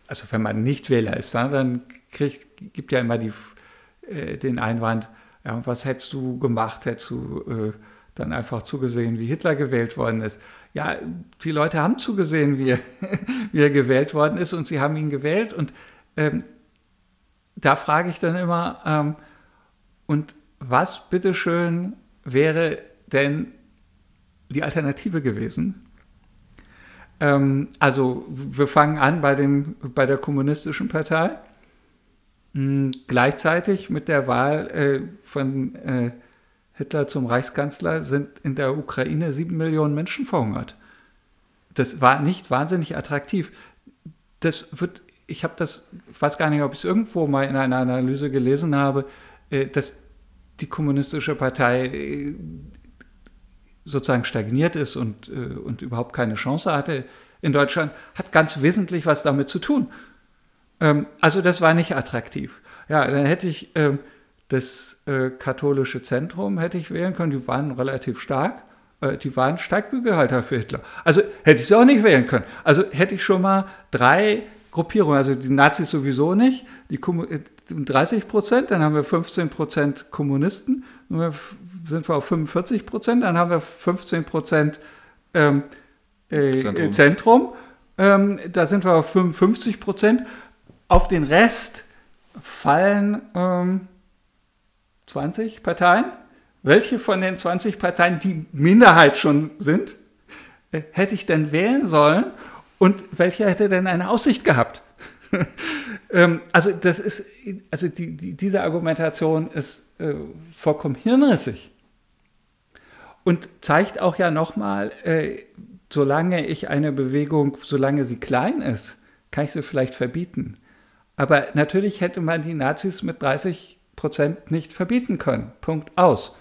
also wenn man nicht Wähler ist, dann kriegt, gibt ja immer die, äh, den Einwand, ja, und was hättest du gemacht, hättest du äh, dann einfach zugesehen, wie Hitler gewählt worden ist. Ja, die Leute haben zugesehen, wie er, wie er gewählt worden ist und sie haben ihn gewählt. Und ähm, da frage ich dann immer, ähm, und was bitteschön wäre denn die Alternative gewesen? Ähm, also wir fangen an bei, dem, bei der Kommunistischen Partei. Hm, gleichzeitig mit der Wahl äh, von äh, Hitler zum Reichskanzler sind in der Ukraine sieben Millionen Menschen verhungert. Das war nicht wahnsinnig attraktiv. Das wird, ich habe das, weiß gar nicht, ob ich es irgendwo mal in einer Analyse gelesen habe, äh, dass die kommunistische Partei äh, sozusagen stagniert ist und, äh, und überhaupt keine Chance hatte in Deutschland, hat ganz wesentlich was damit zu tun. Ähm, also das war nicht attraktiv. Ja, dann hätte ich ähm, das äh, katholische Zentrum hätte ich wählen können. Die waren relativ stark. Äh, die waren Steigbügelhalter für Hitler. Also hätte ich sie auch nicht wählen können. Also hätte ich schon mal drei Gruppierungen, also die Nazis sowieso nicht, die 30 äh, Prozent, dann haben wir 15 Prozent Kommunisten, dann sind wir auf 45 Prozent, dann haben wir 15 Prozent ähm, äh, Zentrum, Zentrum. Ähm, da sind wir auf 55 Prozent. Auf den Rest fallen ähm, 20 Parteien. Welche von den 20 Parteien die Minderheit schon sind, äh, hätte ich denn wählen sollen und welche hätte denn eine Aussicht gehabt? ähm, also das ist, also die, die, diese Argumentation ist äh, vollkommen hirnrissig und zeigt auch ja nochmal, äh, solange ich eine Bewegung, solange sie klein ist, kann ich sie vielleicht verbieten. Aber natürlich hätte man die Nazis mit 30 Prozent nicht verbieten können. Punkt aus.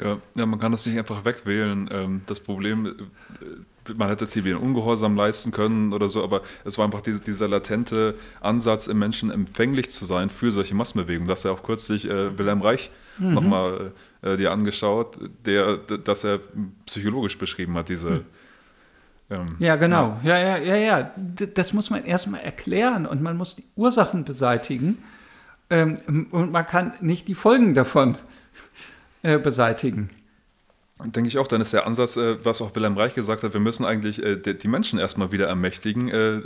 Ja, ja, man kann das nicht einfach wegwählen. Ähm, das Problem, äh, man hätte zivilen Ungehorsam leisten können oder so, aber es war einfach diese, dieser latente Ansatz im Menschen empfänglich zu sein für solche Massenbewegungen. Du hast ja auch kürzlich äh, Wilhelm Reich mhm. nochmal äh, dir angeschaut, der das er psychologisch beschrieben hat, diese. Mhm. Ähm, ja, genau. Ja. ja, ja, ja, ja. Das muss man erstmal erklären und man muss die Ursachen beseitigen. Ähm, und man kann nicht die Folgen davon äh, beseitigen. Denke ich auch, dann ist der Ansatz, äh, was auch Wilhelm Reich gesagt hat, wir müssen eigentlich äh, die Menschen erstmal wieder ermächtigen, äh,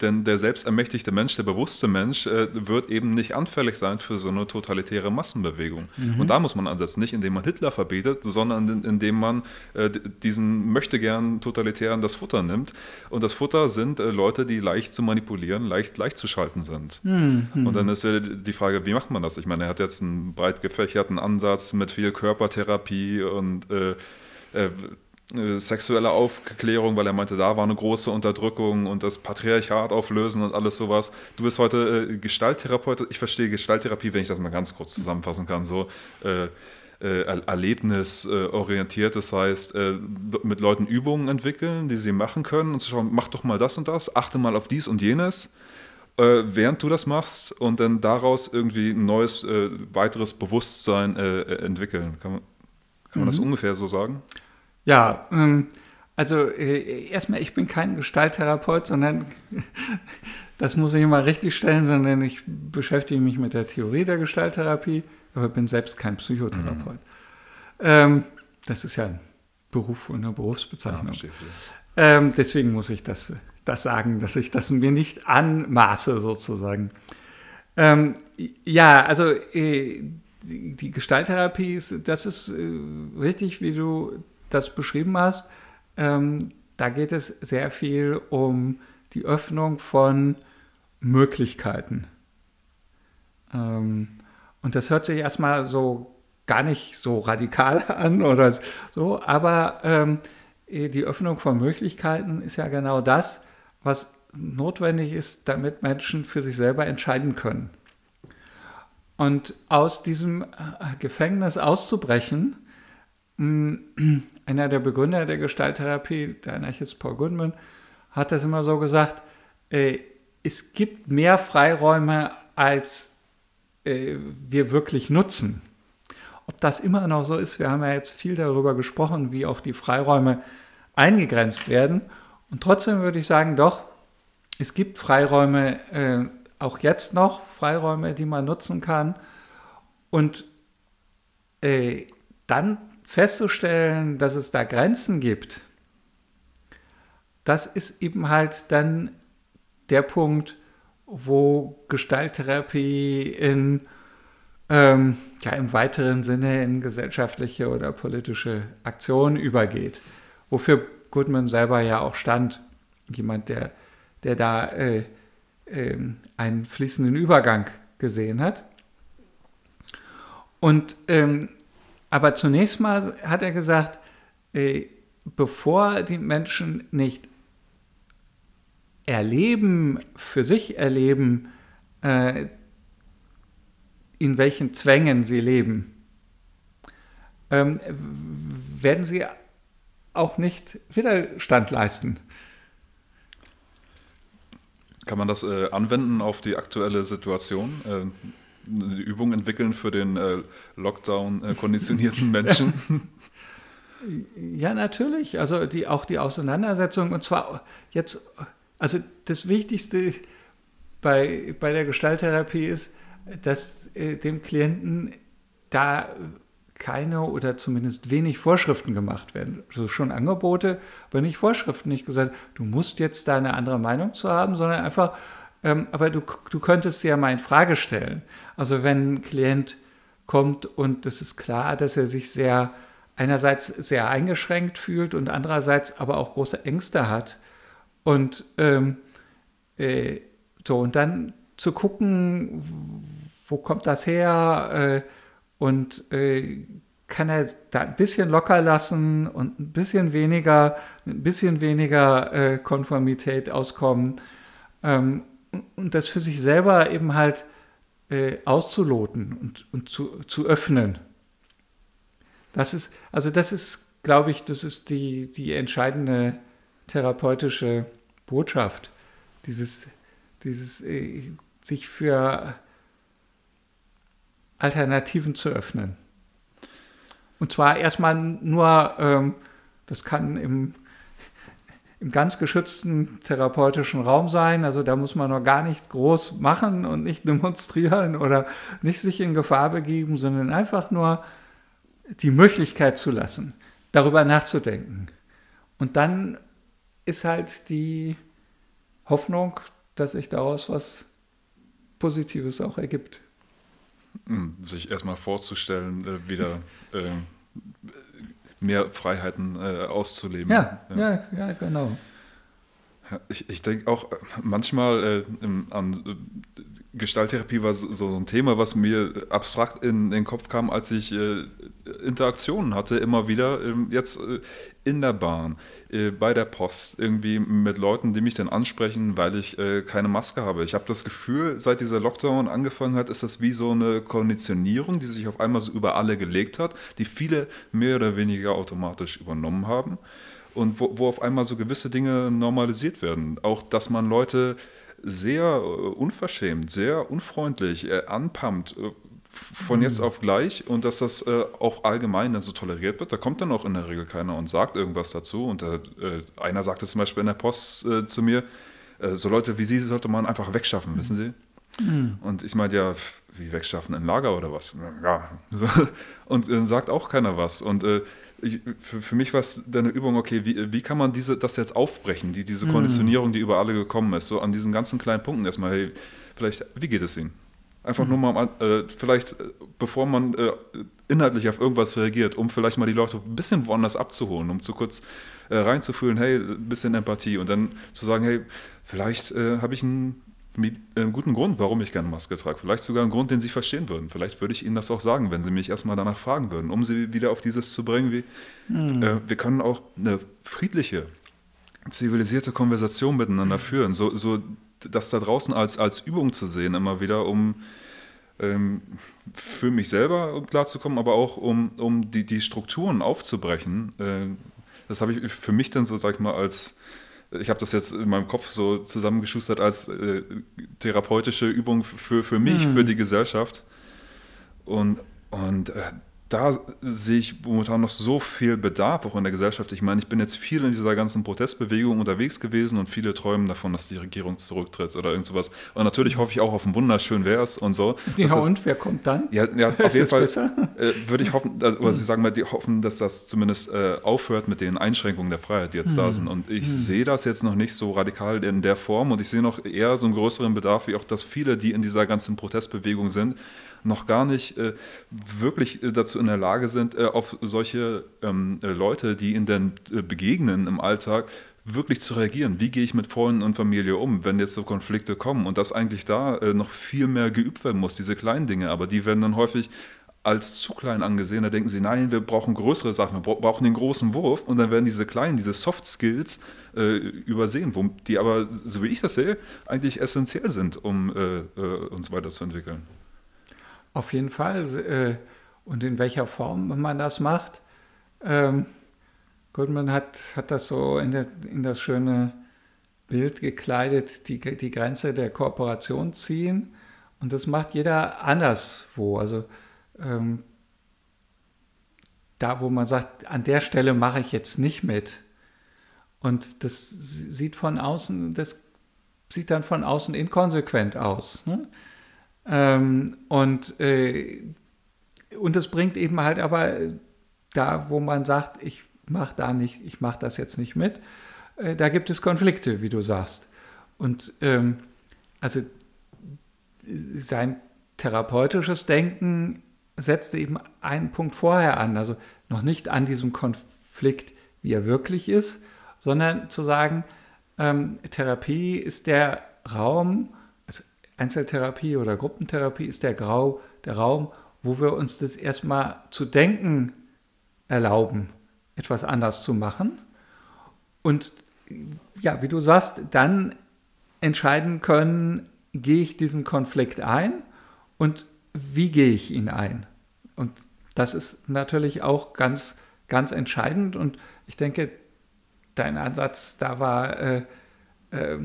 denn der selbstermächtigte Mensch, der bewusste Mensch, wird eben nicht anfällig sein für so eine totalitäre Massenbewegung. Mhm. Und da muss man ansetzen, nicht indem man Hitler verbietet, sondern indem man diesen möchte gern Totalitären das Futter nimmt. Und das Futter sind Leute, die leicht zu manipulieren, leicht, leicht zu schalten sind. Mhm. Und dann ist ja die Frage, wie macht man das? Ich meine, er hat jetzt einen breit gefächerten Ansatz mit viel Körpertherapie und äh, äh, sexuelle Aufklärung, weil er meinte, da war eine große Unterdrückung und das Patriarchat auflösen und alles sowas. Du bist heute äh, Gestalttherapeut. Ich verstehe Gestalttherapie, wenn ich das mal ganz kurz zusammenfassen kann, so äh, äh, erlebnisorientiert. Das heißt, äh, mit Leuten Übungen entwickeln, die sie machen können und zu schauen, mach doch mal das und das, achte mal auf dies und jenes während du das machst und dann daraus irgendwie ein neues, äh, weiteres Bewusstsein äh, entwickeln. Kann man, kann man mhm. das ungefähr so sagen? Ja, ähm, also äh, erstmal, ich bin kein Gestalttherapeut, sondern das muss ich immer richtig stellen, sondern ich beschäftige mich mit der Theorie der Gestalttherapie, aber bin selbst kein Psychotherapeut. Mhm. Ähm, das ist ja ein Beruf und eine Berufsbezeichnung. Ja, ähm, deswegen muss ich das, das sagen, dass ich das mir nicht anmaße, sozusagen. Ähm, ja, also äh, die, die Gestalttherapie, ist, das ist äh, richtig, wie du das beschrieben hast. Ähm, da geht es sehr viel um die Öffnung von Möglichkeiten. Ähm, und das hört sich erstmal so gar nicht so radikal an oder so, aber ähm, die Öffnung von Möglichkeiten ist ja genau das, was notwendig ist, damit Menschen für sich selber entscheiden können. Und aus diesem äh, Gefängnis auszubrechen, einer der Begründer der Gestalttherapie, der Anarchist Paul Goodman, hat das immer so gesagt, äh, es gibt mehr Freiräume, als äh, wir wirklich nutzen. Ob das immer noch so ist, wir haben ja jetzt viel darüber gesprochen, wie auch die Freiräume eingegrenzt werden. Und trotzdem würde ich sagen, doch, es gibt Freiräume, äh, auch jetzt noch, Freiräume, die man nutzen kann. Und äh, dann festzustellen, dass es da Grenzen gibt, das ist eben halt dann der Punkt, wo Gestalttherapie in, ähm, ja, im weiteren Sinne in gesellschaftliche oder politische Aktionen übergeht. Wofür Goodman selber ja auch stand. Jemand, der, der da äh, äh, einen fließenden Übergang gesehen hat. Und ähm, aber zunächst mal hat er gesagt, äh, bevor die Menschen nicht erleben, für sich erleben, äh, in welchen Zwängen sie leben, ähm, werden sie auch nicht Widerstand leisten. Kann man das äh, anwenden auf die aktuelle Situation? Äh, eine Übung entwickeln für den äh, Lockdown-konditionierten Menschen? Ja, natürlich. Also die, auch die Auseinandersetzung. Und zwar jetzt also das Wichtigste bei, bei der Gestalttherapie ist, dass äh, dem Klienten da keine oder zumindest wenig Vorschriften gemacht werden. Also schon Angebote, aber nicht Vorschriften. Nicht gesagt, du musst jetzt da eine andere Meinung zu haben, sondern einfach, ähm, aber du, du könntest sie ja mal in Frage stellen. Also wenn ein Klient kommt und es ist klar, dass er sich sehr einerseits sehr eingeschränkt fühlt und andererseits aber auch große Ängste hat, und ähm, äh, so, und dann zu gucken, wo kommt das her? Äh, und äh, kann er da ein bisschen locker lassen und ein bisschen weniger, ein bisschen weniger äh, Konformität auskommen. Ähm, und das für sich selber eben halt äh, auszuloten und, und zu, zu öffnen. Das ist, also das ist, glaube ich, das ist die, die entscheidende therapeutische Botschaft, dieses, dieses äh, sich für Alternativen zu öffnen. Und zwar erstmal nur, ähm, das kann im, im ganz geschützten therapeutischen Raum sein. Also da muss man noch gar nichts groß machen und nicht demonstrieren oder nicht sich in Gefahr begeben, sondern einfach nur die Möglichkeit zu lassen, darüber nachzudenken. Und dann ist halt die Hoffnung, dass sich daraus was Positives auch ergibt. Hm, sich erstmal vorzustellen, äh, wieder äh, mehr Freiheiten äh, auszuleben. Ja, ja, ja, ja genau. Ich, ich denke auch manchmal äh, im, an äh, Gestalttherapie war so, so, ein Thema, was mir abstrakt in den Kopf kam, als ich äh, Interaktionen hatte, immer wieder, ähm, jetzt äh, in der Bahn, äh, bei der Post, irgendwie mit Leuten, die mich dann ansprechen, weil ich äh, keine Maske habe. Ich habe das Gefühl, seit dieser Lockdown angefangen hat, ist das wie so eine Konditionierung, die sich auf einmal so über alle gelegt hat, die viele mehr oder weniger automatisch übernommen haben und wo, wo auf einmal so gewisse Dinge normalisiert werden. Auch, dass man Leute sehr äh, unverschämt, sehr unfreundlich äh, von jetzt auf gleich und dass das äh, auch allgemein dann so toleriert wird. Da kommt dann auch in der Regel keiner und sagt irgendwas dazu. Und äh, einer sagte zum Beispiel in der Post äh, zu mir, so Leute wie Sie sollte man einfach wegschaffen, mhm. wissen Sie? Mhm. Und ich meinte ja, wie wegschaffen, in Lager oder was? Ja. Und dann sagt auch keiner was. Und ich, für, für, mich war es dann eine Übung, okay, wie, wie kann man diese, das jetzt aufbrechen, die, diese mhm. Konditionierung, die über alle gekommen ist, so an diesen ganzen kleinen Punkten erstmal, hey, vielleicht, wie geht es Ihnen? Einfach mhm. nur mal, äh, vielleicht, äh, bevor man äh, inhaltlich auf irgendwas reagiert, um vielleicht mal die Leute ein bisschen woanders abzuholen, um zu kurz äh, reinzufühlen, hey, ein bisschen Empathie und dann zu sagen, hey, vielleicht äh, habe ich einen einen guten Grund, warum ich gerne Maske trage. Vielleicht sogar einen Grund, den Sie verstehen würden. Vielleicht würde ich Ihnen das auch sagen, wenn Sie mich erstmal danach fragen würden, um Sie wieder auf dieses zu bringen, wie mhm. äh, wir können auch eine friedliche, zivilisierte Konversation miteinander führen. So, so das da draußen als, als Übung zu sehen, immer wieder, um ähm, für mich selber klarzukommen, aber auch um, um die, die Strukturen aufzubrechen. Äh, das habe ich für mich dann so, sag ich mal, als ich habe das jetzt in meinem Kopf so zusammengeschustert als äh, therapeutische Übung für, für mich, mhm. für die Gesellschaft. Und, und äh, da sehe ich momentan noch so viel Bedarf auch in der Gesellschaft. Ich meine, ich bin jetzt viel in dieser ganzen Protestbewegung unterwegs gewesen und viele träumen davon, dass die Regierung zurücktritt oder irgend sowas. Und natürlich hoffe ich auch auf ein wunderschön wär's und so. Ja, und das, wer kommt dann? Ja, ja auf jeden Fall äh, würde ich hoffen, also, oder Sie sagen mal, die hoffen, dass das zumindest äh, aufhört mit den Einschränkungen der Freiheit, die jetzt hm. da sind. Und ich hm. sehe das jetzt noch nicht so radikal in der Form und ich sehe noch eher so einen größeren Bedarf, wie auch, dass viele, die in dieser ganzen Protestbewegung sind, noch gar nicht äh, wirklich äh, dazu in der Lage sind, äh, auf solche ähm, äh, Leute, die ihnen dann äh, begegnen im Alltag, wirklich zu reagieren. Wie gehe ich mit Freunden und Familie um, wenn jetzt so Konflikte kommen? Und dass eigentlich da noch viel mehr geübt werden muss, diese kleinen Dinge. Aber die werden dann häufig als zu klein angesehen. Da denken sie, nein, wir brauchen größere Sachen, wir brauchen den großen Wurf. Und dann werden diese kleinen, diese Soft Skills äh, übersehen, wo, die aber, so wie ich das sehe, eigentlich essentiell sind, um äh, äh, uns weiterzuentwickeln. Auf jeden Fall. Äh, und in welcher Form man das macht. Ähm, Goodman hat, hat das so in, der, in das schöne Bild gekleidet, die, die Grenze der Kooperation ziehen. Und das macht jeder anderswo. Also ähm, da, wo man sagt, an der Stelle mache ich jetzt nicht mit. Und das sieht von außen, das sieht dann von außen inkonsequent aus. Ne? Ähm, und, äh, und das bringt eben halt aber da, wo man sagt, ich mache da nicht, ich mache das jetzt nicht mit, äh, da gibt es Konflikte, wie du sagst. Und ähm, also sein therapeutisches Denken setzte eben einen Punkt vorher an, also noch nicht an diesem Konflikt, wie er wirklich ist, sondern zu sagen, ähm, Therapie ist der Raum, Einzeltherapie oder Gruppentherapie ist der, Grau, der Raum, wo wir uns das erstmal zu denken erlauben, etwas anders zu machen. Und ja, wie du sagst, dann entscheiden können, gehe ich diesen Konflikt ein und wie gehe ich ihn ein. Und das ist natürlich auch ganz, ganz entscheidend. Und ich denke, dein Ansatz da war, äh, äh,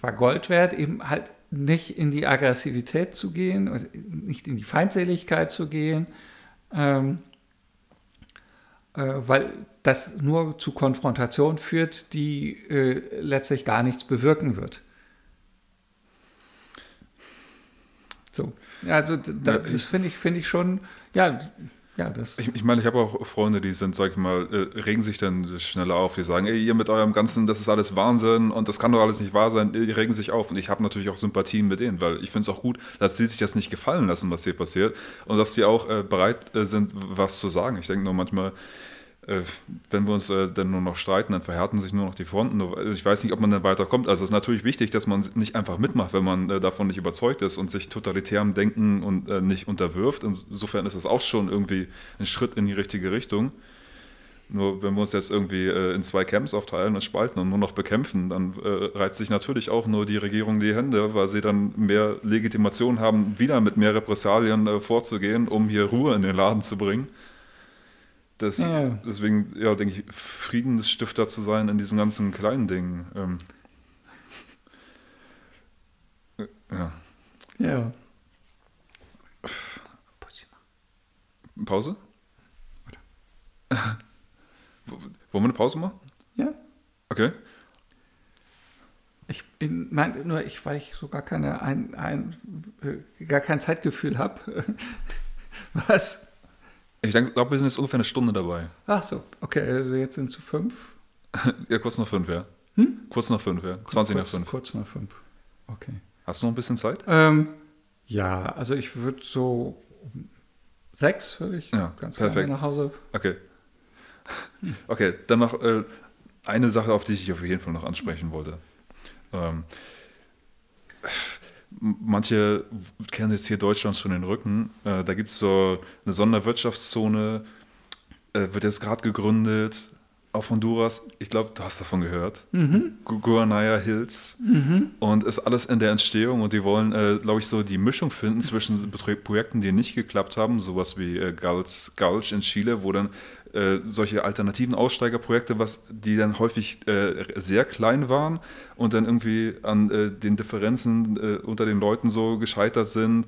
war Gold wert, eben halt nicht in die Aggressivität zu gehen, nicht in die Feindseligkeit zu gehen, ähm, äh, weil das nur zu Konfrontation führt, die äh, letztlich gar nichts bewirken wird. So, also das, das finde ich, find ich schon, ja, ja, das ich, ich meine, ich habe auch Freunde, die sind, sag ich mal, äh, regen sich dann schneller auf. Die sagen, ey, ihr mit eurem Ganzen, das ist alles Wahnsinn und das kann doch alles nicht wahr sein. Die regen sich auf. Und ich habe natürlich auch Sympathien mit denen, weil ich finde es auch gut, dass sie sich das nicht gefallen lassen, was hier passiert. Und dass die auch äh, bereit äh, sind, was zu sagen. Ich denke nur manchmal, wenn wir uns äh, dann nur noch streiten, dann verhärten sich nur noch die Fronten. Ich weiß nicht, ob man dann weiterkommt. Also es ist natürlich wichtig, dass man nicht einfach mitmacht, wenn man äh, davon nicht überzeugt ist und sich totalitärem Denken und äh, nicht unterwirft. Insofern ist das auch schon irgendwie ein Schritt in die richtige Richtung. Nur wenn wir uns jetzt irgendwie äh, in zwei Camps aufteilen und spalten und nur noch bekämpfen, dann äh, reibt sich natürlich auch nur die Regierung die Hände, weil sie dann mehr Legitimation haben, wieder mit mehr Repressalien vorzugehen, um hier Ruhe in den Laden zu bringen. Das, ja. Deswegen, ja, denke ich, Friedensstifter zu sein in diesen ganzen kleinen Dingen. Ähm, ja. Ja. Pause? Wollen wir eine Pause machen? Ja. Okay. Ich meine nur, ich, weil ich so gar keine ein, ein, äh, gar kein Zeitgefühl habe. Was? Ich glaube, wir sind jetzt ungefähr eine Stunde dabei. Ach so, okay, also jetzt sind es fünf. ja, kurz nach fünf, ja. Hm? Kurz nach fünf, ja. 20 kurz, nach fünf. Kurz nach fünf. Okay. Hast du noch ein bisschen Zeit? Ähm, ja, also ich würde so sechs, würde ich ja, ganz perfekt. gerne nach Hause. Okay. Okay, dann noch äh, eine Sache, auf die ich auf jeden Fall noch ansprechen wollte. Ähm, manche kennen jetzt hier Deutschland schon den Rücken. Äh, da gibt es so eine Sonderwirtschaftszone, äh, wird jetzt gerade gegründet. auf Honduras, ich glaube, du hast davon gehört, mhm. Guanaya Hills mhm. und ist alles in der Entstehung und die wollen, äh, glaube ich, so die Mischung finden zwischen Projekten, die nicht geklappt haben, sowas wie äh, Gulch, Gulch in Chile, wo dann äh, solche alternativen Aussteigerprojekte, was, die dann häufig äh, sehr klein waren und dann irgendwie an äh, den Differenzen äh, unter den Leuten so gescheitert sind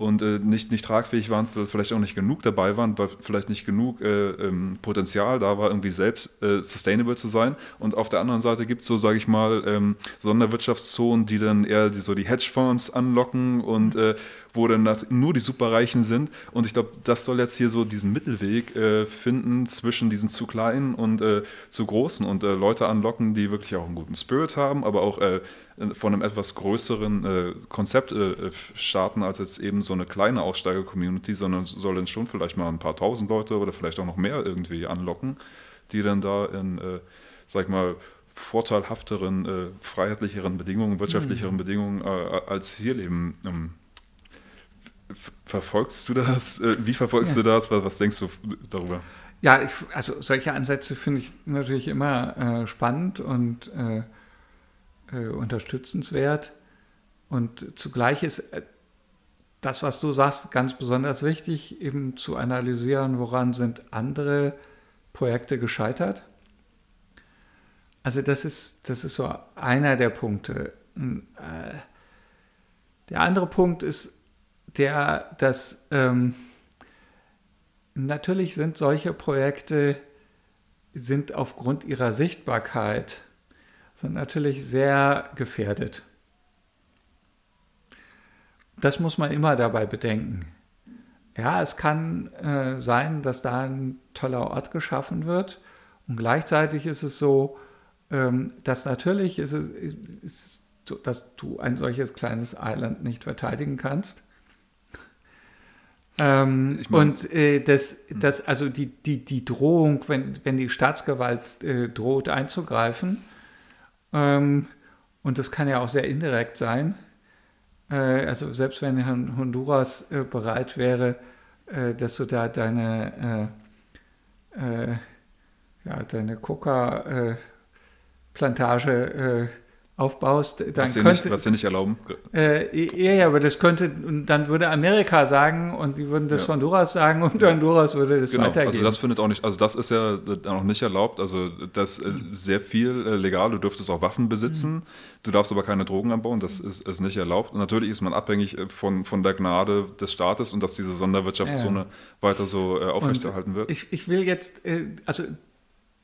und äh, nicht, nicht tragfähig waren, vielleicht auch nicht genug dabei waren, weil vielleicht nicht genug äh, ähm, Potenzial da war, irgendwie selbst äh, sustainable zu sein. Und auf der anderen Seite gibt es so, sage ich mal, ähm, Sonderwirtschaftszonen, die dann eher die, so die Hedgefonds anlocken und äh, wo dann nur die Superreichen sind. Und ich glaube, das soll jetzt hier so diesen Mittelweg äh, finden zwischen diesen zu kleinen und äh, zu großen und Leute anlocken, die wirklich auch einen guten Spirit haben, aber auch äh, von einem etwas größeren äh, Konzept äh, starten als jetzt eben so eine kleine Aussteiger-Community, sondern soll dann schon vielleicht mal ein paar tausend Leute oder vielleicht auch noch mehr irgendwie anlocken, die dann da in, sag ich mal, vorteilhafteren, freiheitlicheren Bedingungen, wirtschaftlicheren mhm. Bedingungen als hier leben ähm, verfolgst du das? Äh, wie verfolgst ja. du das? Was, was, denkst du darüber? Ja, ich, also solche Ansätze finde ich natürlich immer äh, spannend und äh, unterstützenswert. Und zugleich ist äh, das, was du sagst, ganz besonders wichtig, eben zu analysieren, woran sind andere Projekte gescheitert. Also das ist, das ist so einer der Punkte. Hm, äh, der andere Punkt ist, der das ähm, natürlich sind solche Projekte sind aufgrund ihrer Sichtbarkeit sind natürlich sehr gefährdet. Das muss man immer dabei bedenken. Ja, es kann äh, sein, dass da ein toller Ort geschaffen wird und gleichzeitig ist es so, ähm, dass natürlich ist es, ist, dass du ein solches kleines Island nicht verteidigen kannst. Ähm, und äh, das, das, also die, die, die Drohung, wenn, wenn die Staatsgewalt äh, droht einzugreifen, ähm, und das kann ja auch sehr indirekt sein, äh, also selbst wenn Honduras äh, bereit wäre, äh, dass du da deine, äh, ja, deine Coca-Plantage aufbaust, dann was könnte... Nicht, was sie nicht erlauben. Äh, ja, ja, aber das könnte, dann würde Amerika sagen und die würden das ja. Honduras sagen und Honduras würde das genau, weitergeben. Also das findet auch nicht, also das ist ja noch nicht erlaubt, also das äh, sehr viel äh, legal, du dürftest auch Waffen besitzen, mhm. du darfst aber keine Drogen anbauen, das ist, ist nicht erlaubt. Und natürlich ist man abhängig äh, von, von der Gnade des Staates und dass diese Sonderwirtschaftszone ja. weiter so äh, aufrechterhalten wird. Ich, ich will jetzt, also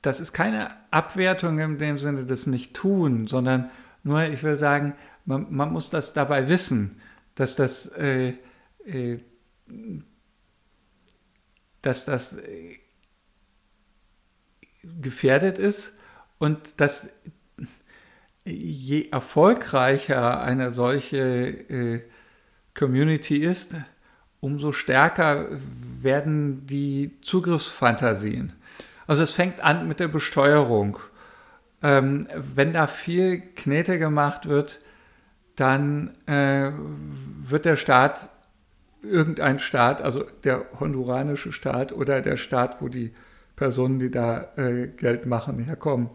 das ist keine Abwertung in dem Sinne des Nicht-Tun, sondern nur, ich will sagen, man, man muss das dabei wissen, dass das, äh, äh, dass das äh, gefährdet ist und dass je erfolgreicher eine solche äh, Community ist, umso stärker werden die Zugriffsfantasien. Also es fängt an mit der Besteuerung ähm, wenn da viel Knete gemacht wird, dann äh, wird der Staat, irgendein Staat, also der honduranische Staat oder der Staat, wo die Personen, die da äh, Geld machen, herkommen,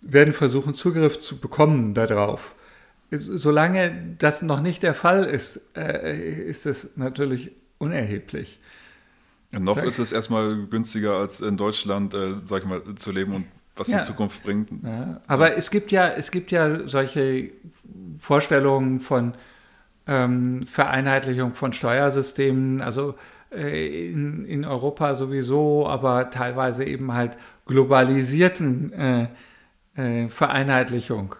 werden versuchen, Zugriff zu bekommen darauf. Solange das noch nicht der Fall ist, äh, ist es natürlich unerheblich. Ja, noch da ist es erstmal günstiger als in Deutschland, äh, sag ich mal, zu leben und was ja. die Zukunft bringt. Ja. Aber ja. es gibt ja, es gibt ja solche Vorstellungen von ähm, Vereinheitlichung von Steuersystemen, also äh, in, in Europa sowieso, aber teilweise eben halt globalisierten äh, äh, Vereinheitlichung.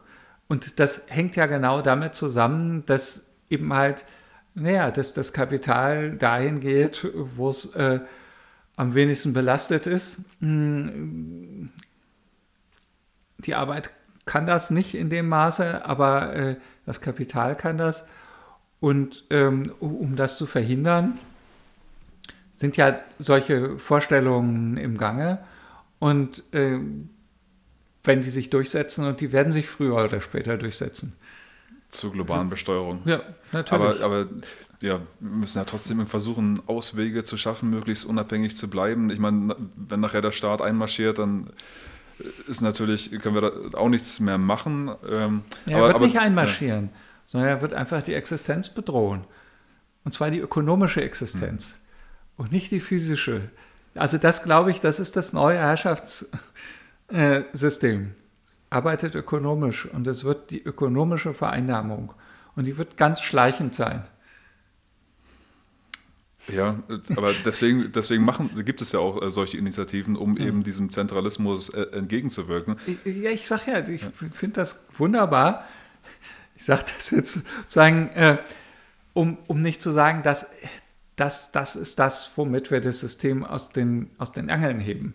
Und das hängt ja genau damit zusammen, dass eben halt, naja, dass das Kapital dahin geht, wo es äh, am wenigsten belastet ist. Die Arbeit kann das nicht in dem Maße, aber äh, das Kapital kann das. Und ähm, um das zu verhindern, sind ja solche Vorstellungen im Gange. Und äh, wenn die sich durchsetzen, und die werden sich früher oder später durchsetzen. Zur globalen Besteuerung. Ja, natürlich. Aber, aber ja, wir müssen ja trotzdem versuchen, Auswege zu schaffen, möglichst unabhängig zu bleiben. Ich meine, wenn nachher der Staat einmarschiert, dann ist natürlich, können wir da auch nichts mehr machen. Ähm, ja, er wird aber, nicht einmarschieren, ja. sondern er wird einfach die Existenz bedrohen. Und zwar die ökonomische Existenz hm. und nicht die physische. Also das glaube ich, das ist das neue Herrschaftssystem. Arbeitet ökonomisch und es wird die ökonomische Vereinnahmung. Und die wird ganz schleichend sein. Ja, aber deswegen, deswegen machen, gibt es ja auch äh, solche Initiativen, um eben diesem Zentralismus äh, entgegenzuwirken. Ja, ich sage ja, ich ja. finde das wunderbar. Ich sage das jetzt sozusagen, äh, um, um nicht zu sagen, dass das, das ist das, womit wir das System aus den, aus den Angeln heben.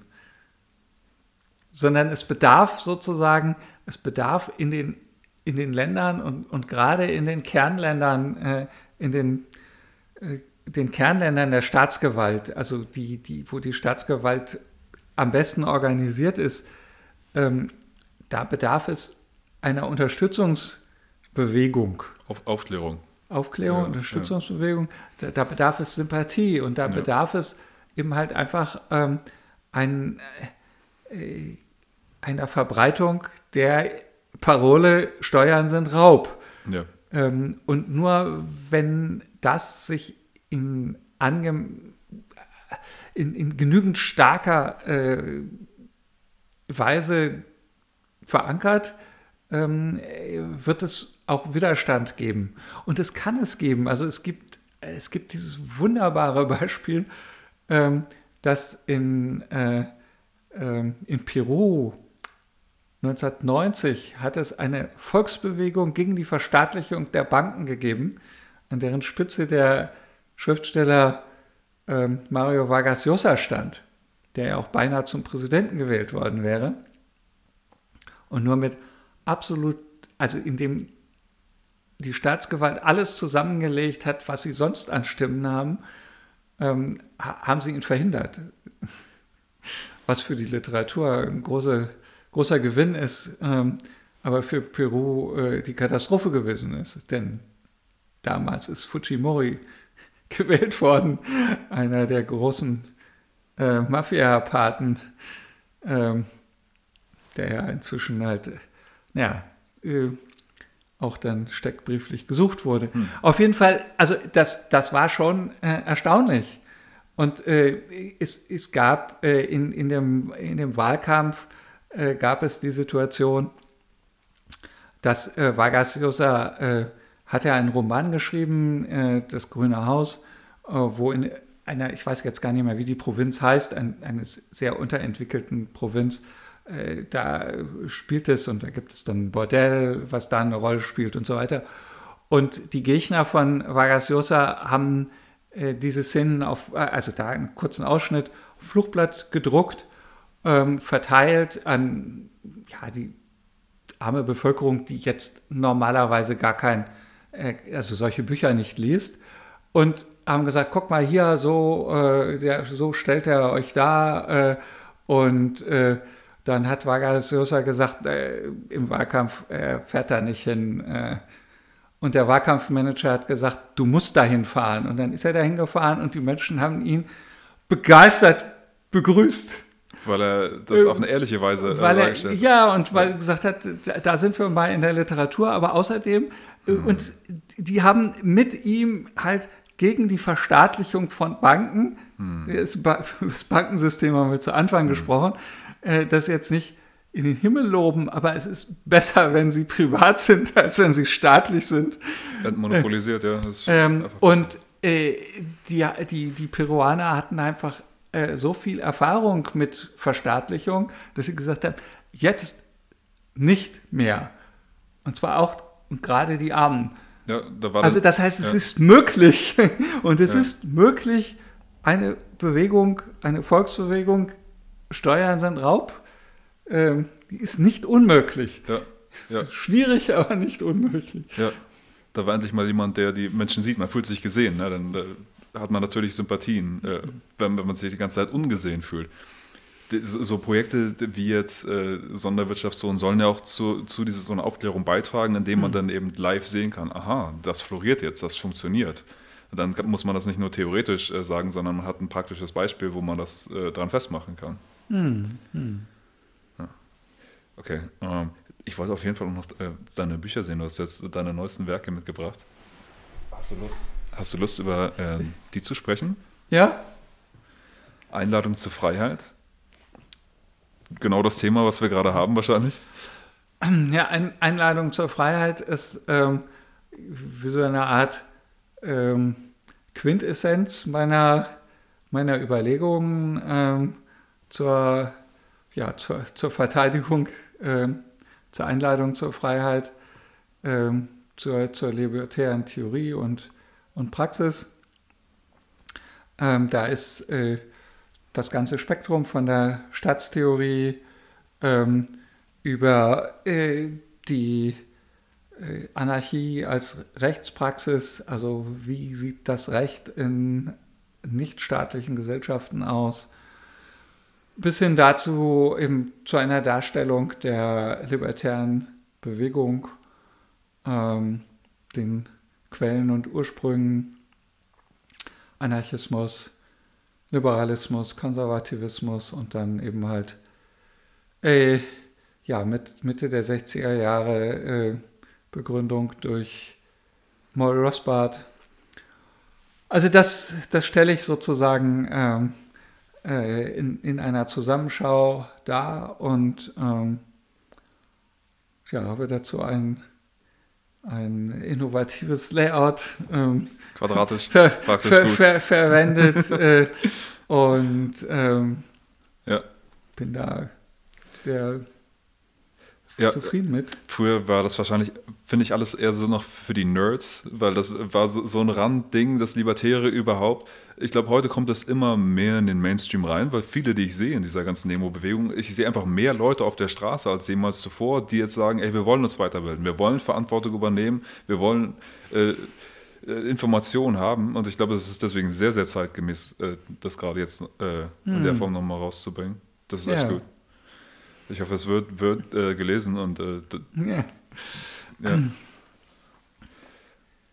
Sondern es bedarf sozusagen, es bedarf in den, in den Ländern und, und gerade in den Kernländern, äh, in den äh, den Kernländern der Staatsgewalt, also die, die, wo die Staatsgewalt am besten organisiert ist, ähm, da bedarf es einer Unterstützungsbewegung. Auf Aufklärung. Aufklärung, ja, Unterstützungsbewegung, ja. da, da, bedarf es Sympathie und da ja. bedarf es eben halt einfach ähm, ein, äh, einer Verbreitung der Parole Steuern sind Raub. Ähm, und nur wenn das sich in, in, in genügend starker äh, Weise verankert, ähm, wird es auch Widerstand geben. Und es kann es geben. Also es gibt, es gibt dieses wunderbare Beispiel, ähm, dass in, äh, äh, in Peru 1990 hat es eine Volksbewegung gegen die Verstaatlichung der Banken gegeben, an deren Spitze der Schriftsteller ähm, Mario Vargas Llosa stand, der ja auch beinahe zum Präsidenten gewählt worden wäre. Und nur mit absolut, also indem die Staatsgewalt alles zusammengelegt hat, was sie sonst an Stimmen haben, ähm, haben sie ihn verhindert. Was für die Literatur ein großer, großer Gewinn ist, ähm, aber für Peru äh, die Katastrophe gewesen ist. Denn damals ist Fujimori gewählt worden, einer der großen äh, Mafia-Paten, ähm, der ja inzwischen halt, ja, äh, auch dann steckbrieflich gesucht wurde. Hm. Auf jeden Fall, also das, das war schon äh, erstaunlich. Und äh, es, es gab äh, in, in, dem, in dem Wahlkampf äh, gab es die Situation, dass äh, Vargas Llosa äh, hat er einen Roman geschrieben, äh, Das Grüne Haus, äh, wo in einer, ich weiß jetzt gar nicht mehr, wie die Provinz heißt, ein, einer sehr unterentwickelten Provinz, äh, da spielt es und da gibt es dann ein Bordell, was da eine Rolle spielt und so weiter. Und die Gegner von Vargas Llosa haben diese Szenen auf, also da einen kurzen Ausschnitt, Fluchtblatt gedruckt, ähm, verteilt an ja, die arme Bevölkerung, die jetzt normalerweise gar kein also solche Bücher nicht liest und haben gesagt, guck mal hier, so, äh, der, so stellt er euch da äh, und äh, dann hat Vargas Llosa gesagt, äh, im Wahlkampf fährt er nicht hin. Äh, und der Wahlkampfmanager hat gesagt, du musst dahin fahren. Und dann ist er dahin gefahren und die Menschen haben ihn begeistert begrüßt. Weil er das auf eine ehrliche Weise weil er, Ja, und weil er gesagt hat, da sind wir mal in der Literatur, aber außerdem Mhm. Und die haben mit ihm halt gegen die Verstaatlichung von Banken, mhm. das, Bankensystem haben wir zu Anfang mhm. gesprochen, äh, das jetzt nicht in den Himmel loben, aber es ist besser, wenn sie privat sind, als wenn sie staatlich sind. Entmonopolisiert, ja. Ähm, und äh, die, die, die Peruaner hatten einfach äh, so viel Erfahrung mit Verstaatlichung, dass sie gesagt haben, jetzt nicht mehr. Und zwar auch und gerade die Armen. Ja, da also das heißt, es ja. ist möglich und es ja. ist möglich, eine Bewegung, eine Volksbewegung, Steuern sind Raub, ähm, die ist nicht unmöglich. Ja. Schwierig, aber nicht unmöglich. Da war endlich mal jemand, der die Menschen sieht, man fühlt sich gesehen. Ne? Dann hat man natürlich Sympathien, äh, wenn, wenn man sich die ganze Zeit ungesehen fühlt. so Projekte wie jetzt äh, Sonderwirtschaftszonen sollen ja auch zu, zu dieser so einer Aufklärung beitragen, indem man mhm. dann eben live sehen kann, aha, das floriert jetzt, das funktioniert. Dann muss man das nicht nur theoretisch äh, sagen, sondern man hat ein praktisches Beispiel, wo man das äh, dran festmachen kann. Mhm. Mhm. Ja. Okay, ähm, ich wollte auf jeden Fall noch äh, deine Bücher sehen. Du hast jetzt deine neuesten Werke mitgebracht. Hast du Lust, hast du Lust über äh, die zu sprechen? Ja. Einladung zur Freiheit genau das Thema, was wir gerade haben wahrscheinlich. Ja, ein, Einladung zur Freiheit ist ähm, wie so eine Art ähm, Quintessenz meiner, meiner Überlegungen ähm, zur, ja, zur, zur Verteidigung, ähm, zur Einladung zur Freiheit, ähm, zur, zur libertären Theorie und, und Praxis. Ähm, da ist äh, das ganze Spektrum von der Staatstheorie ähm, über äh, die äh, Anarchie als Rechtspraxis, also wie sieht das Recht in nichtstaatlichen Gesellschaften aus, bis hin dazu eben zu einer Darstellung der libertären Bewegung, ähm, den Quellen und Ursprüngen, Anarchismus, Liberalismus, Konservativismus und dann eben halt äh, ja, mit Mitte der 60er Jahre äh, Begründung durch Maury Rothbard. Also das, das stelle ich sozusagen ähm, äh, in, in einer Zusammenschau dar und ähm, ja, habe dazu ein, ein innovatives Layout ähm, quadratisch ver, ver, ver, verwendet äh, und ähm, ja. bin da sehr ja, zufrieden mit. Früher war das wahrscheinlich, finde ich, alles eher so noch für die Nerds, weil das war so, so ein Randding, das Libertäre überhaupt. Ich glaube, heute kommt das immer mehr in den Mainstream rein, weil viele, die ich sehe in dieser ganzen Nemo-Bewegung, ich sehe einfach mehr Leute auf der Straße als jemals zuvor, die jetzt sagen, ey, wir wollen uns weiterbilden, wir wollen Verantwortung übernehmen, wir wollen äh, äh Informationen haben und ich glaube, es ist deswegen sehr, sehr zeitgemäß, äh, das gerade jetzt äh, in der hm. Form nochmal rauszubringen. Das ist ja. echt gut. Ich hoffe, es wird, wird äh, gelesen und äh, ja. ja.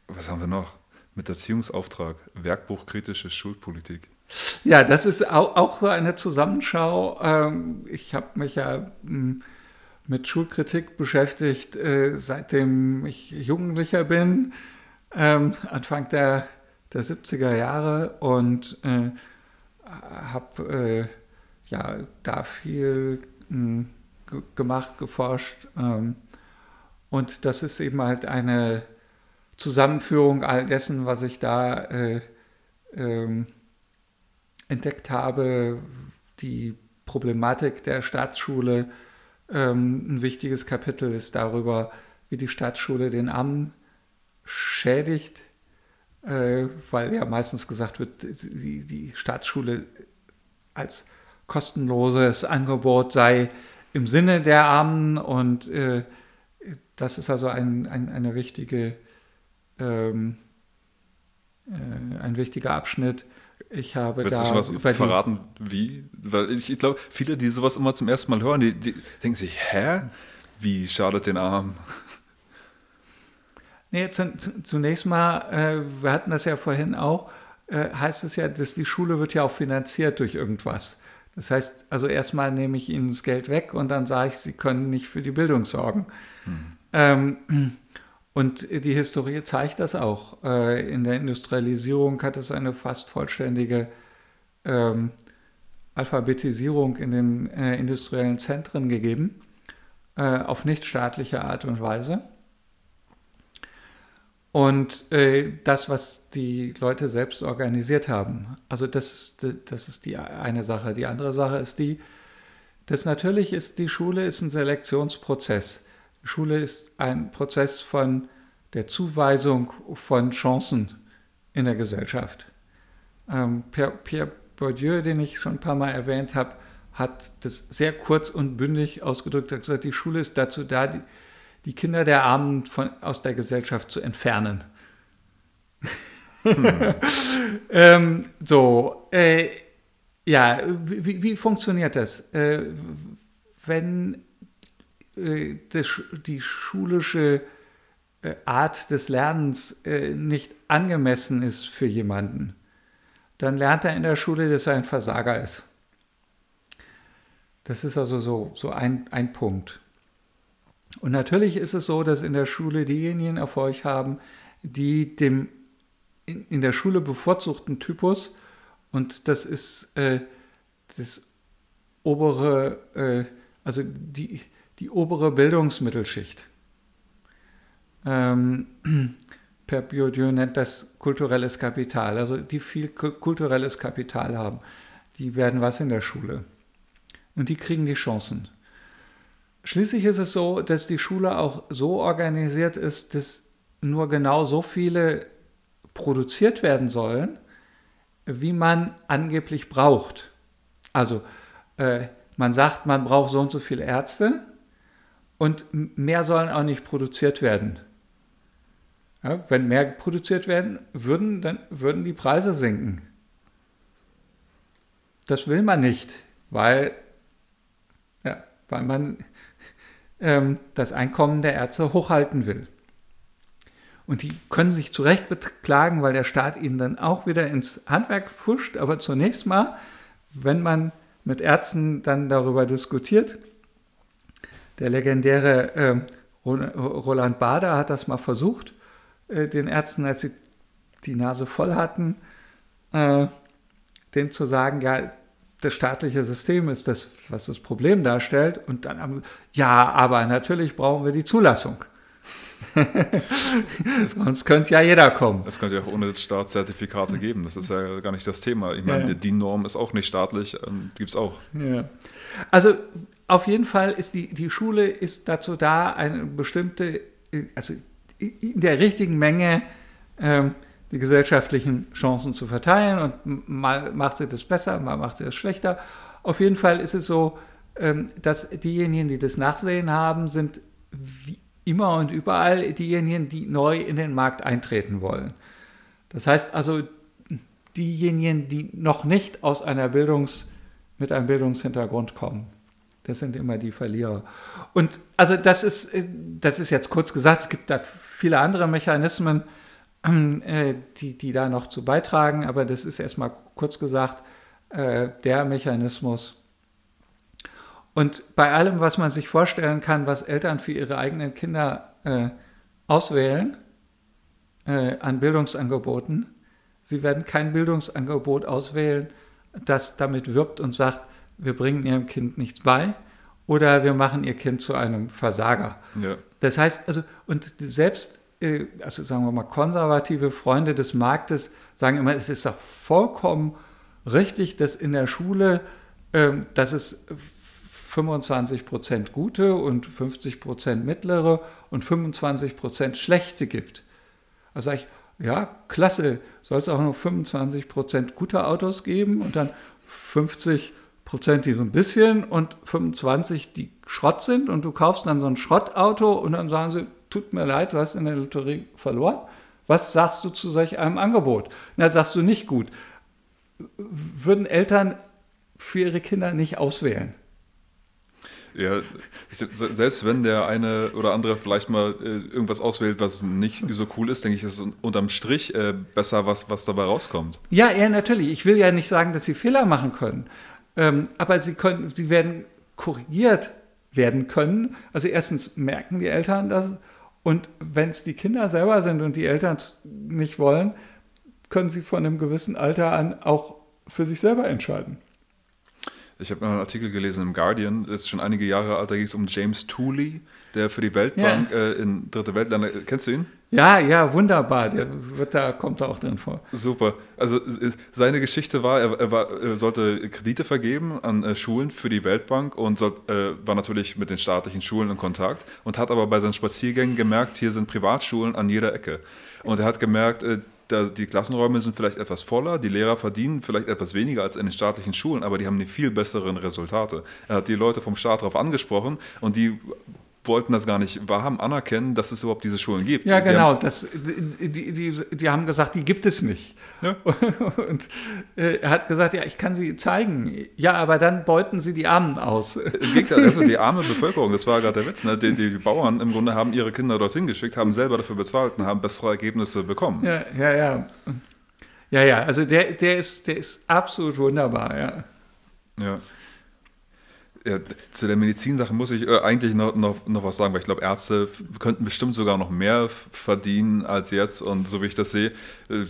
Was haben wir noch? Mit Erziehungsauftrag, Werkbuch kritische Schulpolitik. Ja, das ist auch, auch so eine Zusammenschau. Ähm, ich habe mich ja hm, mit Schulkritik beschäftigt, äh, seitdem ich Jugendlicher bin, ähm, Anfang der, der 70er Jahre und äh, habe äh, ja da viel gemacht, geforscht. Ähm, und das ist eben halt eine Zusammenführung all dessen, was ich da äh, ähm, entdeckt habe, die Problematik der Staatsschule. Ähm, ein wichtiges Kapitel ist darüber, wie die Staatsschule den Armen schädigt, äh, weil ja meistens gesagt wird, die, die Staatsschule als kostenloses Angebot sei im Sinne der Armen und äh, das ist also ein, ein, eine wichtige, ähm, äh, ein wichtiger Abschnitt. Ich habe Willst da du schon was verraten, wie? Weil ich, ich glaube, viele, die sowas immer zum ersten Mal hören, die, die denken sich, hä? Wie schadet den Armen? Nee, zunächst mal, äh, wir hatten das ja vorhin auch, äh, heißt es ja, dass die Schule wird ja auch finanziert durch irgendwas. Das heißt, also erstmal nehme ich ihnen das Geld weg und dann sage ich, sie können nicht für die Bildung sorgen. Hm. Ähm, und die Historie zeigt das auch. Äh, in der Industrialisierung hat es eine fast vollständige ähm, Alphabetisierung in den äh, industriellen Zentren gegeben, äh, auf nichtstaatliche Art und Weise. Und äh, das, was die Leute selbst organisiert haben. Also das ist, das ist die eine Sache. Die andere Sache ist die, dass natürlich ist die Schule ist ein Selektionsprozess. Die Schule ist ein Prozess von der Zuweisung von Chancen in der Gesellschaft. Ähm, Pierre, Pierre Bourdieu, den ich schon ein paar Mal erwähnt habe, hat das sehr kurz und bündig ausgedrückt. Er hat gesagt, die Schule ist dazu da, die, die Kinder der Armen von, aus der Gesellschaft zu entfernen. Hm. ähm, so, äh, Ja, wie, wie funktioniert das? Äh, wenn das, die schulische äh, Art des Lernens äh, nicht angemessen ist für jemanden, dann lernt er in der Schule, dass er ein Versager ist. Das ist also so, so ein, ein Punkt. Und natürlich ist es so, dass in der Schule diejenigen Erfolg haben, die dem in, in der Schule bevorzugten Typus, und das ist äh, das obere, äh, also die, die obere Bildungsmittelschicht. Ähm, per Bourdieu nennt das kulturelles Kapital, also die viel kulturelles Kapital haben. Die werden was in der Schule. Und die kriegen die Chancen. Schließlich ist es so, dass die Schule auch so organisiert ist, dass nur genau so viele produziert werden sollen, wie man angeblich braucht. Also äh, man sagt, man braucht so und so viele Ärzte und mehr sollen auch nicht produziert werden. Ja, wenn mehr produziert werden würden, dann würden die Preise sinken. Das will man nicht, weil, ja, weil man ähm, das Einkommen der Ärzte hochhalten will. Und die können sich zu Recht beklagen, weil der Staat ihnen dann auch wieder ins Handwerk fuscht. Aber zunächst mal, wenn man mit Ärzten dann darüber diskutiert, der legendäre äh, Roland Bader hat das mal versucht, äh, den Ärzten, als sie die Nase voll hatten, äh, denen zu sagen, ja, das staatliche System ist das, was das Problem darstellt. Und dann haben ja, aber natürlich brauchen wir die Zulassung. Sonst könnte ja jeder kommen. Es könnte ja auch ohne Staatszertifikate geben. Das ist ja gar nicht das Thema. Ich meine, ja. die Norm ist auch nicht staatlich, ähm, gibt es auch. Ja. Also auf jeden Fall ist die, die Schule ist dazu da, eine bestimmte, also in der richtigen Menge ähm, die gesellschaftlichen Chancen zu verteilen und mal macht sie das besser, mal macht sie das schlechter. Auf jeden Fall ist es so, ähm, dass diejenigen, die das Nachsehen haben, sind wie immer und überall diejenigen, die neu in den Markt eintreten wollen. Das heißt also, diejenigen, die noch nicht aus einer Bildungs, mit einem Bildungshintergrund kommen. Das sind immer die Verlierer. Und also das ist, das ist jetzt kurz gesagt, es gibt da viele andere Mechanismen, äh, die, die da noch zu beitragen, aber das ist erstmal kurz gesagt äh, der Mechanismus, und bei allem, was man sich vorstellen kann, was Eltern für ihre eigenen Kinder äh, auswählen äh, an Bildungsangeboten, sie werden kein Bildungsangebot auswählen, das damit wirbt und sagt, wir bringen ihrem Kind nichts bei oder wir machen ihr Kind zu einem Versager. Ja. Das heißt, also, und selbst, äh, also sagen wir mal, konservative Freunde des Marktes sagen immer, es ist doch vollkommen richtig, dass in der Schule, ähm, dass es 25 Prozent gute und 50 Prozent mittlere und 25 Prozent schlechte gibt. Also sage ich, ja, klasse, soll es auch nur 25 Prozent gute Autos geben und dann 50 Prozent, die so ein bisschen und 25, die Schrott sind und du kaufst dann so ein Schrottauto und dann sagen sie, tut mir leid, du hast in der Lotterie verloren. Was sagst du zu solch einem Angebot? Na, sagst du nicht gut. Würden Eltern für ihre Kinder nicht auswählen? Ja, selbst wenn der eine oder andere vielleicht mal äh, irgendwas auswählt, was nicht so cool ist, denke ich, ist unterm Strich äh, besser, was, was dabei rauskommt. Ja, ja, natürlich. Ich will ja nicht sagen, dass sie Fehler machen können. Ähm, aber sie, können, sie werden korrigiert werden können. Also erstens merken die Eltern das. Und wenn es die Kinder selber sind und die Eltern nicht wollen, können sie von einem gewissen Alter an auch für sich selber entscheiden. Ich habe einen Artikel gelesen im Guardian, das ist schon einige Jahre alt, da ging es um James Tooley, der für die Weltbank ja. äh, in Dritte Weltländer, kennst du ihn? Ja, ja, wunderbar, der wird da, kommt da auch drin vor. Super, also seine Geschichte war, er, er, war, er sollte Kredite vergeben an äh, Schulen für die Weltbank und soll, äh, war natürlich mit den staatlichen Schulen in Kontakt und hat aber bei seinen Spaziergängen gemerkt, hier sind Privatschulen an jeder Ecke. Und er hat gemerkt, äh, da, die Klassenräume sind vielleicht etwas voller, die Lehrer verdienen vielleicht etwas weniger als in den staatlichen Schulen, aber die haben die viel besseren Resultate. Er hat die Leute vom Staat darauf angesprochen und die wollten das gar nicht wahrhaben, anerkennen, dass es überhaupt diese Schulen gibt. Ja, Die genau. haben- das, die, die, die, die haben gesagt, die gibt es nicht. Ja. Und äh, er hat gesagt, ja, ich kann sie zeigen. Ja, aber dann beuten sie die Armen aus. Im Gegenteil, also die arme Bevölkerung, das war gerade der Witz, ne? die, die, die Bauern im Grunde haben ihre Kinder dorthin geschickt, haben selber dafür bezahlt und haben bessere Ergebnisse bekommen. Ja, ja, ja. Ja, ja, also der, der, ist, der ist absolut wunderbar, ja. Ja. Ja, zu der Medizinsache muss ich äh, eigentlich noch, noch, noch was sagen, weil ich glaube, Ärzte könnten bestimmt sogar noch mehr verdienen als jetzt. Und so wie ich das sehe, äh,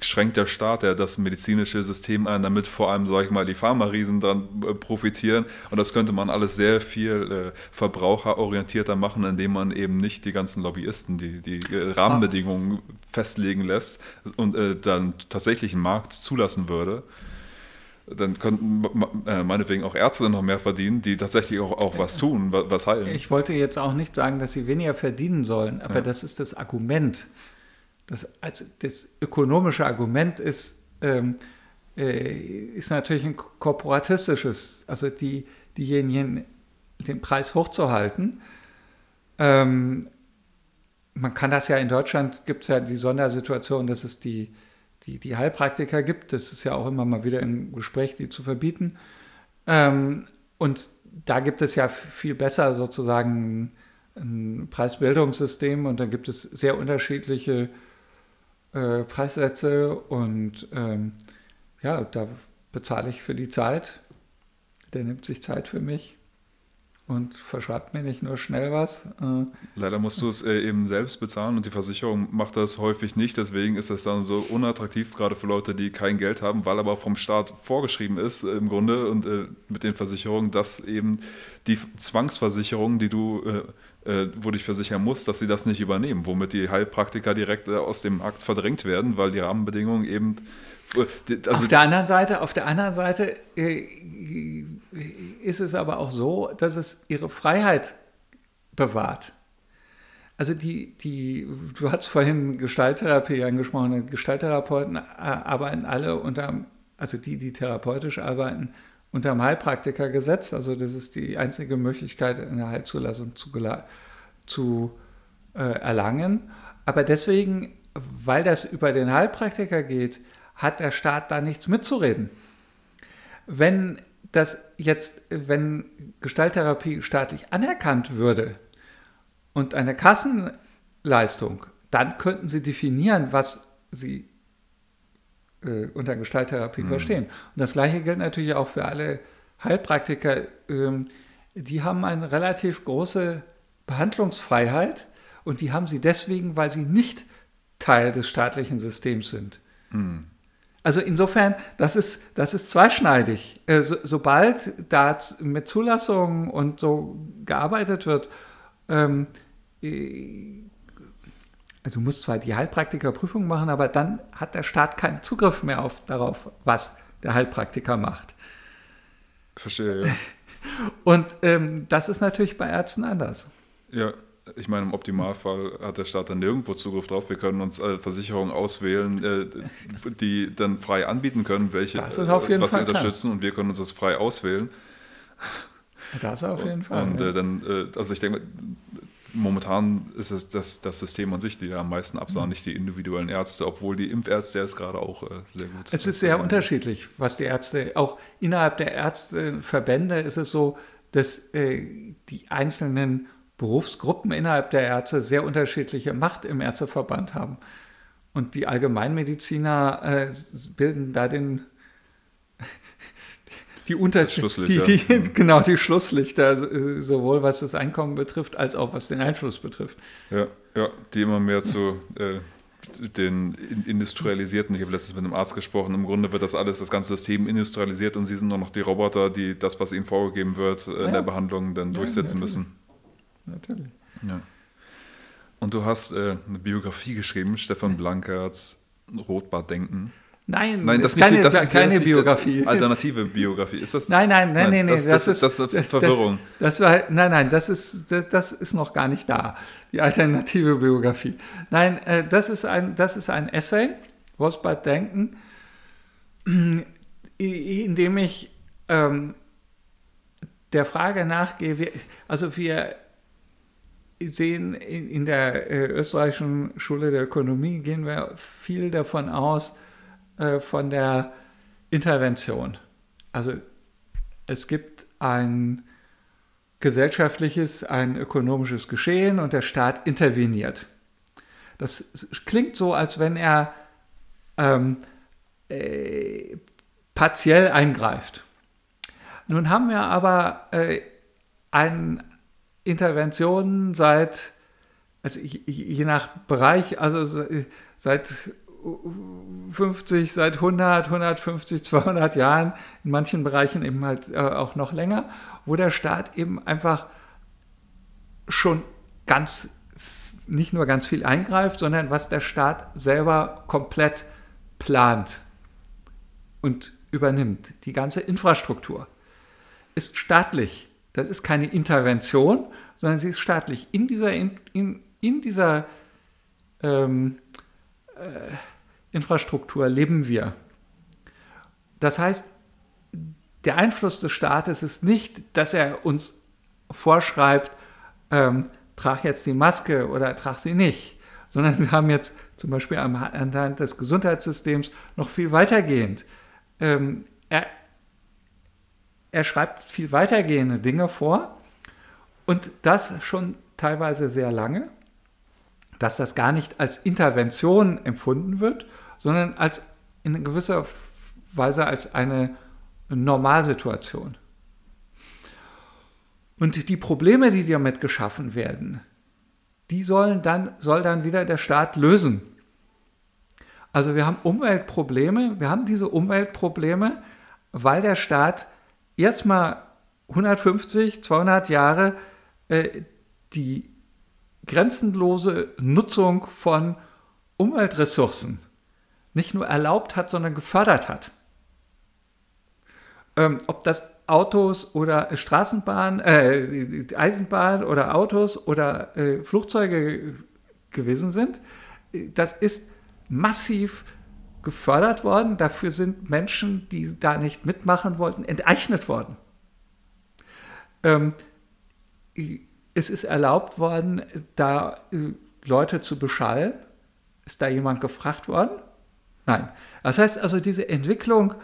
schränkt der Staat ja das medizinische System ein, damit vor allem, sage ich mal, die Pharma-Riesen dran äh, profitieren. Und das könnte man alles sehr viel äh, verbraucherorientierter machen, indem man eben nicht die ganzen Lobbyisten, die, die äh, Rahmenbedingungen festlegen lässt und äh, dann tatsächlich einen Markt zulassen würde dann könnten äh, meinetwegen auch Ärzte noch mehr verdienen, die tatsächlich auch, auch was tun, wa- was heilen. Ich wollte jetzt auch nicht sagen, dass sie weniger verdienen sollen, aber Ja. das ist das Argument. Das, also das ökonomische Argument ist, ähm, äh, ist natürlich ein korporatistisches, also die, diejenigen den Preis hochzuhalten. Ähm, man kann das ja in Deutschland, gibt es ja die Sondersituation, dass es die, die, die Heilpraktiker gibt. Das ist ja auch immer mal wieder im Gespräch, die zu verbieten. Ähm, und da gibt es ja viel besser sozusagen ein Preisbildungssystem und da gibt es sehr unterschiedliche äh, Preissätze und ähm, ja, da bezahle ich für die Zeit. Der nimmt sich Zeit für mich und verschreibt mir nicht nur schnell was. Äh, Leider musst du es äh, eben selbst bezahlen und die Versicherung macht das häufig nicht. Deswegen ist das dann so unattraktiv, gerade für Leute, die kein Geld haben, weil aber vom Staat vorgeschrieben ist äh, im Grunde und mit den Versicherungen, dass eben die Zwangsversicherung, die du, wo dich versichern musst, dass sie das nicht übernehmen, womit die Heilpraktiker direkt aus dem Markt verdrängt werden, weil die Rahmenbedingungen eben also auf der anderen Seite, auf der anderen Seite äh, ist es aber auch so, dass es ihre Freiheit bewahrt. Also die, die, du hast vorhin Gestalttherapie angesprochen, Gestalttherapeuten arbeiten alle unter, also die, die therapeutisch arbeiten, unter dem Heilpraktikergesetz. Also das ist die einzige Möglichkeit, eine Heilzulassung zu, zu äh, erlangen. Aber deswegen, weil das über den Heilpraktiker geht, hat der Staat da nichts mitzureden. Wenn das jetzt, wenn Gestalttherapie staatlich anerkannt würde und eine Kassenleistung, dann könnten sie definieren, was sie äh, unter Gestalttherapie verstehen. Und das gleiche gilt natürlich auch für alle Heilpraktiker. Ähm, die haben eine relativ große Behandlungsfreiheit und die haben sie deswegen, weil sie nicht Teil des staatlichen Systems sind. Also insofern, das ist, das ist zweischneidig. Äh, so, sobald da mit Zulassungen und so gearbeitet wird, ähm, äh, also du musst zwar die Heilpraktikerprüfung machen, aber dann hat der Staat keinen Zugriff mehr auf, darauf, was der Heilpraktiker macht. verstehe, ja. Und ähm, das ist natürlich bei Ärzten anders. Ja, ich meine, im Optimalfall hat der Staat dann nirgendwo Zugriff drauf. Wir können uns äh, Versicherungen auswählen, äh, die dann frei anbieten können, welche Das ist auf jeden was sie Fall klar. unterstützen und wir können uns das frei auswählen. Das auf jeden Fall. Und ja. äh, dann, äh, also ich denke, momentan ist es das, das System an sich, die da am meisten absahen, nicht die individuellen Ärzte, obwohl die Impfärzte jetzt gerade auch äh, sehr gut Es ist sehr unterschiedlich, was die Ärzte, auch innerhalb der Ärzteverbände ist es so, dass äh, die einzelnen Berufsgruppen innerhalb der Ärzte sehr unterschiedliche Macht im Ärzteverband haben. Und die Allgemeinmediziner äh, bilden da den die Unter die, Schlusslichter. die, genau die Schlusslichter, sowohl was das Einkommen betrifft, als auch was den Einfluss betrifft. Ja, ja, die immer mehr zu äh, den in- industrialisierten, ich habe letztens mit einem Arzt gesprochen, im Grunde wird das alles, das ganze System industrialisiert und sie sind nur noch die Roboter, die das, was ihnen vorgegeben wird, äh, in Ja. der Behandlung dann Ja, durchsetzen natürlich. müssen. Natürlich. Ja. Und du hast äh, eine Biografie geschrieben, Stefan Blankerts Rotbart-Denken. Nein, Nein, das das ist keine, das ist keine das nicht Biografie. Alternative Biografie. Ist das? Nein, nein, nein, Nein, nein, das- das, das- ist das ist Verwirrung. Das, das war, nein, nein, das ist, das, das ist noch gar nicht da. Die alternative Biografie. Nein, äh, das ist ein, das ist ein Essay, Rosbart Denken, in dem ich ähm, der Frage nachgehe, wir, also wir sehen, in der äh, österreichischen Schule der Ökonomie gehen wir viel davon aus, äh, von der Intervention. Also es gibt ein gesellschaftliches, ein ökonomisches Geschehen und der Staat interveniert. Das klingt so, als wenn er ähm, äh, partiell eingreift. Nun haben wir aber äh, eine Intervention seit, also je nach Bereich, also seit 50, seit 100, 150, 200 Jahren, in manchen Bereichen eben halt äh, auch noch länger, wo der Staat eben einfach schon ganz, nicht nur ganz viel eingreift, sondern was der Staat selber komplett plant und übernimmt. Die ganze Infrastruktur ist staatlich. Das ist keine Intervention, sondern sie ist staatlich. In dieser, in, in, in dieser ähm, äh, Infrastruktur leben wir. Das heißt, der Einfluss des Staates ist nicht, dass er uns vorschreibt, ähm, trag jetzt die Maske oder trag sie nicht, sondern wir haben jetzt zum Beispiel anhand des Gesundheitssystems noch viel weitergehend. Ähm, er, er schreibt viel weitergehende Dinge vor und das schon teilweise sehr lange, dass das gar nicht als Intervention empfunden wird, sondern als in gewisser Weise als eine Normalsituation. Und die Probleme, die damit geschaffen werden, die sollen dann, soll dann wieder der Staat lösen. Also wir haben Umweltprobleme, wir haben diese Umweltprobleme, weil der Staat erstmal 150, 200 Jahre äh, die grenzenlose Nutzung von Umweltressourcen nicht nur erlaubt hat, sondern gefördert hat. Ähm, ob das Autos oder Straßenbahn, äh, Eisenbahn oder Autos oder äh, Flugzeuge gewesen sind, das ist massiv gefördert worden. Dafür sind Menschen, die da nicht mitmachen wollten, enteignet worden. Ähm, es ist erlaubt worden, da äh, Leute zu beschallen. Ist da jemand gefragt worden? Nein. Das heißt also, diese Entwicklung,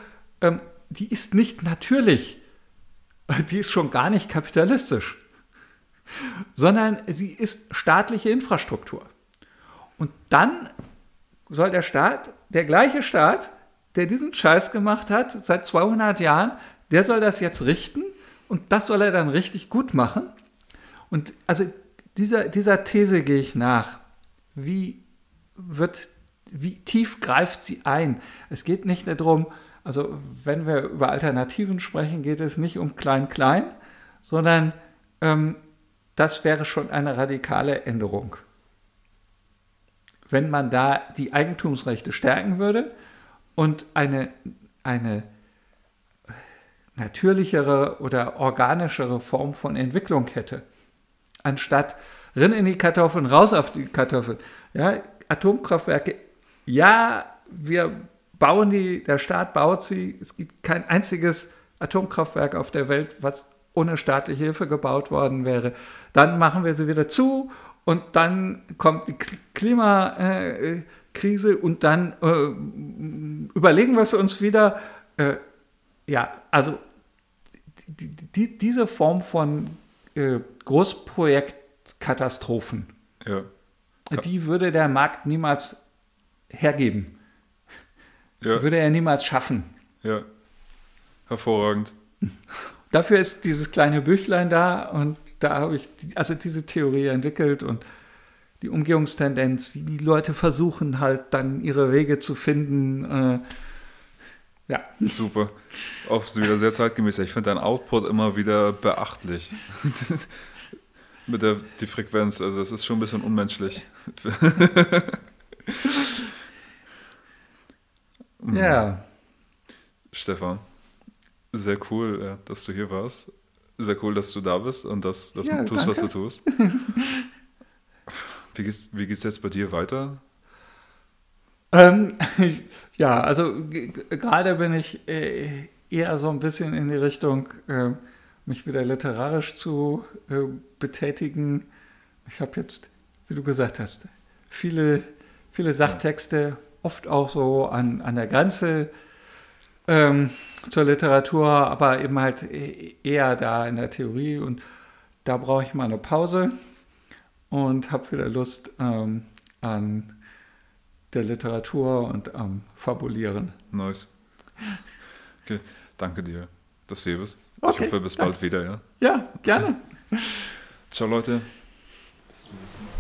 ähm, die ist nicht natürlich, die ist schon gar nicht kapitalistisch, sondern sie ist staatliche Infrastruktur. Und dann soll der Staat, der gleiche Staat, der diesen Scheiß gemacht hat seit 200 Jahren, der soll das jetzt richten und das soll er dann richtig gut machen. Und also dieser, dieser These gehe ich nach. Wie wird wie tief greift sie ein? Es geht nicht darum, also wenn wir über Alternativen sprechen, geht es nicht um Klein-Klein, sondern ähm, das wäre schon eine radikale Änderung. Wenn man da die Eigentumsrechte stärken würde und eine, eine natürlichere oder organischere Form von Entwicklung hätte, anstatt rin in die Kartoffeln, raus auf die Kartoffeln. Ja, Atomkraftwerke ja, wir bauen die, der Staat baut sie. Es gibt kein einziges Atomkraftwerk auf der Welt, was ohne staatliche Hilfe gebaut worden wäre. Dann machen wir sie wieder zu und dann kommt die Klimakrise und dann äh, überlegen wir es uns wieder. Äh, ja, also die, die, diese Form von äh, Großprojektkatastrophen, ja. die würde der Markt niemals hergeben. Ja. Würde er niemals schaffen. Ja, hervorragend. Dafür ist dieses kleine Büchlein da und da habe ich die, also diese Theorie entwickelt und die Umgehungstendenz, wie die Leute versuchen halt dann ihre Wege zu finden. Äh, ja. Super. Auch wieder sehr zeitgemäß. Ich finde dein Output immer wieder beachtlich. Mit der die Frequenz, also es ist schon ein bisschen unmenschlich. Ja. Stefan, sehr cool, dass du hier warst. Sehr cool, dass du da bist und dass, dass ja, du tust, danke. was du tust. Wie geht's, wie geht's jetzt bei dir weiter? Ähm, ja, also gerade bin ich äh, eher so ein bisschen in die Richtung, äh, mich wieder literarisch zu äh, betätigen, ich habe jetzt, wie du gesagt hast, viele, viele Sachtexte, oft auch so an, an der Grenze ähm, zur Literatur, aber eben halt eher da in der Theorie und da brauche ich mal eine Pause und habe wieder Lust ähm, an der Literatur und am Fabulieren. Nice. Okay, danke dir, dass du hier bist. Okay, ich hoffe, bis bald wieder, ja? Ja, gerne. Ciao, Leute. Bis zum nächsten Mal.